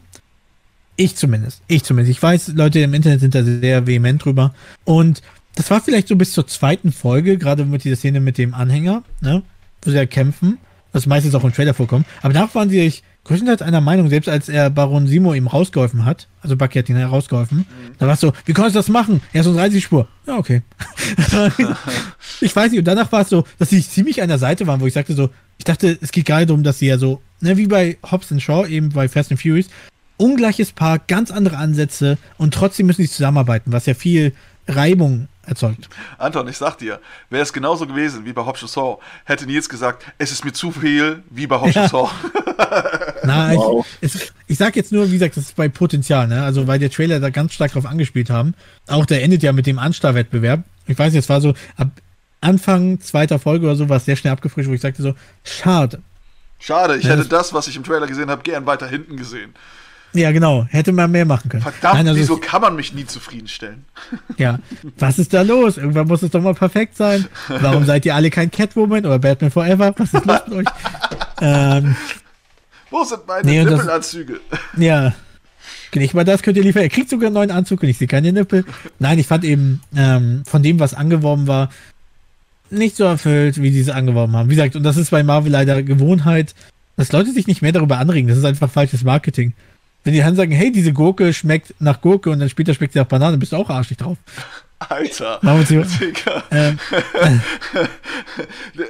Ich zumindest. Ich zumindest. Ich weiß, Leute im Internet sind da sehr vehement drüber. Und das war vielleicht so bis zur zweiten Folge, gerade mit dieser Szene mit dem Anhänger, ne, wo sie ja kämpfen, was meistens auch im Trailer vorkommt. Aber danach waren sie sich größtenteils einer Meinung, selbst als er Baron Simo ihm rausgeholfen hat, also Bucky hat ihn herausgeholfen, mhm. da war es so, wie konntest du das machen? Er ist so 30 Spur. Ja, okay. ich weiß nicht, und danach war es so, dass sie ziemlich an der Seite waren, wo ich sagte so, ich dachte, es geht gar nicht darum, dass sie ja so, ne, wie bei Hobbs and Shaw, eben bei Fast and Furious, ungleiches Paar, ganz andere Ansätze und trotzdem müssen sie zusammenarbeiten, was ja viel Reibung erzeugt. Anton, ich sag dir, wäre es genauso gewesen wie bei Hobbs Saw, hätte Nils gesagt, es ist mir zu viel wie bei Hobbs ja. Saw. Nein, wow. ich, es, ich sag jetzt nur, wie gesagt, das ist bei Potenzial, ne? Also weil der Trailer da ganz stark drauf angespielt haben. Auch der endet ja mit dem Anstar-Wettbewerb. Ich weiß, jetzt war so ab Anfang zweiter Folge oder so war es sehr schnell abgefrischt, wo ich sagte so, schade. Schade, ich ja, hätte das, was ich im Trailer gesehen habe, gern weiter hinten gesehen. Ja, genau. Hätte man mehr machen können. Verdammt, Nein, also wieso kann man mich nie zufriedenstellen? Ja, was ist da los? Irgendwann muss es doch mal perfekt sein. Warum seid ihr alle kein Catwoman oder Batman Forever? Was ist los mit euch? Ähm, Wo sind meine nee, Nippelanzüge? ja. Nicht mal das könnt ihr liefern. Er kriegt sogar einen neuen Anzug und ich sehe keine Nippel. Nein, ich fand eben ähm, von dem, was angeworben war, nicht so erfüllt, wie sie es angeworben haben. Wie gesagt, und das ist bei Marvel leider Gewohnheit, dass Leute sich nicht mehr darüber anregen. Das ist einfach falsches Marketing. Wenn die dann sagen, hey, diese Gurke schmeckt nach Gurke und dann später schmeckt sie nach Banane, bist du auch arschig drauf. Alter. Digga. Ähm,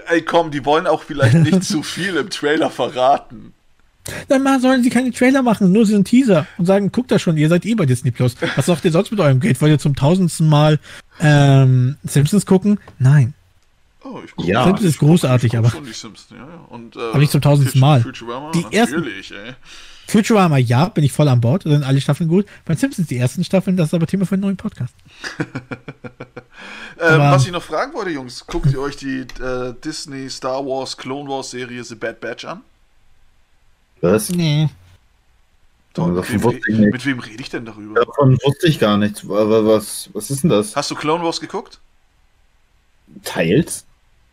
Ey, komm, die wollen auch vielleicht nicht zu viel im Trailer verraten. Dann sollen sie keine Trailer machen, nur so einen Teaser und sagen, guckt da schon, ihr seid eh bei Disney Plus. Was macht ihr sonst mit eurem Geld? Wollt ihr zum tausendsten Mal ähm, Simpsons gucken? Nein. Oh, ich ja. Simpsons ist großartig, aber. Simpsons, ja, ja. Und, äh, aber nicht zum tausendsten Mal. Futurama, die ersten, ey. Futurama, ja, bin ich voll an Bord. Sind alle Staffeln gut. Bei Simpsons die ersten Staffeln, das ist aber Thema für einen neuen Podcast. ähm, was ich noch fragen wollte, Jungs, guckt ihr euch die äh, Disney Star Wars Clone Wars Serie The Bad Batch an? Was? Nee. Doch, mit, wem, mit, wem, rede ich denn darüber? Davon wusste ich gar nichts. Aber was, was ist denn das? Hast du Clone Wars geguckt? Teils?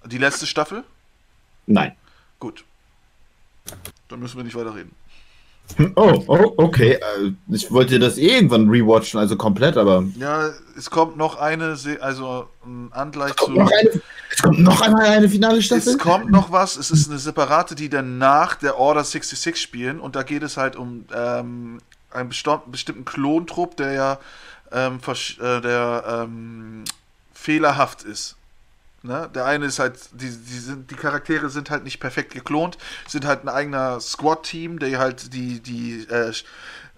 Die letzte Staffel? Nein. Gut. Dann müssen wir nicht weiter reden. Oh, oh, okay. Äh, ich wollte das eh irgendwann rewatchen, also komplett, aber. Ja, es kommt noch eine, also ein Angleich zu. Noch eine, es kommt noch einmal eine finale Staffel? Es kommt noch was, es ist eine separate, die dann nach der Order 66 spielen und da geht es halt um ähm, einen bestimmten Klontrupp, der ja ähm, äh, der ähm, fehlerhaft ist. Ne? Der eine ist halt, die, die, sind, die Charaktere sind halt nicht perfekt geklont, sind halt ein eigener Squad-Team, der halt die, die äh,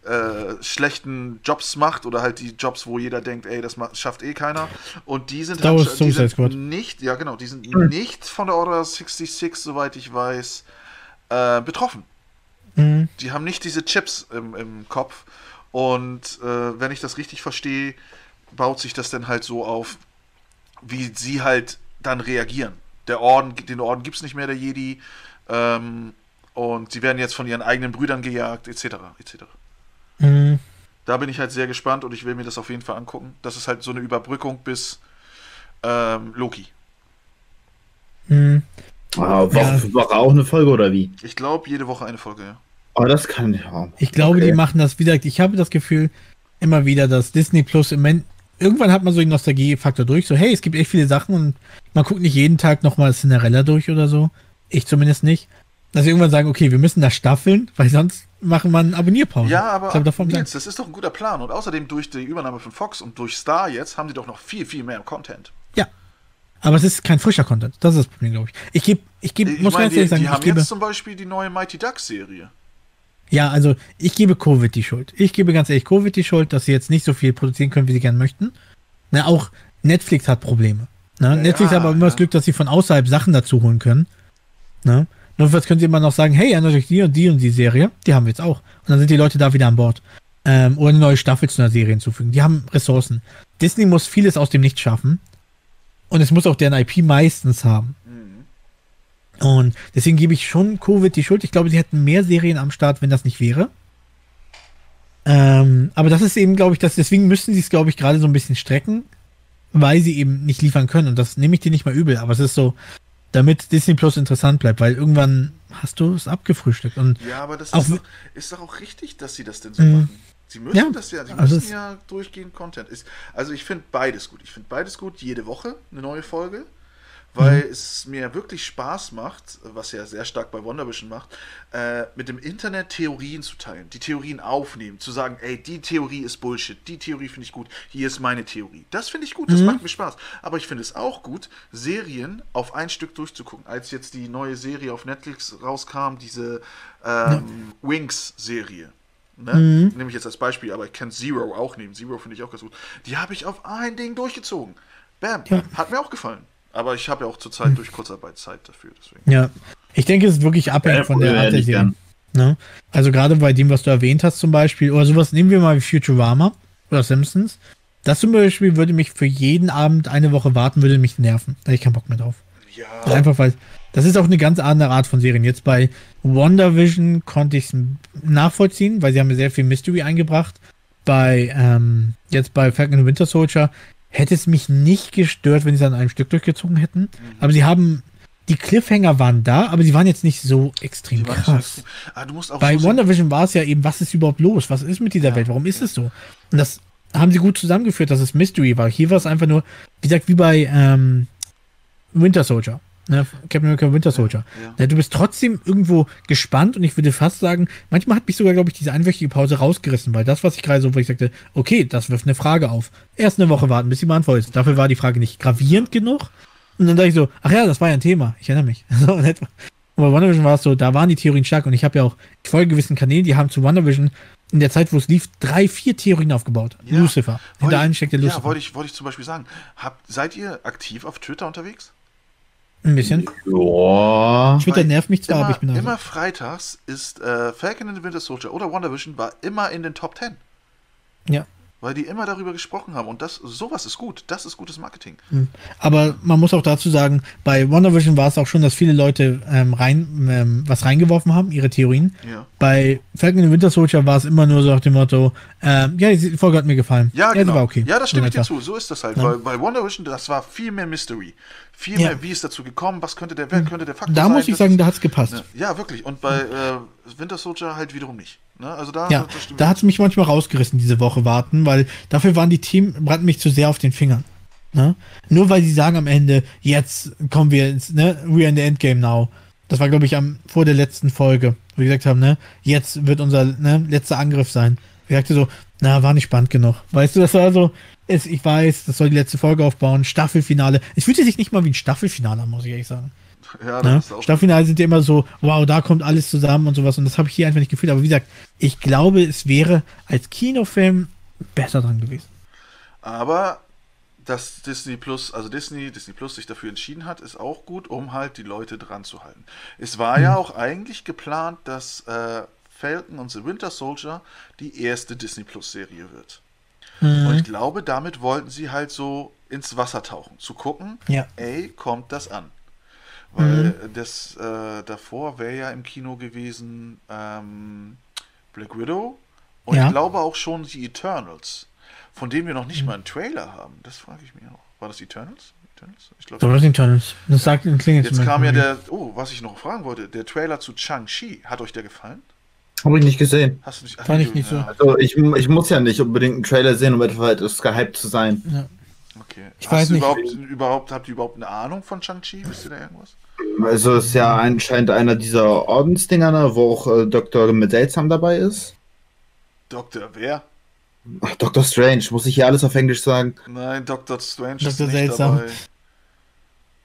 äh, schlechten Jobs macht oder halt die Jobs, wo jeder denkt, ey, das schafft eh keiner. Und die sind, halt, die sind nicht, ja genau, die sind mhm. nicht von der Order 66, soweit ich weiß, äh, betroffen. Mhm. Die haben nicht diese Chips im, im Kopf. Und äh, wenn ich das richtig verstehe, baut sich das dann halt so auf, wie sie halt dann reagieren. Der Orden, den Orden gibt es nicht mehr, der Jedi. Ähm, und sie werden jetzt von ihren eigenen Brüdern gejagt, etc. etc. Mhm. Da bin ich halt sehr gespannt und ich will mir das auf jeden Fall angucken. Das ist halt so eine Überbrückung bis ähm, Loki. Mhm. Ah, Woche, ja. Woche auch eine Folge oder wie? Ich glaube, jede Woche eine Folge, ja. Aber das kann ja. Ich glaube, okay. die machen das wieder. Ich habe das Gefühl, immer wieder, dass Disney Plus im Moment irgendwann hat man so den Nostalgiefaktor durch, so, hey, es gibt echt viele Sachen und man guckt nicht jeden Tag nochmal Cinderella durch oder so. Ich zumindest nicht. Dass sie irgendwann sagen, okay, wir müssen das staffeln, weil sonst machen wir eine Abonnierpause. Ja, aber Nils, das ist doch ein guter Plan. Und außerdem durch die Übernahme von Fox und durch Star jetzt haben die doch noch viel, viel mehr Content. Ja. Aber es ist kein frischer Content. Das ist das Problem, glaube ich. Ich gebe, ich gebe, muss mein, ganz ehrlich sagen, die haben jetzt zum Beispiel die neue Mighty Ducks Serie. Ja, also ich gebe Covid die Schuld. Ich gebe ganz ehrlich Covid die Schuld, dass sie jetzt nicht so viel produzieren können, wie sie gerne möchten. Na, auch Netflix hat Probleme. Ne? Ja, Netflix hat aber immer ja. das Glück, dass sie von außerhalb Sachen dazu holen können. Ne? Notfalls könnt ihr immer noch sagen, hey, euch die und die und die Serie, die haben wir jetzt auch. Und dann sind die Leute da wieder an Bord. Ähm, oder eine neue Staffel zu einer Serie hinzufügen. Die haben Ressourcen. Disney muss vieles aus dem Nichts schaffen. Und es muss auch deren IP meistens haben. Und deswegen gebe ich schon Covid die Schuld. Ich glaube, sie hätten mehr Serien am Start, wenn das nicht wäre. Ähm, aber das ist eben, glaube ich, das, deswegen müssen sie es, glaube ich, gerade so ein bisschen strecken, weil sie eben nicht liefern können. Und das nehme ich dir nicht mal übel, aber es ist so, damit Disney Plus interessant bleibt, weil irgendwann hast du es abgefrühstückt. Und ja, aber das ist doch, ist doch, auch richtig, dass sie das denn so mhm. machen. Sie müssen Ja, das ja, sie also müssen ja durchgehend Content. Ist, also ich finde beides gut. Ich finde beides gut, jede Woche eine neue Folge, weil Mhm. es mir wirklich Spaß macht, was ja sehr stark bei WandaVision macht, äh, mit dem Internet Theorien zu teilen, die Theorien aufnehmen, zu sagen, ey, die Theorie ist Bullshit, die Theorie finde ich gut, hier ist meine Theorie. Das finde ich gut, das Mhm. macht mir Spaß. Aber ich finde es auch gut, Serien auf ein Stück durchzugucken. Als jetzt die neue Serie auf Netflix rauskam, diese ähm, Wings-Serie. Ne? Mhm. Nehme ich jetzt als Beispiel, aber ich kann Zero auch nehmen. Zero finde ich auch ganz gut. Die habe ich auf ein Ding durchgezogen. Bam. Ja. Hat mir auch gefallen. Aber ich habe ja auch zurzeit durch Kurzarbeit Zeit dafür. Deswegen. Ja. Ich denke, es ist wirklich abhängig von der Ja, Art der Serie. Ne? Also gerade bei dem, was du erwähnt hast zum Beispiel, oder sowas, nehmen wir mal wie Futurama oder Simpsons. Das zum Beispiel würde mich für jeden Abend eine Woche warten, würde mich nerven. Da hätte ich keinen Bock mehr drauf. Ja. Einfach weil, das ist auch eine ganz andere Art von Serien. Jetzt bei WandaVision konnte ich es nachvollziehen, weil sie haben mir sehr viel Mystery eingebracht. Bei, ähm, jetzt bei Falcon and Winter Soldier hätte es mich nicht gestört, wenn sie es an einem Stück durchgezogen hätten. Aber sie haben, die Cliffhanger waren da, aber sie waren jetzt nicht so extrem nicht krass. so- Ah, Bei so WandaVision war es ja eben, was ist überhaupt los? Was ist mit dieser Ja, Welt? Warum ist ja. es so? Und das haben sie gut zusammengeführt, dass es Mystery war. Hier war es einfach nur, wie gesagt, wie bei ähm, Winter Soldier. Ne? Captain America Winter Soldier. Ja. Ja, du bist trotzdem irgendwo gespannt und ich würde fast sagen, manchmal hat mich sogar, glaube ich, diese einwöchige Pause rausgerissen, weil das, was ich gerade so, wo ich sagte, okay, das wirft eine Frage auf. Erst eine Woche warten, bis sie beantwortet ist. Dafür war die Frage nicht gravierend genug. Und dann dachte ich so, ach ja, das war ja ein Thema. Ich erinnere mich. So. Und bei WandaVision war es so, da waren die Theorien stark und ich habe ja auch, ich folge gewissen Kanälen, die haben zu WandaVision in der Zeit, wo es lief, drei, vier Theorien aufgebaut. Ja. Lucifer. Hinter allen steckt der Ja, Lucifer. wollte ich, wollte ich zum Beispiel sagen. Habt, seid ihr aktiv auf Twitter unterwegs? Ein bisschen. Ja. Twitter Weil nervt mich zwar, immer, aber ich bin da. immer freitags ist äh, Falcon and the Winter Soldier oder WandaVision war immer in den Top 10. Ja. Weil die immer darüber gesprochen haben. Und das, sowas ist gut. Das ist gutes Marketing. Aber man muss auch dazu sagen, bei WandaVision war es auch schon, dass viele Leute ähm, rein, ähm, was reingeworfen haben, ihre Theorien. Ja. Bei Falcon and Winter Soldier war es immer nur so nach dem Motto, ähm, ja, die Folge hat mir gefallen. Ja, die genau. war okay. Ja, das stimme So ich dir zu. So ist das halt. Ja. Weil bei WandaVision, das war viel mehr Mystery. Viel Ja. mehr, wie ist dazu gekommen, was könnte der, wer könnte der Faktor Da sein. muss ich sagen, da hat's gepasst. ne, Ja, wirklich. Und bei äh, Winter Soldier halt wiederum nicht. Ne? Also da, Ja, das da hat es mich manchmal rausgerissen, diese Woche warten, weil dafür waren die Themen, brannten mich zu sehr auf den Fingern. Ne? Nur weil sie sagen am Ende, jetzt kommen wir ins, ne, we're in the endgame now. Das war, glaube ich, am, vor der letzten Folge, wo wir gesagt haben, ne, jetzt wird unser ne, letzter Angriff sein. Ich sagte so, na, war nicht spannend genug. Weißt du, das war so, es, ich weiß, das soll die letzte Folge aufbauen, Staffelfinale. Es fühlte sich nicht mal wie ein Staffelfinale an, muss ich ehrlich sagen. Ja, Ne? das ist auch Staffelfinale sind ja immer so, wow, da kommt alles zusammen und sowas. Und das habe ich hier einfach nicht gefühlt. Aber wie gesagt, ich glaube, es wäre als Kinofilm besser dran gewesen. Aber dass Disney Plus, also Disney, Disney Plus sich dafür entschieden hat, ist auch gut, um halt die Leute dran zu halten. Es war Mhm. ja auch eigentlich geplant, dass äh, Falcon und The Winter Soldier die erste Disney Plus Serie wird. Mhm. Und ich glaube, damit wollten sie halt so ins Wasser tauchen, zu gucken, Ja. ey, kommt das an? Weil Mhm. das äh, davor wäre ja im Kino gewesen ähm, Black Widow und Ja. ich glaube auch schon die Eternals, von denen wir noch Mhm. nicht mal einen Trailer haben. Das frage ich mich auch. War das Eternals? Eternals? Ich So, glaube. das sind Tunnels. Das sagt ein Klingel Jetzt kam ja der, oh, was ich noch fragen wollte, der Trailer zu Chang-Chi. Hat euch der gefallen? Habe ich nicht gesehen. Hast du nicht? Fand ich nicht so. Also ich, ich muss ja nicht unbedingt einen Trailer sehen, um etwas gehypt zu sein. Ja. Okay. Ich Hast weiß du nicht. Überhaupt, überhaupt, habt ihr überhaupt eine Ahnung von Chang-Chi? Wisst ihr da irgendwas? Also es ist ja anscheinend einer dieser Ordensdinger, ne, wo auch äh, Dr. Medelsam dabei ist. Dr. Wer? Ach, Dr. Strange, muss ich hier alles auf Englisch sagen? Nein, Dr. Strange ist Dr. nicht Seltsam. dabei.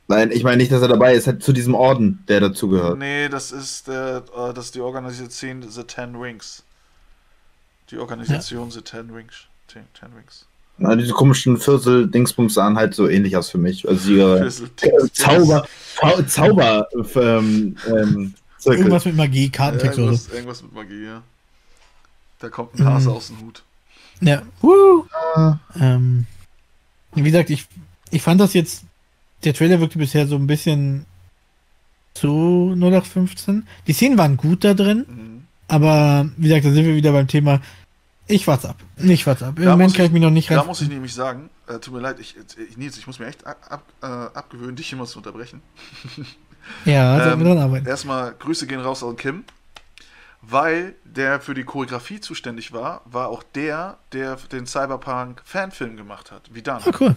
Nein, ich meine nicht, dass er dabei ist, halt zu diesem Orden, der dazugehört. Nee, das ist, der, äh, das ist die Organisation The Ten Rings. Die Organisation The Ten Rings. Ten, Ten Rings. Na, diese komischen Viertel-Dingsbums sahen halt so ähnlich aus für mich. Also ihre Zauber, Zau- Zauber, ähm, ähm, Zirkel. Irgendwas mit Magie, Ja, Kartentext oder so. irgendwas, irgendwas mit Magie, ja. Da kommt ein Hase Mhm. aus dem Hut. Ja. Woo. Ah, Ähm, wie gesagt, ich, ich fand das jetzt, der Trailer wirkte bisher so ein bisschen zu 0815. Die Szenen waren gut da drin, Mhm. aber wie gesagt, da sind wir wieder beim Thema, ich warte ab. Ich warte ab. Im Da Moment muss kann ich- ich mich noch nicht Da rein. muss ich nämlich sagen, äh, tut mir leid, ich, ich, Nils, ich muss mir echt ab, ab, äh, abgewöhnen, dich immer zu unterbrechen. ja, sollten Ähm, wir dran arbeiten. Erstmal Grüße gehen raus an Kim. weil der für die Choreografie zuständig war, war auch der, der den Cyberpunk-Fanfilm gemacht hat, wie dann. Ah, cool.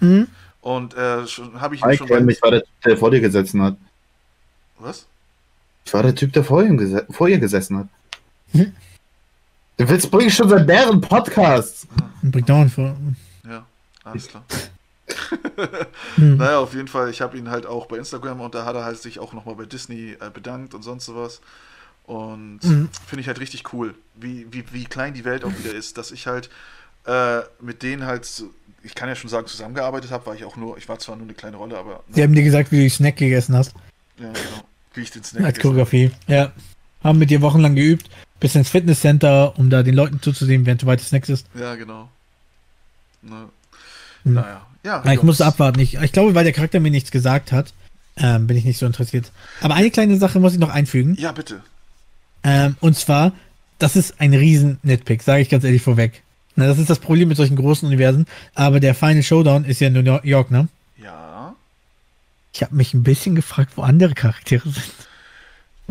Mhm. Und äh, schon habe ich ihn Ich, schon bei. ich war der Typ, der vor dir gesessen hat. Was? Ich war der Typ, der vor, ihm gese vor ihr gesessen hat. Hm? Du willst bringe ich schon seit mehreren Podcasts. Bringt dauernd vor. Ja, alles klar. Hm. Naja, auf jeden Fall, ich habe ihn halt auch bei Instagram und da hat er halt sich auch nochmal bei Disney äh, bedankt und sonst sowas. Und Mhm. finde ich halt richtig cool, wie, wie, wie klein die Welt auch wieder ist, dass ich halt äh, mit denen halt, ich kann ja schon sagen, zusammengearbeitet habe, war ich auch nur, ich war zwar nur eine kleine Rolle, aber Sie haben dir gesagt, wie du die Snack gegessen hast. ja, genau, wie ich den Snack Als gegessen Choreografie. Ja. Haben mit dir wochenlang geübt. Bis ins Fitnesscenter, um da den Leuten zuzusehen, während du weiter Snacks isst. Ja, genau. Ne, Hm. Naja, ja. Na, ich Jungs. musste abwarten. Ich, ich glaube, weil der Charakter mir nichts gesagt hat, ähm, bin ich nicht so interessiert. Aber eine kleine Sache muss ich noch einfügen. Ja, bitte. Ähm, und zwar, das ist ein riesen Nitpick, sage ich ganz ehrlich vorweg. Na, das ist das Problem mit solchen großen Universen. Aber der Final Showdown ist ja in New York, ne? Ja. Ich habe mich ein bisschen gefragt, wo andere Charaktere sind.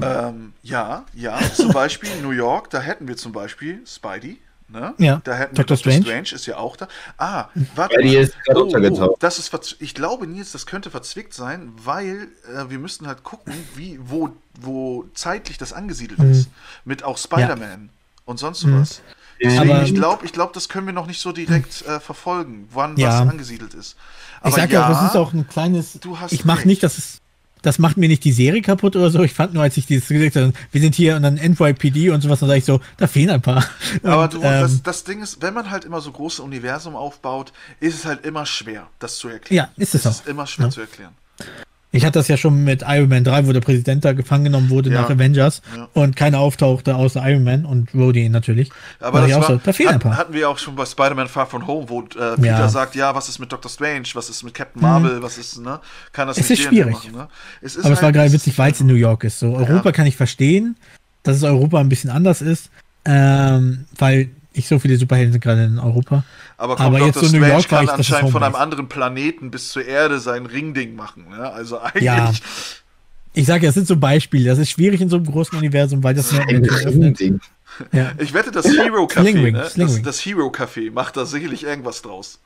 Ähm, ja, ja, zum Beispiel New York, da hätten wir zum Beispiel Spidey, ne? Ja, Da hätten Dr. wir Dr. Strange. Strange ist ja auch da. Ah, warte Spidey mal. ist Oh, oh, das ist ich glaube, Nils, das könnte verzwickt sein, weil äh, wir müssten halt gucken, wie, wo, wo zeitlich das angesiedelt Mhm. ist. Mit auch Spider-Man und sonst sowas. Deswegen, Aber- ich glaube, ich glaub, das können wir noch nicht so direkt äh, verfolgen, wann Ja. was angesiedelt ist. ich sag ja, auch, es ist auch ein kleines. du hast Ich mache nicht, dass es. Das macht mir nicht die Serie kaputt oder so. Ich fand nur, als ich dieses gesagt habe, wir sind hier und dann NYPD und sowas, dann sage ich so, da fehlen ein paar. Aber Und, du, ähm, das, das Ding ist, wenn man halt immer so große Universum aufbaut, ist es halt immer schwer, das zu erklären. Ja, ist es es auch. ist immer schwer Ja. zu erklären. Ich hatte das ja schon mit Iron Man 3, wo der Präsident da gefangen genommen wurde Ja. nach Avengers Ja. und keiner auftauchte außer Iron Man und Rhodey natürlich. Aber das war, so, da fehlen ein paar. hatten wir auch schon bei Spider-Man Far From Home, wo äh, Peter Ja. sagt, ja, was ist mit Doctor Strange, was ist mit Captain Marvel, was ist, ne? Kann das Es nicht ist schwierig. Machen, ne? Es ist Aber es war halt- gerade witzig, weil es in New York ist. So, Europa kann ich verstehen, dass es Europa ein bisschen anders ist, ähm, weil nicht so viele Superhelden sind gerade in Europa. Aber, aber kommt jetzt Doctor so New York kann ich, das anscheinend von einem anderen Planeten bis zur Erde sein Ringding machen, ne? Also eigentlich. Ja. Ich sage ja, es sind so Beispiele. Das ist schwierig in so einem großen Universum, weil das Ein Riesending. Ja, Ich wette, das Hero Café, ne? Das, das Hero Café macht da sicherlich irgendwas draus.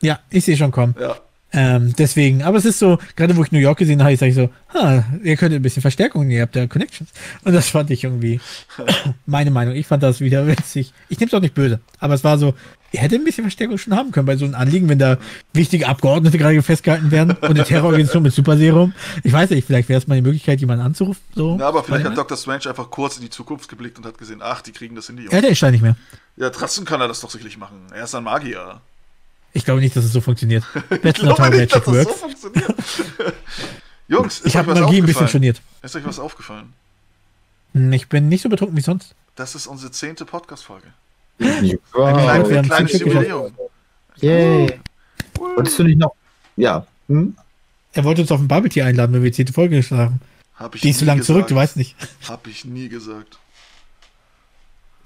ja ich sehe schon kommen. Ja. Ähm, deswegen, aber es ist so, gerade wo ich New York gesehen habe, sage ich so, ha, ihr könnt ein bisschen Verstärkung, ihr habt ja Connections. Und das fand ich irgendwie meine Meinung. Ich fand das wieder witzig. Ich nehme es auch nicht böse, aber es war so, ihr hättet ein bisschen Verstärkung schon haben können bei so einem Anliegen, wenn da wichtige Abgeordnete gerade festgehalten werden und eine Terrororganisation mit Superserum. Ich weiß nicht, vielleicht wäre es mal die Möglichkeit, jemanden anzurufen. So. Na, aber vielleicht hat. Doctor Strange einfach kurz in die Zukunft geblickt und hat gesehen, ach, die kriegen das hin, die Jungs. Ja, der ist da nicht mehr. Ja, trotzdem kann er das doch sicherlich machen. Er ist ein Magier. Ich glaube nicht, dass es so funktioniert. Ich That's not glaube how nicht, dass das so funktioniert. Jungs, ist Ich habe Magie ein bisschen storniert. Ist euch was aufgefallen? Hm, Ich bin nicht so betrunken wie sonst. Das ist unsere zehnte Podcast-Folge. Wow. Ein, klein, ein haben kleines. Jubiläum. Yay. Wolltest du nicht noch? Ja. Hm? Er wollte uns auf ein Bubble Tea einladen, wenn wir die zehnte Folge geschlagen Hab ich Die ist so lange zurück, du weißt nicht. Hab ich nie gesagt.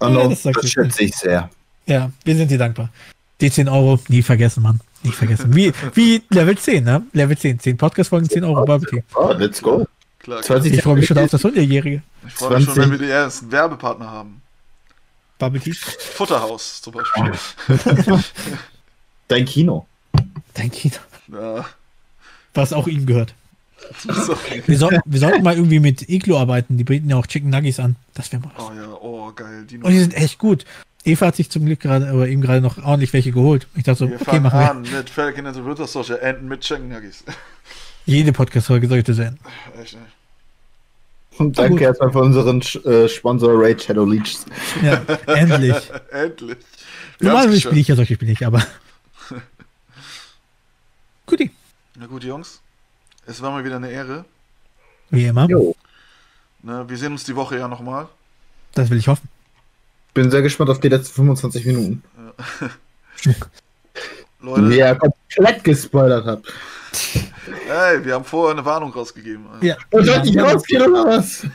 Oh, Ja, no, das das, ich. schätze ich sehr. Ja, wir sind dir dankbar. Die 10 Euro, nie vergessen, Mann. Nie vergessen. Wie, wie Level 10, ne? Level 10. 10 Podcast-Folgen, 10 Euro Bubble Tea. Oh, let's go. Klar, klar. 20 Ich freue mich schon auf das 100-jährige Ich freue mich schon, 20. wenn wir die ersten Werbepartner haben. Bubble Tea. Futterhaus zum Beispiel. Dein Kino. Dein Kino. ja. Was auch ihm gehört. So. Wir, soll, wir sollten mal irgendwie mit Iglo arbeiten. Die bieten ja auch Chicken Nuggets an. Das wäre mal was. Oh ja, oh geil. Dino. Und die sind echt gut. Eva hat sich zum Glück gerade, aber ihm gerade noch ordentlich welche geholt. Ich dachte so, wir okay, fangen machen wir. an mit Falcon and the Winter Soldier, Enten mit Chicken Nuggets. Jede Podcast-Folge sollte sein. Echt, ey. Und gut. danke erstmal für unseren äh, Sponsor Raid Shadow Leeches. Ja, endlich. Endlich. Normalerweise spiele ich ja solche Spiele nicht, aber. Guti. Na gut, Jungs. Es war mal wieder eine Ehre. Wie immer. Jo. Ne, wir sehen uns die Woche ja nochmal. Das will ich hoffen. Bin sehr gespannt auf die letzten 25 Minuten. Leute, Die ihr komplett gespoilert habt. ey, wir haben vorher eine Warnung rausgegeben. Ja. Und soll ich rausgehen oder was?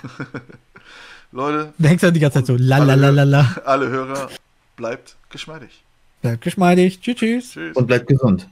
Leute, Da hängst du die ganze Zeit so, la la la la la. alle Hörer, bleibt geschmeidig. Bleibt geschmeidig. Tschüss, tschüss. Tschüss. Und bleibt gesund.